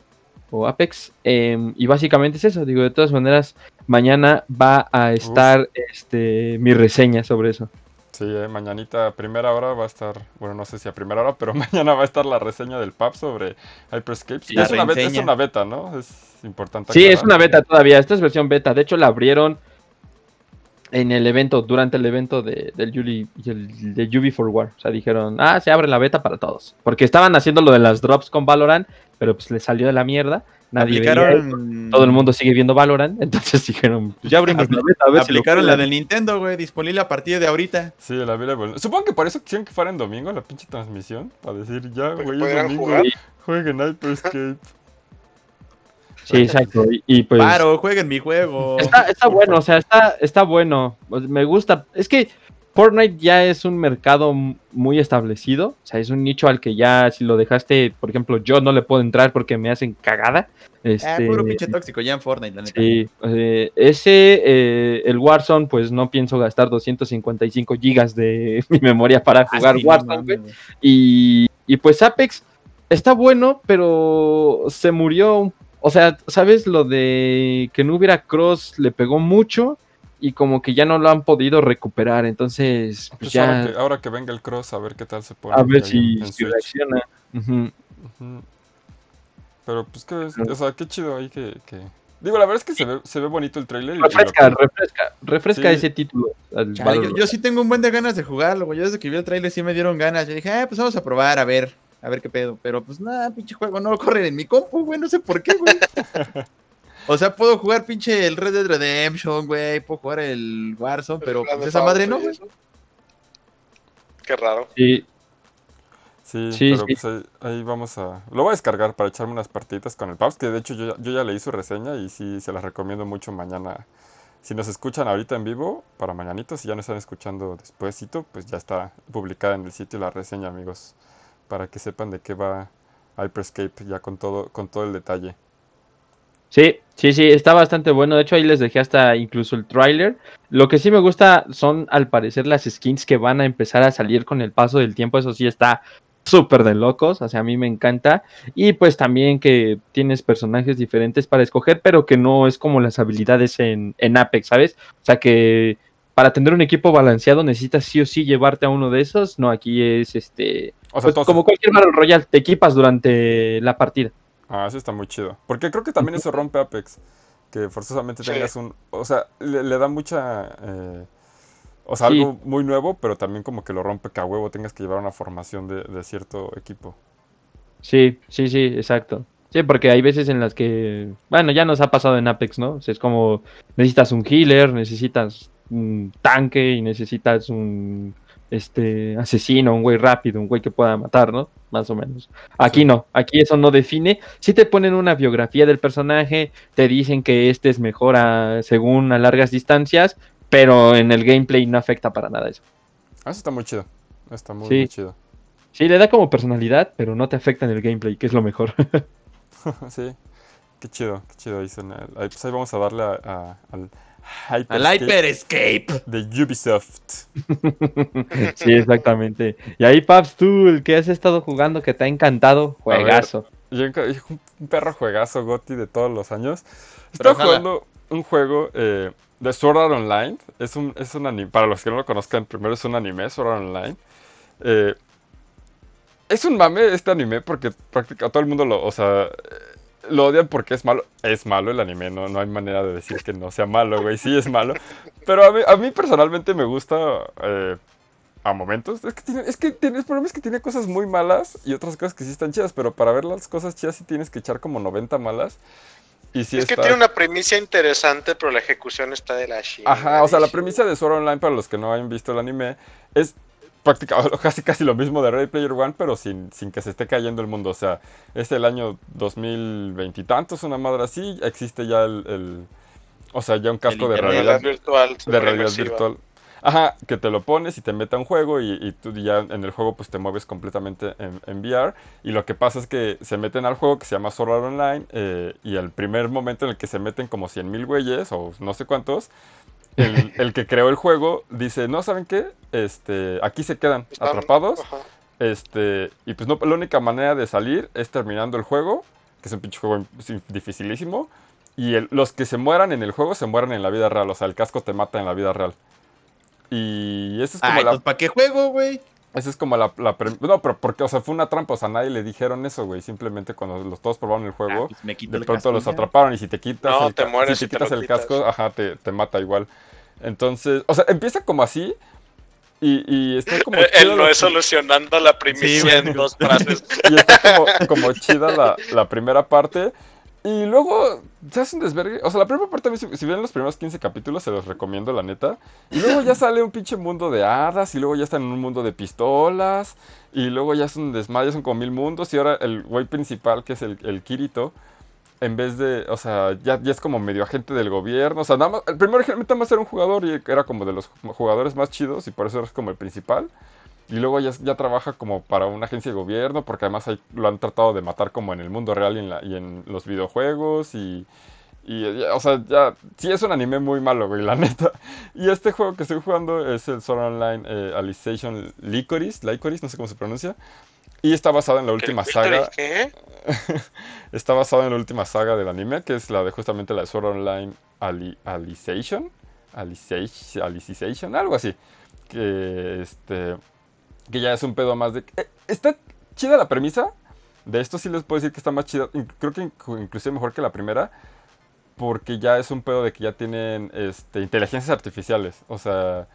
o Apex. em, y básicamente es eso. Digo, de todas maneras, mañana va a estar este, mi reseña sobre eso. Sí, eh, mañanita a primera hora va a estar, bueno, no sé si a primera hora, pero mañana va a estar la reseña del PUB sobre Hyperscapes. La es, una beta, es una beta, ¿no? Es importante. Sí, es una beta todavía. Esta es versión beta. De hecho, la abrieron en el evento, durante el evento de, del Yuli, de Yubi for War. O sea, dijeron, ah, se abre la beta para todos. Porque estaban haciendo lo de las drops con Valorant, pero pues les salió de la mierda. Nadie veía eso. aplicaron, todo el mundo sigue viendo Valorant, entonces dijeron, pues ya abrimos la beta, a ver si lo aplicaron la del Nintendo, güey, disponible a partir de ahorita. Sí, la Available. Supongo que por eso quisieron que fuera en domingo la pinche transmisión. Para decir, ya, que güey, es domingo. jugar. Jueguen Hyperscape. Sí, exacto. Y, y pues Paro, jueguen mi juego. está, está bueno, o sea, está, está bueno. Pues, Me gusta. Es que Fortnite ya es un mercado muy establecido. O sea, es un nicho al que ya si lo dejaste, por ejemplo, yo no le puedo entrar porque me hacen cagada. Ah, Este, puro pinche tóxico ya en Fortnite, la neta. Sí, eh, ese, eh, el Warzone, pues no pienso gastar 255 gigas de mi memoria para Ah, jugar sí, Warzone. Y, y pues Apex está bueno, pero se murió. O sea, ¿sabes? Lo de que no hubiera cross le pegó mucho y como que ya no lo han podido recuperar. Entonces, pues Pues ahora, ya que, ahora que venga el cross, a ver qué tal se pone. a ver si, en si Switch. reacciona. Pero pues que, o sea, qué chido ahí que, que- Digo, la verdad es que se ve, se ve bonito el trailer. y Refresca, que- refresca, refresca Sí. ese título. Chale, yo sí tengo un buen de ganas de jugarlo, güey. Yo desde que vi el trailer sí me dieron ganas. Yo dije, ah, pues vamos a probar, a ver, a ver qué pedo. Pero pues nada, pinche juego no lo corren en mi compu, güey. No sé por qué, güey. o sea, puedo jugar pinche el Red Dead Redemption, güey. Puedo jugar el Warzone, pero pues esa madre no, güey. Qué raro. Sí, Sí, Sí, pero sí. pues ahí, ahí vamos a... Lo voy a descargar para echarme unas partiditas con el Paps, que de hecho yo, ya- yo ya leí su reseña y sí, se las recomiendo mucho mañana. Si nos escuchan ahorita en vivo, para mañanitos, si ya nos están escuchando despuésito, pues ya está publicada en el sitio la reseña, amigos, para que sepan de qué va Hyperscape ya con todo, con todo el detalle. Sí, sí, sí, está bastante bueno. De hecho, ahí les dejé hasta incluso el tráiler. Lo que sí me gusta son, al parecer, las skins que van a empezar a salir con el paso del tiempo. Eso sí está súper de locos. O sea, a mí me encanta. Y pues también que tienes personajes diferentes para escoger, pero que no es como las habilidades en, en Apex, ¿sabes? O sea, que para tener un equipo balanceado necesitas sí o sí llevarte a uno de esos. No, aquí es este. O sea, Pues, como cualquier Battle Royale, te equipas durante la partida. Ah, eso está muy chido. Porque creo que también eso rompe Apex. Que forzosamente Sí. tengas un... O sea, le, le da mucha... eh, o sea, Sí. algo muy nuevo, pero también como que lo rompe que a huevo tengas que llevar una formación de, de cierto equipo. Sí, sí, sí, exacto. Sí, porque hay veces en las que, bueno, ya nos ha pasado en Apex, ¿no? O sea, es como necesitas un healer, necesitas un tanque y necesitas un este asesino, un güey rápido, un güey que pueda matar, ¿no? Más o menos. Aquí Sí. no, aquí eso no define. Si te ponen una biografía del personaje, te dicen que este es mejor a- según a largas distancias, pero en el gameplay no afecta para nada eso. Ah, eso está muy chido. Está muy, Sí. muy chido. Sí, le da como personalidad, pero no te afecta en el gameplay, que es lo mejor. sí. Qué chido, qué chido. Ahí, pues ahí vamos a darle a- a- al Al Hyperscape Hyper Escape. de Ubisoft. Sí, exactamente. Y ahí, Paps, tú, el que has estado jugando, que te ha encantado, ver. juegazo. Yo un perro juegazo Gotti de todos los años. Estaba jugando un juego eh, de Sword Art Online. Es un, es un anime. Para los que no lo conozcan, primero es un anime, Sword Art Online. Eh, es un mame este anime porque prácticamente todo el mundo lo, o sea, eh, lo odian porque es malo. Es malo el anime, no, no hay manera de decir que no sea malo, güey. Sí es malo. Pero a mí, a mí personalmente me gusta eh, a momentos. Es que, tiene, es que tiene- el problema es que tiene cosas muy malas y otras cosas que sí están chidas, pero para ver las cosas chidas sí tienes que echar como 90 malas. Y sí es que tiene una premisa interesante, pero la ejecución está de la chingada. Ajá, o sea, la premisa de Sword Online, para los que no hayan visto el anime, es prácticamente casi, casi lo mismo de Ready Player One, pero sin, sin que se esté cayendo el mundo. O sea, es el año 2020 y tantos, una madre así, existe ya el, el- o sea, ya un casco de realidad, virtual. de realidad inmersiva. virtual. Ajá, que te lo pones y te mete a un juego y, y tú ya en el juego pues te mueves completamente en, en VR y lo que pasa es que se meten al juego que se llama Art Online eh, y el primer momento en el que se meten como 100.000 güeyes o no sé cuántos, el, el que creó el juego dice, no, ¿saben qué? Este, aquí se quedan Están- atrapados ajá. este, y pues no, la única manera de salir es terminando el juego, que es un pinche juego dificilísimo. Y el- los que se mueran en el juego se mueren en la vida real, o sea, el casco te mata en la vida real. Y esa es como Ay, la, pues, ¿para qué juego, güey? Esa es como la, la pre- No, pero porque, o sea, fue una trampa, o sea, nadie le dijeron eso, güey. Simplemente cuando los todos probaron el Ah, juego, pues me quito de pronto los atraparon y si te quitas No, el, te mueres si si te quitas el casco, ajá, te, te mata igual. Entonces, o sea, empieza como así y, y está como Él no lo es que- solucionando la primicia en dos frases. y está como, como chida la, la primera parte. Y luego se hace un desvergue. O sea, la primera parte, a mí, si, si ven los primeros 15 capítulos, se los recomiendo, la neta. Y luego ya sale un pinche mundo de hadas. Y luego ya están en un mundo de pistolas. Y luego ya es un desmadre, son como mil mundos. Y ahora el güey principal, que es el, el Kirito, en vez de. O sea, ya, ya es como medio agente del gobierno. O sea, nada más. El primero nada más era un jugador y era como de los jugadores más chidos. Y por eso era como el principal. Y luego ya, ya trabaja como para una agencia de gobierno, porque además lo han tratado de matar como en el mundo real y en, la- y en los videojuegos. Y, y, o sea, ya, sí es un anime muy malo, güey, la neta. Y este juego que estoy jugando es el Sword Online eh, Alicization Licorice, Licorice, no sé cómo se pronuncia. Y está basado en la última ¿Qué- saga. ¿Qué? Está basado en la última saga del anime, que es la de justamente la de Sword Online Ali-. Alicization, Alicization, algo así. Que este. Que ya es un pedo más de. eh, está chida la premisa. De esto sí les puedo decir que está más chida. Creo que inc- inclusive mejor que la primera. Porque ya es un pedo de que ya tienen este, inteligencias artificiales. O sea.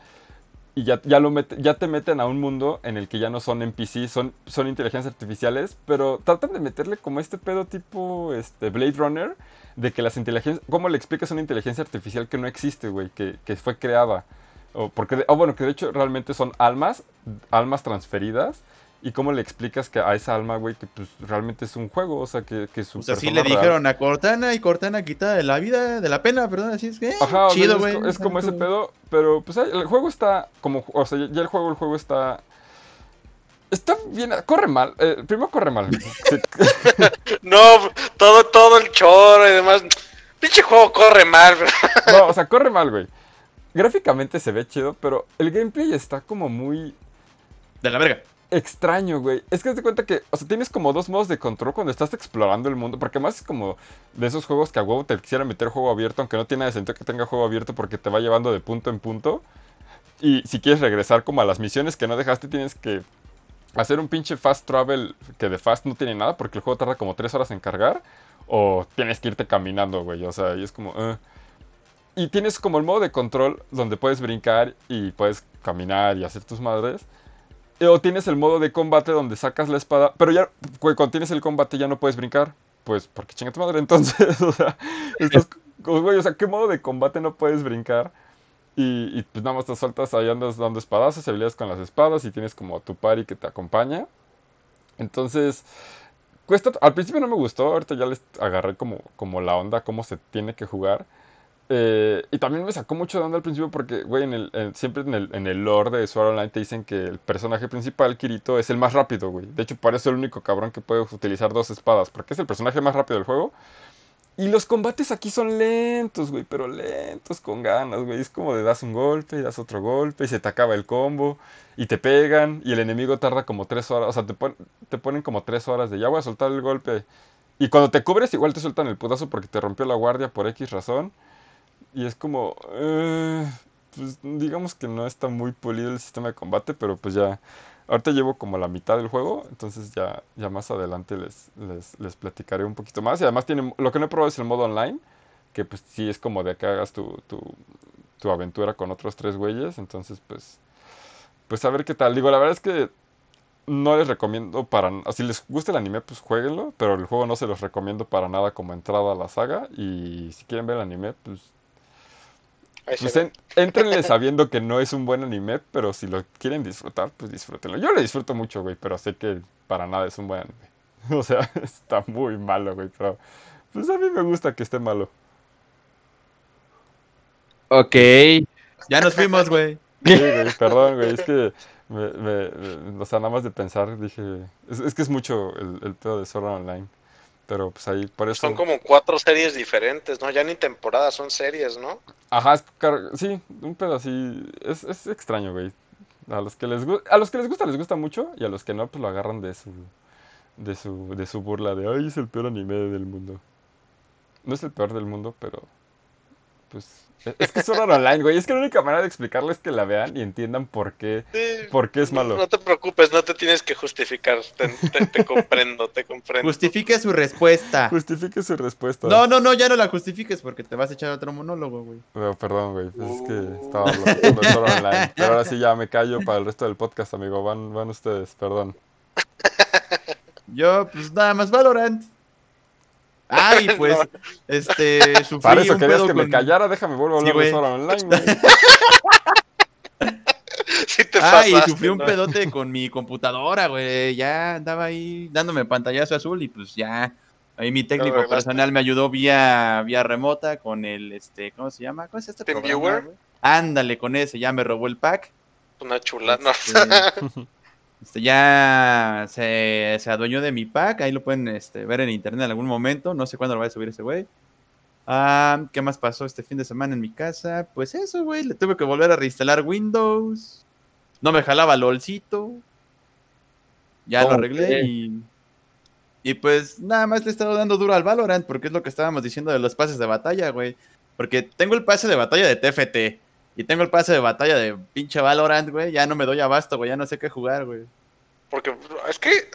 Y ya, ya, lo mete- ya te meten a un mundo en el que ya no son NPC, son, son inteligencias artificiales, pero tratan de meterle como este pedo tipo este, Blade Runner, de que las inteligencias, ¿cómo le explicas una inteligencia artificial que no existe, güey, que fue creada? O porque, de- o bueno, que de hecho realmente son almas, almas transferidas, y cómo le explicas que a esa alma, güey, que pues realmente es un juego, o sea, que, que su Pues así persona le real- dijeron a Cortana y Cortana quitada de la vida, de la pena, perdón, así es que. eh, Ajá, o sea, chido, es güey. es, como ese pedo, pero pues el juego está como, o sea, ya el juego, el juego está... Está bien, corre mal, eh, primero corre mal. Sí, No, todo, todo el choro y demás. Pinche juego corre mal, bro. no, o sea, corre mal, güey. Gráficamente se ve chido, pero el gameplay está como muy De la verga. extraño, güey. Es que te cuenta que, o sea, tienes como dos modos de control cuando estás explorando el mundo, porque además es como de esos juegos que a huevo te quisiera meter juego abierto, aunque no tiene sentido que tenga juego abierto porque te va llevando de punto en punto. Y si quieres regresar como a las misiones que no dejaste, tienes que hacer un pinche fast travel que de fast no tiene nada porque el juego tarda como tres horas en cargar. O tienes que irte caminando, güey. O sea, y es como... eh. Y tienes como el modo de control donde puedes brincar y puedes caminar y hacer tus madres. Eh, O tienes el modo de combate donde sacas la espada, pero ya cuando tienes el combate ya no puedes brincar. Pues porque chinga tu madre, entonces, o sea, estás como, güey, o sea, ¿qué modo de combate no puedes brincar? Y, y, pues nada más te sueltas ahí andas dando espadazos, habilidades con las espadas y tienes como a tu pari que te acompaña. Entonces, cuesta, al principio no me gustó, ahorita ya les agarré como, como la onda, cómo se tiene que jugar. Eh, y también me sacó mucho de onda al principio porque, güey, en el, siempre en el, en el lore de Sword Online te dicen que el personaje principal, Kirito, es el más rápido, güey. De hecho, parece el único cabrón que puede utilizar dos espadas porque es el personaje más rápido del juego. Y los combates aquí son lentos, güey, pero lentos con ganas, güey. Es como de das un golpe y das otro golpe y se te acaba el combo y te pegan y el enemigo tarda como tres horas. O sea, te, te ponen como tres horas de ya voy a soltar el golpe. Y cuando te cubres, igual te sueltan el putazo porque te rompió la guardia por X razón. Y es como, eh, pues digamos que no está muy pulido el sistema de combate, pero pues ya, ahorita llevo como la mitad del juego, entonces ya, ya más adelante les, les, les platicaré un poquito más. Y además tiene, lo que no he probado es el modo online, que pues sí es como de que hagas tu, tu, tu aventura con otros tres güeyes, entonces pues, pues a ver qué tal. Digo, la verdad es que no les recomiendo para... Si les gusta el anime, pues jueguenlo, pero el juego no se los recomiendo para nada como entrada a la saga. Y si quieren ver el anime, pues... pues entrenle sabiendo que no es un buen anime, pero si lo quieren disfrutar, pues disfrútenlo. Yo lo disfruto mucho, güey, pero sé que para nada es un buen anime. O sea, está muy malo, güey, pero... Pues a mí me gusta que esté malo. Ok. Ya nos fuimos, güey. Sí, güey, perdón, güey, es que me, me, o sea, nada más de pensar, dije, es, que es mucho el, el pedo de Sword Online. Pero pues ahí, por eso... Son como cuatro series diferentes, ¿no? Ya ni temporadas, son series, ¿no? Ajá, es, sí, un pedo así, es, es extraño, güey. A los, que les, a los que les gusta, les gusta mucho, y a los que no, pues lo agarran de su, de su, de su burla de, ay, es el peor anime del mundo. No es el peor del mundo, pero, pues, es que es solo online, güey. Es que la única manera de explicarles es que la vean y entiendan por qué, por qué es malo. No te preocupes, no te tienes que justificar. Te, comprendo, te comprendo. Justifique su respuesta. Justifique su respuesta. No, no, no, ya no la justifiques porque te vas a echar otro monólogo, güey. perdón, güey. Pues es que estaba hablando solo online. Pero ahora sí ya me callo para el resto del podcast, amigo. Van, van ustedes, perdón. Yo, pues nada más Valorant. Ay, pues, este, sufrí Para eso querías que me callara, déjame vuelvo a hablar de Online, güey. sí te Ay, sufrí un pedote con mi computadora, güey. Ya andaba ahí dándome pantallazo azul y pues ya. Ahí mi técnico personal me ayudó vía, vía remota con el, este, ¿cómo se llama? ¿Cómo es este programa? Ándale con ese, ya me robó el pack. Una chula, no. Este, este, ya se, se, adueñó de mi pack, ahí lo pueden este, ver en internet en algún momento, no sé cuándo lo va a subir ese güey. Ah, ¿Qué más pasó este fin de semana en mi casa? Pues eso, güey, le tuve que volver a reinstalar Windows. No me jalaba LOLcito. Ya lo arreglé y... Y pues nada más le he estado dando duro al Valorant porque es lo que estábamos diciendo de los pases de batalla, güey. Porque tengo el pase de batalla de TFT. Y tengo el pase de batalla de pinche Valorant, güey. Ya no me doy abasto, güey. Ya no sé qué jugar, güey. Porque es que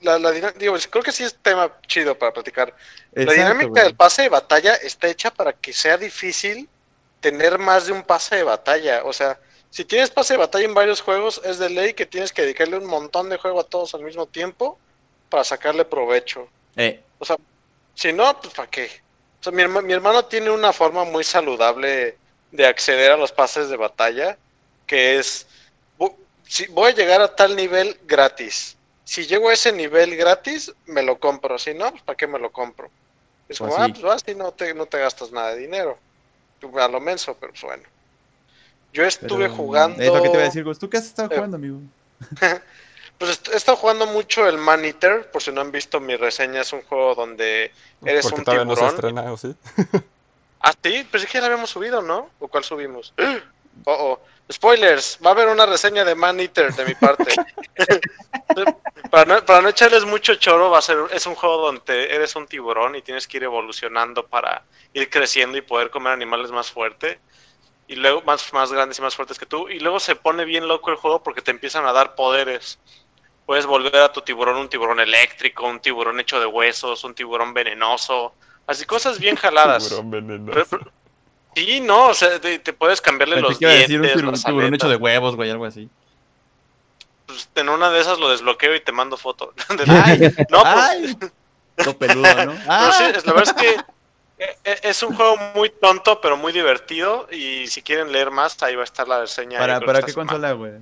la, la digo, creo que sí es tema chido para platicar. la dinámica del pase de batalla está hecha para que sea difícil tener más de un pase de batalla. O sea, si tienes pase de batalla en varios juegos, es de ley que tienes que dedicarle un montón de juego a todos al mismo tiempo para sacarle provecho. Eh. O sea, si no, pues ¿para qué? O sea, mi, mi hermano tiene una forma muy saludable de acceder a los pases de batalla, que es, si voy a llegar a tal nivel gratis. Si llego a ese nivel gratis, me lo compro. Si no, pues, ¿para qué me lo compro? Es pues como, ah, pues vas y no te, no te gastas nada de dinero. A lo menso, pero pues, bueno. Yo estuve jugando. Es lo que te iba a decir, ¿tú qué has estado eh, jugando, amigo? pues he estado jugando mucho el Man Eater, por si no han visto mi reseña, es un juego donde eres un tiburón. No se estrena, sí? Ah, sí, pero es que ya la habíamos subido, ¿no? ¿O cuál subimos? Oh, oh. Spoilers, va a haber una reseña de Man Eater de mi parte. para, no, para no echarles mucho choro, va a ser, es un juego donde eres un tiburón y tienes que ir evolucionando para ir creciendo y poder comer animales más fuertes. Y luego más, más grandes y más fuertes que tú. Y luego se pone bien loco el juego porque te empiezan a dar poderes. Puedes volver a tu tiburón un tiburón eléctrico, un tiburón hecho de huesos, un tiburón venenoso Así cosas bien jaladas. sí, no, o sea, te, puedes cambiarle los dientes. Decir un tiburón hecho de huevos, güey, algo así. Pues en una de esas lo desbloqueo y te mando foto. no, pues... peludo, ¿no? sí, la verdad es que e, e, es un juego muy tonto, pero muy divertido. Y si quieren leer más, ahí va a estar la reseña. ¿Para, ¿para qué consola, güey?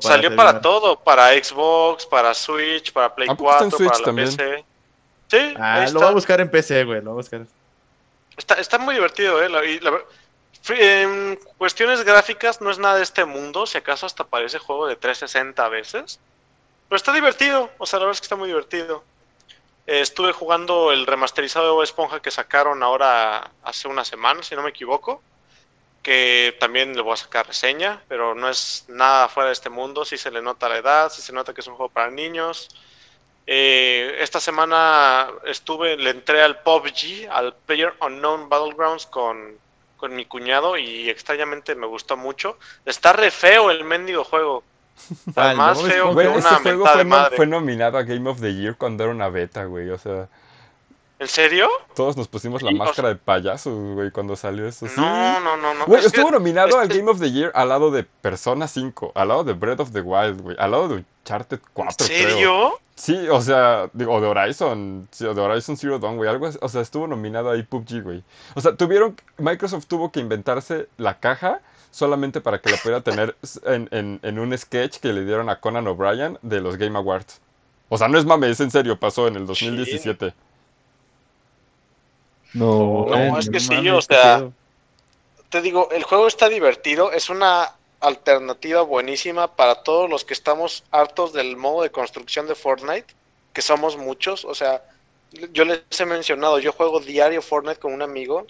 Salió para todo, para Xbox, para Switch, para Play 4, para la PC. Sí, ah, lo voy a buscar en PC, güey, lo voy a buscar. Está, está muy divertido, ¿eh? en cuestiones gráficas no es nada de este mundo, si acaso hasta parece juego de 360 a veces. Pero está divertido, o sea, la verdad es que está muy divertido. Eh, estuve jugando el remasterizado de Bob Esponja que sacaron ahora hace una semana, si no me equivoco. Que también le voy a sacar reseña, pero no es nada fuera de este mundo. Si se le nota la edad, si se nota que es un juego para niños. Eh, esta semana estuve, le entré al PUBG, al Player Unknown Battlegrounds con, con mi cuñado y extrañamente me gustó mucho. Está re feo el mendigo juego. Está más feo que una juego fue, fue, nominado a Game of the Year cuando era una beta, güey. O sea, ¿En serio? Todos nos pusimos la máscara de payaso, güey, cuando salió eso. sí. No, no, no, no. Güey, Es que- estuvo nominado al Game of the Year al lado de Persona 5, al lado de Breath of the Wild, güey, al lado de Uncharted 4, ¿En creo. serio? Sí, o sea, digo, o de Horizon, sí, o de Horizon Zero Dawn, güey, algo así, o sea, estuvo nominado ahí PUBG, güey. O sea, tuvieron, Microsoft tuvo que inventarse la caja solamente para que la pudiera tener en, en- en un sketch que le dieron a Conan O'Brien de los Game Awards. O sea, no es mame, es en serio, pasó en el 2017. No, No, es que sí, o sea, te digo, el juego está divertido, es una alternativa buenísima para todos los que estamos hartos del modo de construcción de Fortnite, que somos muchos, o sea, yo les he mencionado, yo juego diario Fortnite con un amigo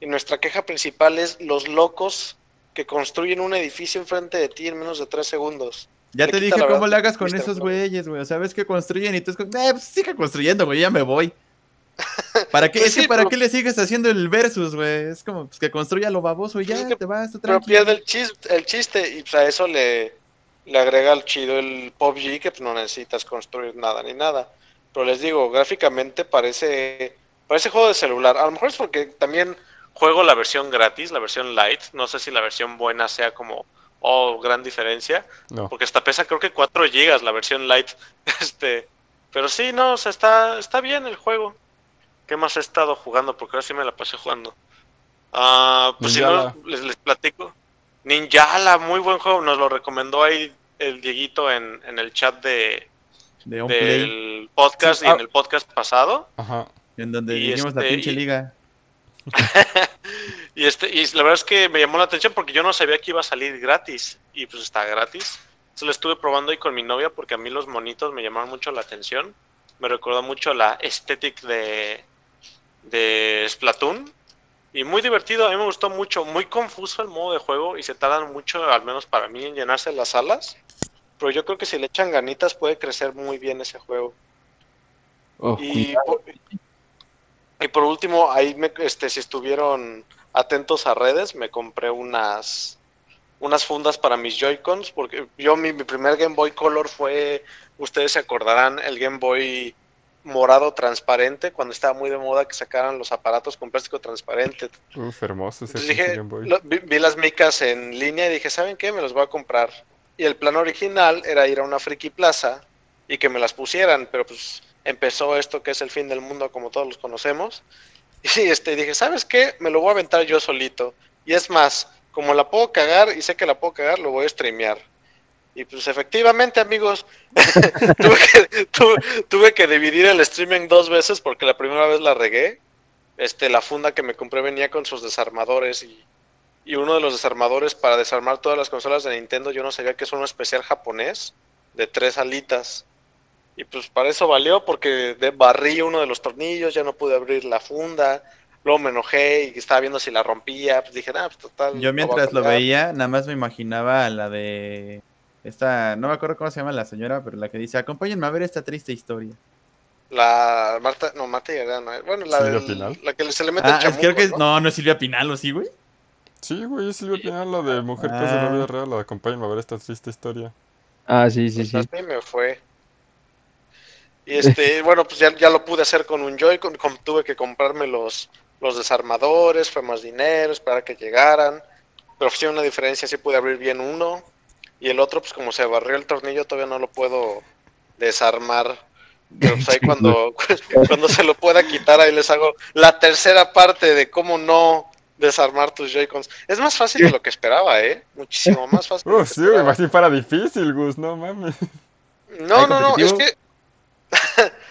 y nuestra queja principal es los locos que construyen un edificio enfrente de ti en menos de tres segundos. Ya le te dije cómo verdad le hagas con esos güeyes, güey. O sea, ves que construyen y tú es como, eh, pues sigue construyendo, güey, ya me voy. ¿Para qué? Pues sí, ¿para pero- qué le sigues haciendo el versus, güey? Es como pues, que construya lo baboso y ya es que- te vas, tú Pero pierde el chiste, el chiste y pues a eso le, le agrega el chido el PUBG que pues no necesitas construir nada ni nada. Pero les digo, gráficamente parece parece juego de celular. A lo mejor es porque también juego la versión gratis, la versión light. No sé si la versión buena sea como oh, gran diferencia, No. porque hasta pesa creo que 4 gigas la versión light. Este, pero sí, no, o sea, está está bien el juego. ¿Qué más he estado jugando? Porque ahora sí me la pasé jugando. Ah, pues si no, les, les platico. Ninjala, muy buen juego. Nos lo recomendó ahí el Dieguito en, en el chat de, De un play, del podcast Sí, y ah. en el podcast pasado. Ajá. en donde dijimos la este, pinche y- liga. y este y la verdad es que me llamó la atención porque yo no sabía que iba a salir gratis. Y pues está gratis. Se lo estuve probando ahí con mi novia porque a mí los monitos me llamaron mucho la atención. Me recordó mucho la estética de, de Splatoon. Y muy divertido, a mí me gustó mucho. Muy confuso el modo de juego y se tardan mucho, al menos para mí, en llenarse las salas. Pero yo creo que si le echan ganitas puede crecer muy bien ese juego. Oh, Y por, y por último, ahí me, este, si estuvieron atentos a redes, me compré unas unas fundas para mis Joy-Cons, porque yo mi, mi primer Game Boy Color fue, ustedes se acordarán, el Game Boy morado transparente, cuando estaba muy de moda que sacaran los aparatos con plástico transparente. Uf, hermoso ese Entonces pinche dije, Game Boy. lo- vi, vi las micas en línea y dije, ¿saben qué? Me los voy a comprar. Y el plan original era ir a una friki plaza y que me las pusieran, pero pues empezó esto que es el fin del mundo como todos los conocemos. Y este dije, ¿sabes qué? Me lo voy a aventar yo solito. Y es más, como la puedo cagar y sé que la puedo cagar, lo voy a streamear. Y pues efectivamente, amigos, tuve, que, tuve- tuve que dividir el streaming dos veces porque la primera vez la regué. Este, la funda que me compré venía con sus desarmadores y, y uno de los desarmadores para desarmar todas las consolas de Nintendo, yo no sabía que es uno especial japonés de tres alitas. Y pues para eso valió porque de barrí uno de los tornillos, ya no pude abrir la funda. Luego me enojé y estaba viendo si la rompía. Pues dije, ah, pues total. Yo mientras lo colgar". veía, nada más me imaginaba a la de esta, no me acuerdo cómo se llama la señora, pero la que dice, acompáñenme a ver esta triste historia. La Marta, no, Marta Gareda, no, bueno, la, Silvia del- Pinal. la que se le mete Ah, el chamuco, creo que ¿no? no, no es Silvia Pinal, ¿o sí, güey? Sí, güey, es Silvia Pinal, la de Mujer que hace Ah. la vida real, la de acompáñenme a ver esta triste historia. Ah, sí, sí, Pues sí. así me fue. Y este, bueno, pues ya, ya lo pude hacer con un Joy-Con, com- tuve que comprarme los, los desarmadores, fue más dinero, esperar a que llegaran. Pero sí una diferencia, sí pude abrir bien uno. Y el otro, pues como se barrió el tornillo, todavía no lo puedo desarmar. Pero pues ahí cuando, cuando se lo pueda quitar, ahí les hago la tercera parte de cómo no desarmar tus Joy-Cons. Es más fácil de lo que esperaba, ¿eh? Muchísimo más fácil. de lo Uf, que sí, más si fuera difícil, Gus, no mames. No, ¿Hay no, no, es que.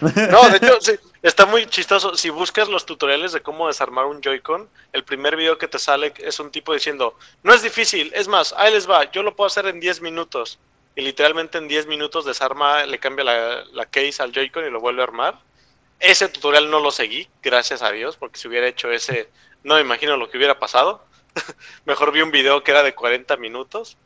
no, de hecho, sí, está muy chistoso. Si buscas los tutoriales de cómo desarmar un Joy-Con, el primer video que te sale es un tipo diciendo: No es difícil, es más, ahí les va, yo lo puedo hacer en 10 minutos. Y literalmente en 10 minutos desarma, le cambia la, case al Joy-Con y lo vuelve a armar. Ese tutorial no lo seguí, gracias a Dios, porque si hubiera hecho ese, no me imagino lo que hubiera pasado. Mejor vi un video que era de 40 minutos.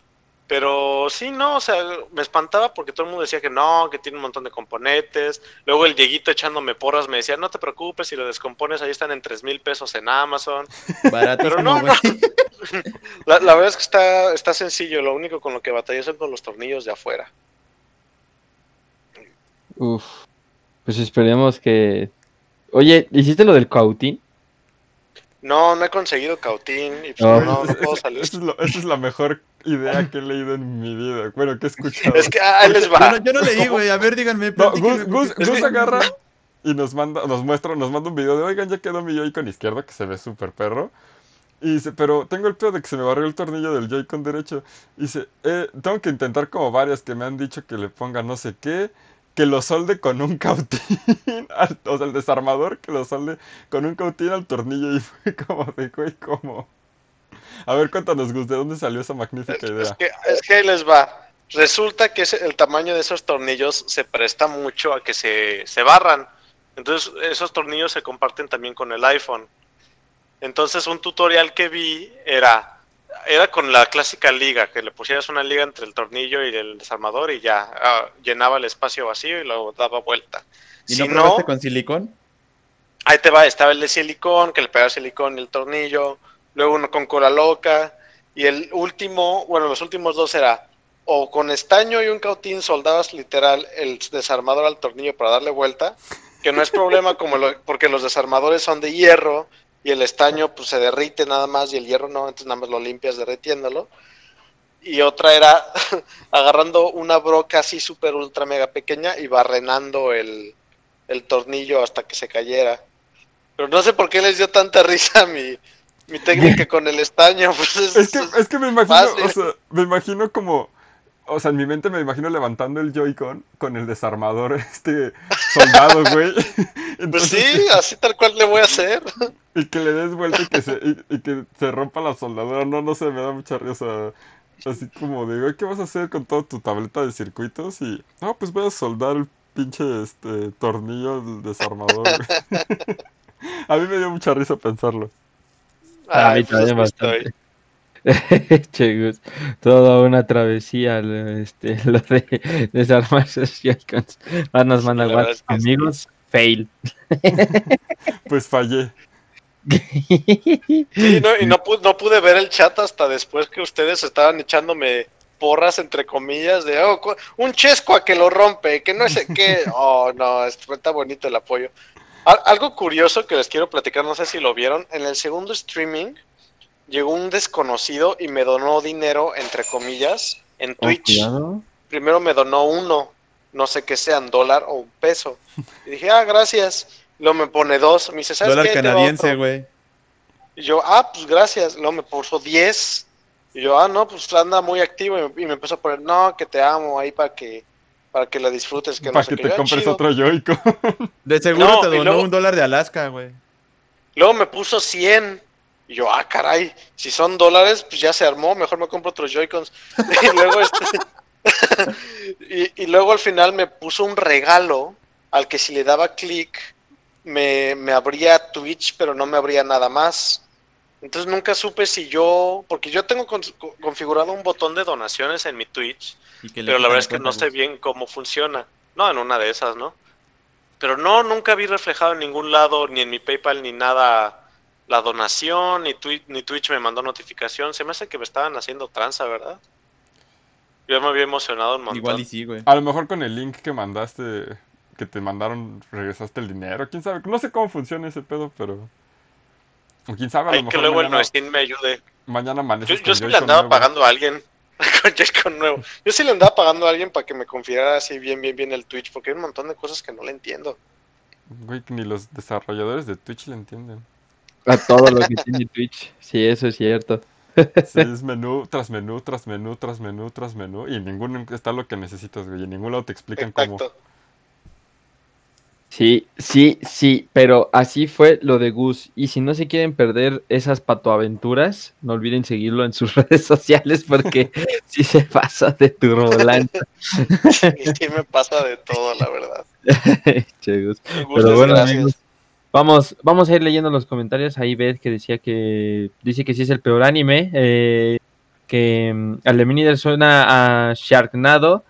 Pero sí, no, o sea, me espantaba porque todo el mundo decía que no, que tiene un montón de componentes. Luego el Dieguito echándome porras me decía, no te preocupes, si lo descompones, ahí están en 3 mil pesos en Amazon. Baratísimo, Pero no. La, la verdad es que está, está sencillo, lo único con lo que batallé son con los tornillos de afuera. Uf. Pues esperemos que Oye, ¿hiciste lo del cautín? No, no he conseguido cautín y pues No. no, puedo salir. esa es, lo- esa es la mejor idea que he leído en mi vida. Bueno, que he escuchado. Es que ah, ahí les Yo va. no, yo no leí, güey. A ver, díganme. No, Gus, Gus, Gus agarra y nos manda, nos muestra, nos manda un video de, oigan, ya quedó mi Joy-Con izquierdo, que se ve súper perro. Y dice, pero tengo el pedo de que se me barrió el tornillo del Joy-Con derecho. Y dice, eh, tengo que intentar como varias que me han dicho que le ponga no sé qué, que lo solde con un cautín, al- o sea, el desarmador, que lo solde con un cautín al tornillo. Y fue como de, güey, ¿cómo? A ver, cuéntanos, Gus, ¿de dónde salió esa magnífica Es idea? que, es que ahí les va. Resulta que el tamaño de esos tornillos se presta mucho a que se, se barran. Entonces, esos tornillos se comparten también con el iPhone. Entonces, un tutorial que vi era, era con la clásica liga, que le pusieras una liga entre el tornillo y el desarmador y ya ah, llenaba el espacio vacío y lo daba vuelta. ¿Y si no no, probaste con silicón? Ahí te va, estaba el de silicón, que le pegaba silicón y el tornillo, luego uno con cola loca, y el último, bueno, los últimos dos era o con estaño y un cautín soldabas literal el desarmador al tornillo para darle vuelta, que no es problema como lo- porque los desarmadores son de hierro y el estaño pues se derrite nada más y el hierro no, entonces nada más lo limpias derritiéndolo. Y otra era agarrando una broca así súper ultra mega pequeña y barrenando el, el tornillo hasta que se cayera. Pero no sé por qué les dio tanta risa mi, mi técnica con el estaño. Pues es, Es que, es que me imagino, fácil. o sea, me imagino como, o sea, en mi mente me imagino levantando el Joy-Con con el desarmador, este, soldado, güey. pues Entonces, sí, así tal cual le voy a hacer. Y que le des vuelta y que se, y, y que se rompa la soldadura. No, no sé, me da mucha risa. Así como digo, ¿qué vas a hacer con toda tu tableta de circuitos? Y, no, pues voy a soldar el pinche, este, tornillo del desarmador, güey. A mí me dio mucha risa pensarlo. A mí Ay, pues también bastante. estoy. che, Gus, toda una travesía, lo- este, lo de desarmar esos Joy-Cons. Ahora nos manda WhatsApp, amigos, fail. Pues fallé. Sí, no, y no pude, no pude ver el chat hasta después que ustedes estaban echándome porras entre comillas de oh, un chesco a que lo rompe, que no sé qué. Oh, no, es- está bonito el apoyo. Al- algo curioso que les quiero platicar, no sé si lo vieron, en el segundo streaming llegó un desconocido y me donó dinero entre comillas en Oh, Twitch. cuidado. Primero me donó uno, no sé qué sean, dólar o un peso. Y dije, ah, gracias. Luego me pone dos. Me dice, ¿sabes Dólar qué? Canadiense, otro". güey. Y yo, ah, pues gracias. Luego me puso 10. Y yo, ah, no, pues anda muy activo. Y me, y me empezó a poner, no, que te amo ahí para que para que la disfrutes. Que no Para sé que qué". te Yo, "Ah, compres chido". otro Joy-Con. De seguro No, te donó luego- un dólar de Alaska, güey. Luego me puso 100. Y yo, ah, caray, si son dólares, pues ya se armó. Mejor me compro otros Joy-Cons. y, luego este... y, y luego al final me puso un regalo al que si le daba clic me, me abría Twitch, pero no me abría nada más. Entonces nunca supe si yo, porque yo tengo con- configurado un botón de donaciones en mi Twitch, pero la verdad es que no sé bien cómo funciona. No, en una de esas, ¿no? Pero no, nunca vi reflejado en ningún lado, ni en mi PayPal, ni nada, la donación, ni, Twi- ni Twitch me mandó notificación. Se me hace que me estaban haciendo tranza, ¿verdad? Yo me había emocionado un montón. Igual y sí, güey. A lo mejor con el link que mandaste, que te mandaron, regresaste el dinero. ¿Quién sabe? No sé cómo funciona ese pedo, pero... O quién sabe, a lo Ay, que mejor luego el mañana, Noestin me ayude. mañana Yo, amaneces yo con sí le andaba nuevo. pagando a alguien con Joy-Con nuevo. Yo sí le andaba pagando a alguien para que me configurara así bien, bien, bien el Twitch, porque hay un montón de cosas que no le entiendo. Güey, ni los desarrolladores de Twitch le entienden. A todo lo que tiene Twitch. Sí, eso es cierto. Sí, es menú tras menú, tras menú, tras menú, tras menú. Y en ninguno está lo que necesitas, güey. En ningún lado te explican cómo. Sí, sí, sí, pero así fue lo de Gus. Y si no se quieren perder esas patoaventuras, no olviden seguirlo en sus redes sociales porque sí se pasa de turbolanza. Y sí me pasa de todo, la verdad. Che, Gus. Gus, Pero bueno, gracias. amigos, vamos, vamos a ir leyendo los comentarios. Ahí ves que decía que dice que sí es el peor anime. eh, que mm, al de Minider suena a Sharknado.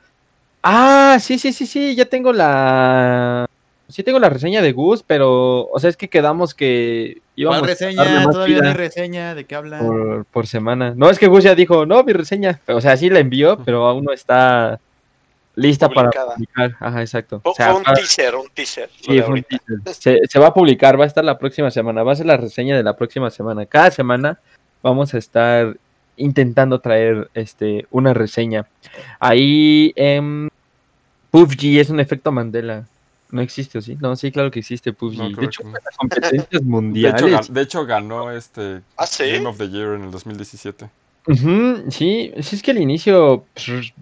Ah, sí, sí, sí, sí, ya tengo la. Sí tengo la reseña de Gus, pero, o sea, es que quedamos que íbamos ¿Cuál a reseña? más Todavía no hay reseña. ¿De qué hablan? por, por semana. No, es que Gus ya dijo, no, mi reseña. O sea, sí la envió, pero aún no está lista para publicar. Ajá, exacto. O sea, un para- teaser, un teaser. Sí, un teaser. Se, se va a publicar, va a estar la próxima semana, va a ser la reseña de la próxima semana. Cada semana vamos a estar intentando traer este una reseña. Ahí em, PUBG es un efecto Mandela. No existe, ¿o sí? No, sí, claro que existe PUBG. No, de hecho, no. las competencias De mundiales. hecho, de hecho, ganó este ¿Ah, sí? Game of the Year en el 2017. Ujú, sí, sí es que al inicio pues,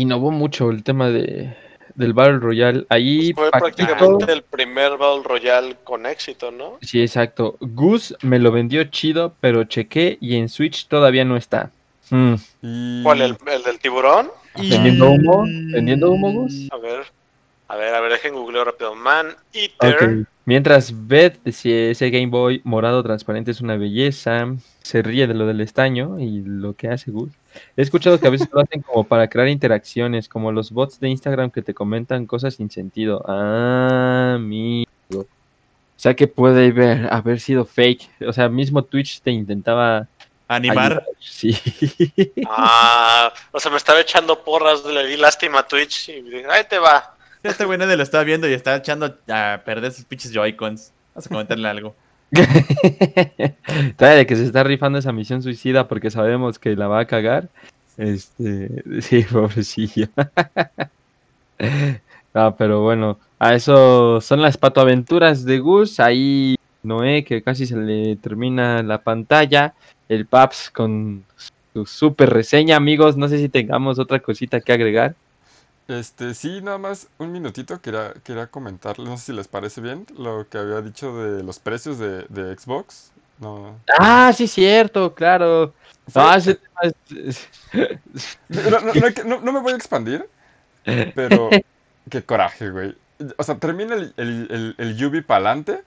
innovó mucho el tema de, del Battle Royale. Ahí Pues fue Paquito- prácticamente el primer Battle Royale con éxito, ¿no? Sí, exacto. Gus me lo vendió chido, pero chequé y en Switch todavía no está. Mm. ¿Cuál? ¿El, el del tiburón? ¿Vendiendo humo? ¿Vendiendo humo, Gus? A ver, a ver, a ver, dejen googleo rápido. Man Eater. Mientras Beth, si ese Game Boy morado transparente es una belleza, se ríe de lo del estaño y lo que hace Gus. He escuchado que a veces lo hacen como para crear interacciones, como los bots de Instagram que te comentan cosas sin sentido. Ah, amigo. O sea que puede haber, haber sido fake. O sea, mismo Twitch te intentaba Animar. ayudar. Sí. Ah, o sea, me estaba echando porras, le di lástima a Twitch y dije, ahí te va. Este güey nadie lo estaba viendo y está echando a perder sus pinches Joy-Cons. Vamos a comentarle algo. Todavía que se está rifando esa misión suicida porque sabemos que la va a cagar. Este, sí, pobrecilla. No, pero bueno, a eso son las patoaventuras de Gus. Ahí Noé, que casi se le termina la pantalla. El Paps con su super reseña, amigos. No sé si tengamos otra cosita que agregar. Este, sí, nada más un minutito quería, quería comentarles, no sé si les parece bien, lo que había dicho de los precios de, de Xbox. No, Ah, sí, cierto, claro. No, ese tema es- no, no- no no- me voy a expandir, pero qué coraje, güey. O sea, termina el, el, el, el Yubi pa'lante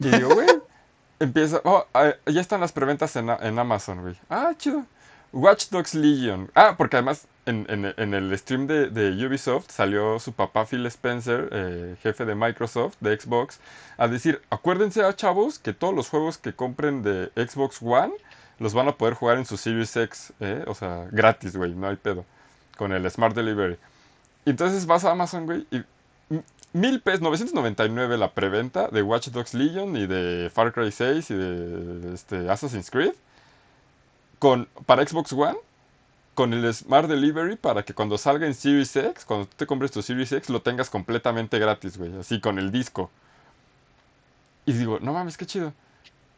y digo, güey, empieza, oh, ah, ya están las preventas en, en Amazon, güey. Ah, chido. Watch Dogs Legion. Ah, porque además en, el stream de, Ubisoft salió su papá Phil Spencer, eh, jefe de Microsoft, de Xbox, a decir, acuérdense a chavos que todos los juegos que compren de Xbox One los van a poder jugar en su Series X, ¿eh? O sea, gratis, güey, no hay pedo. Con el Smart Delivery. Entonces vas a Amazon, güey, y mil pesos, 999 la preventa de Watch Dogs Legion y de Far Cry 6 y de este, Assassin's Creed. Con, para Xbox One, con el Smart Delivery para que cuando salga en Series X, cuando tú te compres tu Series X, lo tengas completamente gratis, güey, así con el disco. Y digo, no mames, qué chido.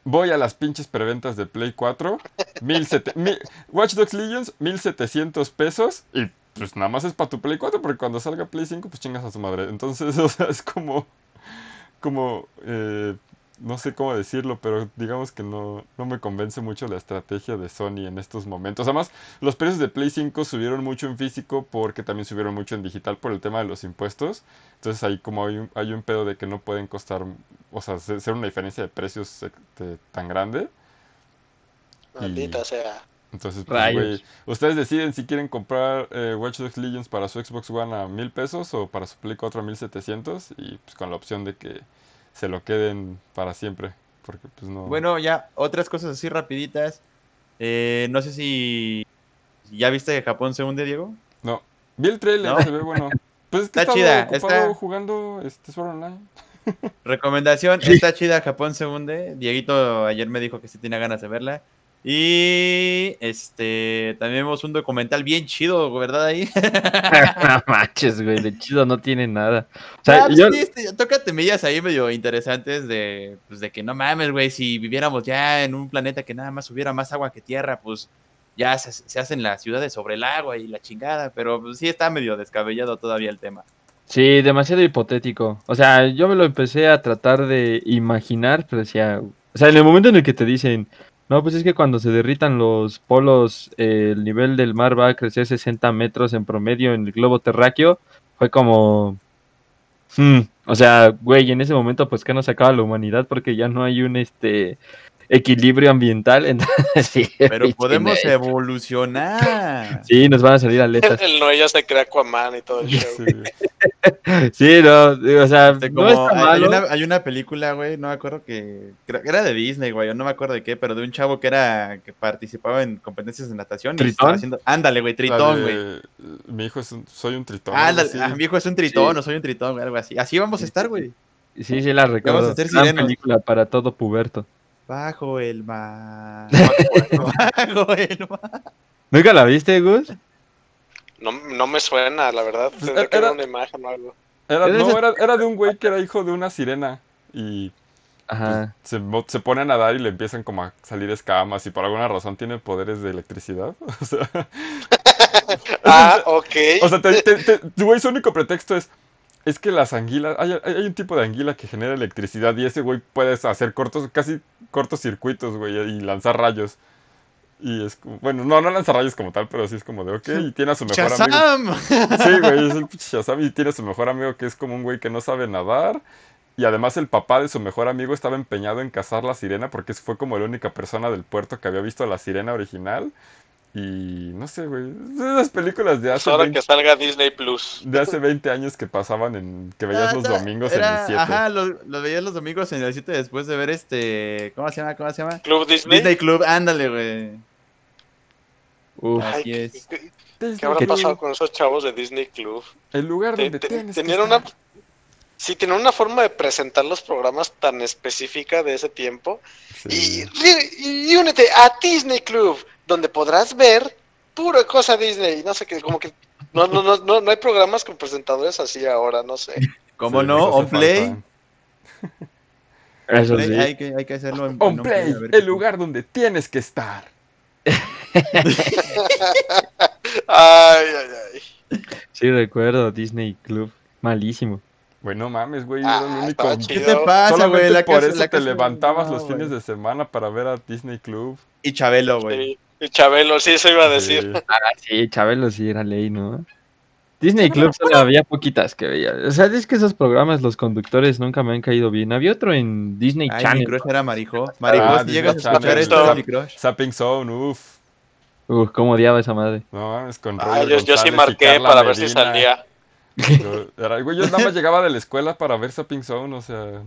Voy a las pinches preventas de Play 4. 1700 mil- Watch Dogs Legions, 1700 pesos. Y pues nada más es para tu Play 4, porque cuando salga Play 5, pues chingas a su madre. Entonces, o sea, es como. Como. eh, no sé cómo decirlo, pero digamos que no, no me convence mucho la estrategia de Sony en estos momentos. Además, los precios de Play 5 subieron mucho en físico porque también subieron mucho en digital por el tema de los impuestos. Entonces ahí como hay un, hay un pedo de que no pueden costar, o sea, se- ser una diferencia de precios este, tan grande. Maldita sea. Entonces, pues, ustedes deciden si quieren comprar eh, Watch Dogs Legions para su Xbox One a mil pesos o para su Play 4 a 1700 y pues con la opción de que se lo queden para siempre. Porque pues no... Bueno, ya, otras cosas así rapiditas. Eh, no sé si ya viste que Japón se hunde, Diego. No. Vi el trailer, ¿No? se ve bueno. Pues es que Está chida, está- jugando este Sword Online. Recomendación, está chida, Japón se hunde. Dieguito ayer me dijo que sí tenía ganas de verla. Y este también vemos un documental bien chido, ¿verdad? Ahí. no manches, güey, de chido no tiene nada. O sea, Ah, pues yo, sí, este, toca temillas ahí medio interesantes de, pues, de que no mames, güey, si viviéramos ya en un planeta que nada más hubiera más agua que tierra, pues ya se, se hacen las ciudades sobre el agua y la chingada, pero pues, sí está medio descabellado todavía el tema. Sí, demasiado hipotético. O sea, yo me lo empecé a tratar de imaginar, pero decía, o sea, en el momento en el que te dicen, no, pues es que cuando se derritan los polos, el nivel del mar va a crecer 60 metros en promedio en el globo terráqueo, fue como, hmm, o sea, güey, en ese momento, pues que no se acaba la humanidad porque ya no hay un, este, equilibrio ambiental. Entonces, sí, Pero podemos evolucionar. Sí, nos van a salir aletas. El Noé ya se crea Aquaman y todo el show. Sí, güey. Sí, no, o sea, Este, no está hay, una, hay una película, güey, no me acuerdo que, creo que era de Disney, güey, yo no me acuerdo de qué, pero de un chavo que era que participaba en competencias de natación y ¿Tritón? estaba haciendo, ándale, güey, tritón, güey. Mi hijo es un, soy un tritón. Ándale, así. ah, mi hijo es un tritón, Sí. o soy un tritón, güey, algo así. Así vamos a estar, güey. Sí, sí, la recuerdo. a hacer Gran película para todo puberto. Bajo el mar. Bajo el mar. ¿Nunca la viste, Gus? No, no me suena, la verdad. Pues, que era- una imagen o algo. Era, no, era, era de un güey que era hijo de una sirena. Y Ajá. se, mo- se pone a nadar y le empiezan como a salir escamas y por alguna razón tiene poderes de electricidad. O sea, Ah, ok. o sea te, te- te- tu güey su único pretexto es es que las anguilas, hay, hay- un tipo de anguila que genera electricidad y ese güey puede hacer cortos, casi cortos circuitos, güey, y lanzar rayos. Y es como, bueno, no, no lanza rayos como tal, pero sí es como de, ok, y tiene a su mejor amigo. ¡Shazam! Sí, güey, es el Shazam y tiene a su mejor amigo que es como un güey que no sabe nadar. Y además el papá de su mejor amigo estaba empeñado en cazar la sirena porque fue como la única persona del puerto que había visto a la sirena original. Y no sé, güey. Esas películas de hace, hora 20, que salga Disney Plus. de hace 20 años que pasaban en. que veías Ah, los domingos era- en el 7. Ajá, lo, lo veías los domingos en el 7 después de ver este. ¿Cómo se llama? ¿Cómo se llama? Club Disney. Disney Club, ándale, güey. Uf. Ay, Así ¿qué- es. ¿qué, Disney qué habrá que- pasado con esos chavos de Disney Club? El lugar donde te- tienes que tenían una sí tenían una forma de presentar los programas tan específica de ese tiempo Sí. y únete a Disney Club donde podrás ver pura cosa Disney no sé qué como que no no no no, no hay programas con presentadores así ahora no sé ¿Cómo Sí, no? On Play. falta. Eso Play, sí. hay, que, hay que hacerlo en, On Play, el lugar donde tienes que estar. ay ay ay Sí, recuerdo Disney Club. Malísimo. Bueno, mames, güey, Ah, era el único. estaba ¿Qué te pasa, Solamente güey? La por casa- eso la te casa- levantabas no, los fines de semana para ver a Disney Club. Y Chabelo, güey. Sí. Y Chabelo sí eso iba a decir Sí. Ah, sí, Chabelo sí era ley, ¿no? Disney Club solo había poquitas que veía. O sea, es que esos programas, los conductores nunca me han caído bien. Había otro en Disney Ay, mi Channel. crush era Marijo. Marijo, Ah, si Disney llegas a escuchar esto, mi crush. Zapping Zone, uff. Uf, cómo odiaba esa madre. No mames, con Ah, yo, yo sí marqué para ver si salía Pero era- güey, yo nada más llegaba de la escuela para ver Zapping Zone, o sea.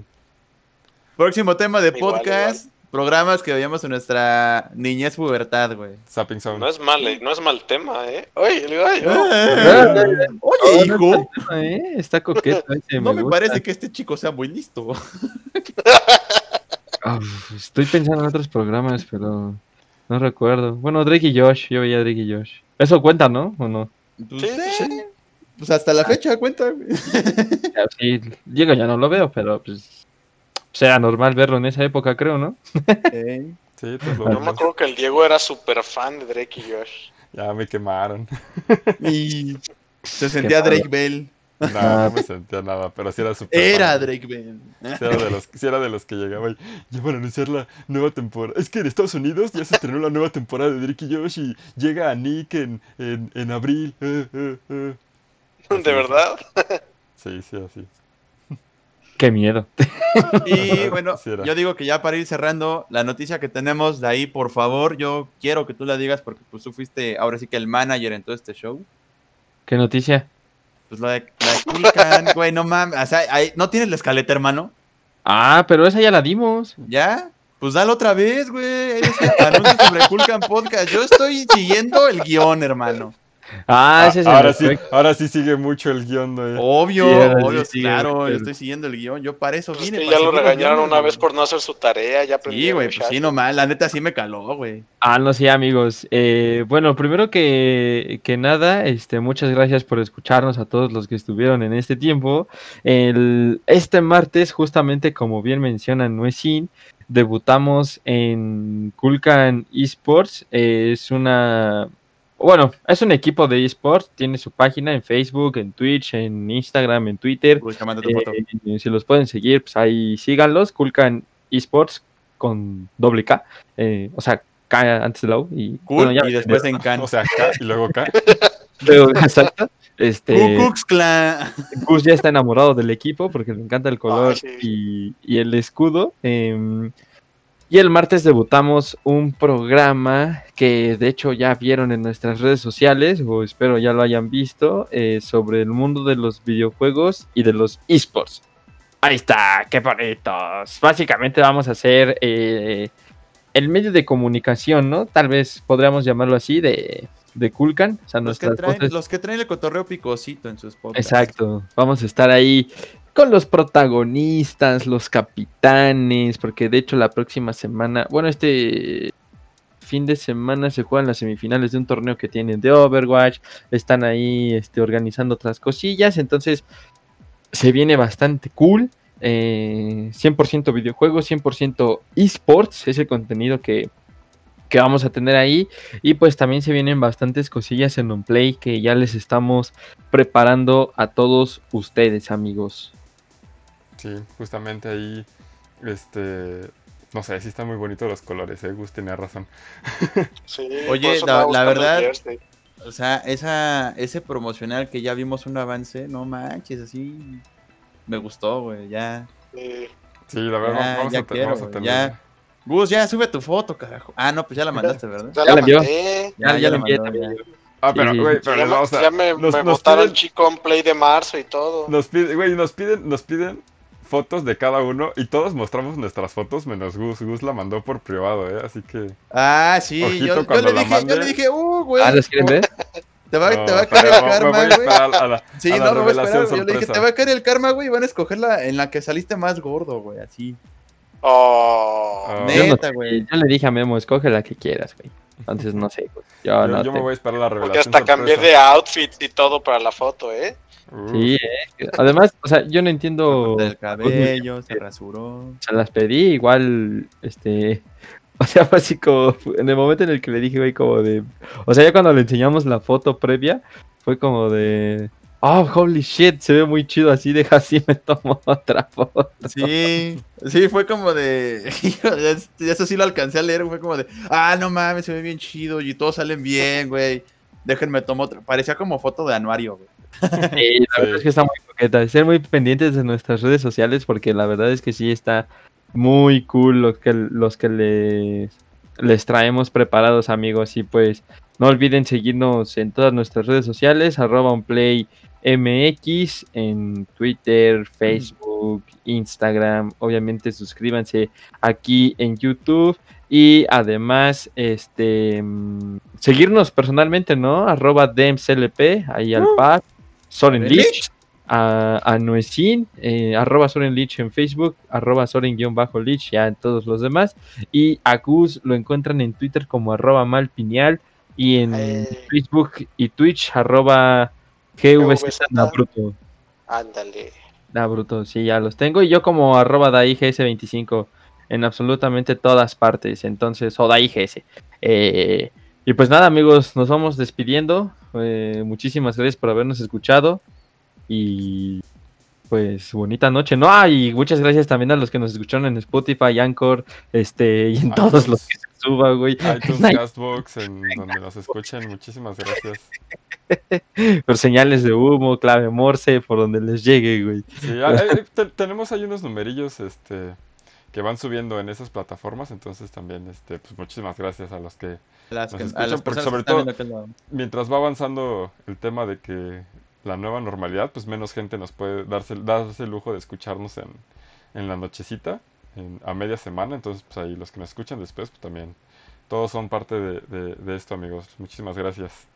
Próximo tema de Igual, podcast. Programas que veíamos en nuestra niñez pubertad, güey. Zapping Zone. no es mal eh, no es mal tema eh oye ay, Eh, ay, Oye, Oh, no hijo. está- eh, Está coqueto ese, No me parece que este chico sea muy listo. Ah, uf, estoy pensando en otros programas, pero no recuerdo. Bueno, Drake y Josh, yo veía Drake y Josh. Eso cuenta, ¿no? ¿O no? Pues, Sí, eh, sí. pues hasta la fecha cuenta, Sí, Diego ya no lo veo, pero pues sea normal verlo en esa época, creo, ¿no? Sí, pues lo yo me acuerdo que el Diego era súper fan de Drake y Josh Ya me quemaron. Y se sentía. Drake Bell. No, no me sentía nada, pero sí era súper. Era fan. Drake Bell. Sí era, de los, sí era de los que llegaba y ya van a anunciar la nueva temporada. Es que en Estados Unidos ya se estrenó la nueva temporada de Drake y Josh y llega a Nick en, en, en abril. Eh, eh, eh. De verdad Sí, sí, así. Qué miedo. Y bueno, yo digo que ya para ir cerrando, la noticia que tenemos de ahí, por favor, yo quiero que tú la digas porque pues tú fuiste ahora sí que el manager en todo este show. ¿Qué noticia? Pues la de, la de Kulkan, güey, no mames. O sea, ahí- ¿no tienes la escaleta, hermano? Ah, pero esa ya la dimos. ¿Ya? Pues dale otra vez, güey. Anuncio sobre Kulkan Podcast. Yo estoy siguiendo el guion, hermano. Ah, ese es el ahora, sí, ahora sí sigue mucho el guion de... Obvio, Sí, ahora sí obvio, claro. el- Yo estoy siguiendo el guion. Yo para eso vine. para ya lo regañaron una güey. vez por no hacer su tarea ya aprendí Sí, güey, pues sí, nomás. La neta sí me caló, güey. Ah, no, sí, amigos. Eh, bueno, primero que, que nada, este, muchas gracias por escucharnos a todos los que estuvieron en este tiempo. El, este martes, justamente como bien mencionan Nuesin, debutamos en Kulkan Esports. Eh, es una, bueno, es un equipo de esports. Tiene su página en Facebook, en Twitch, en Instagram, en Twitter. Tu foto. Eh, si los pueden seguir, pues ahí síganlos. Kulkan Esports con doble K. eh, o sea, K antes de la U. Y, Cool, bueno, ya y después en Can. O sea, acá y luego acá. Pero, exacto. Este. Gus ya está enamorado del equipo porque le encanta el color Ay, sí. y, y el escudo. em, Y el martes debutamos un programa que de hecho ya vieron en nuestras redes sociales, o espero ya lo hayan visto, eh, sobre el mundo de los videojuegos y de los esports. Ahí está, qué bonitos. Básicamente vamos a hacer eh, el medio de comunicación, ¿no? Tal vez podríamos llamarlo así, de, de Kulkan. O sea, Los que, traen, los que traen el cotorreo picosito en sus podcasts. Exacto, vamos a estar ahí con los protagonistas, los capitanes, porque de hecho la próxima semana, bueno, este fin de semana se juegan las semifinales de un torneo que tienen de Overwatch, están ahí este, organizando otras cosillas, entonces se viene bastante cool. eh, 100% videojuegos, 100% esports, es el contenido que, que vamos a tener ahí. Y pues también se vienen bastantes cosillas en OnPlay que ya les estamos preparando a todos ustedes, amigos. Sí, justamente ahí, este, no sé, sí están muy bonitos los colores, eh, Gus tenía razón. Sí, Oye, la- verdad-. O sea, esa, ese promocional que ya vimos un avance, no manches, así me gustó, güey, ya. Sí. La verdad, Ya, vamos, ya a, te- quiero, vamos a güey, tener. ya. Gus, ya sube tu foto, carajo. Ah, no, pues ya la mandaste, ¿verdad? Ya, Ya la la envió. mandé. Ya, ya lo envié también. Ah, pero, güey, sí. pero ya, les me- vamos a- ya me, nos- me nos botaron piden- Chicon Play de marzo y todo. Nos piden, güey, nos piden, nos piden fotos de cada uno y todos mostramos nuestras fotos menos Gus. Gus la mandó por privado, eh, así que. Ah, sí, yo, yo cuando le la dije, yo le dije, uh, güey, Ah, ¿los quieren ver? te va, No, te va a caer el karma, güey. a la, Sí, a la no, me voy a esperar. güey. Yo le dije, sorpresa. te va a caer el karma, güey, y van a escoger la en la que saliste más gordo, güey, así. Oh. Yo, no Neta, sé, güey. yo le dije a Memo, escoge la que quieras, güey. Entonces no sé, güey. Yo, Yo, no yo me voy a esperar la Porque revelación. hasta cambié de outfit y todo para la foto, ¿eh? Sí, eh. Además, o sea, yo no entiendo. Del cabello, se rasuró. Se las pedí, igual, este. O sea, fue así como. En el momento en el que le dije, güey, como de. O sea, ya cuando le enseñamos la foto previa, fue como de. Oh, holy shit, se ve muy chido así, deja así, me tomo otra foto. Sí, sí, fue como de. Eso sí lo alcancé a leer, fue como de. Ah, no mames, se ve bien chido y todos salen bien, güey. Déjenme tomar otra. Parecía como foto de anuario, güey. Sí, la verdad es que está muy coqueta. Ser muy pendientes de nuestras redes sociales porque la verdad es que sí está muy cool los que, los que les, les traemos preparados, amigos. Y pues no olviden seguirnos en todas nuestras redes sociales, arroba MX en Twitter, Facebook, Instagram. Obviamente suscríbanse aquí en YouTube. Y además, este mm, seguirnos personalmente, ¿no? Arroba DMCLP, ahí al par. Soren ¿Soren Lich, a, a Nuecin, eh, arroba Soren Lich en Facebook, arroba Soren-Lich ya en todos los demás. Y a Gus lo encuentran en Twitter como arroba Malpineal y en Eh. Facebook y Twitch arroba GVZ GVZ. Nabruto. Ándale. Nabruto, sí, ya los tengo. Y yo como arroba DaiGS25 en absolutamente todas partes. Entonces, o DaiGS. Eh, y pues nada, amigos, nos vamos despidiendo. Eh, muchísimas gracias por habernos escuchado. Y pues bonita noche, ¿no? Ah, y muchas gracias también a los que nos escucharon en Spotify, Anchor, este, y en todos pues, los que se suba, güey. iTunes. Castbox, en donde nos escuchen, muchísimas gracias. Por señales de humo, clave morse, por donde les llegue, güey. Sí, ah, eh, te- tenemos ahí unos numerillos este, que van subiendo en esas plataformas, entonces también este, pues muchísimas gracias a los que, Las Nos que- a escuchan las porque personas sobre todo- lo- mientras va avanzando el tema de que la nueva normalidad, pues menos gente nos puede darse, darse el lujo de escucharnos en, en la nochecita, en- a media semana, entonces pues ahí los que nos escuchan después, pues también todos son parte de, de- de esto, amigos. Muchísimas gracias.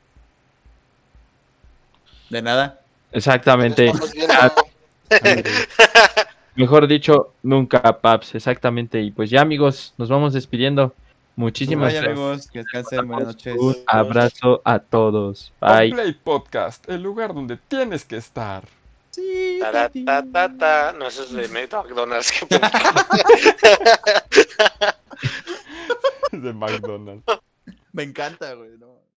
De nada. Exactamente. Mejor dicho, nunca, Paps, exactamente. Y pues ya, amigos, nos vamos despidiendo. Muchísimas Bye, gracias. amigos. Que descansen. Buenas noches. Un abrazo a todos. Bye. Play Podcast, el lugar donde tienes que estar. Sí, ta, ta, ta. No, eso es de McDonald's. de McDonald's. Me encanta, güey. ¿no?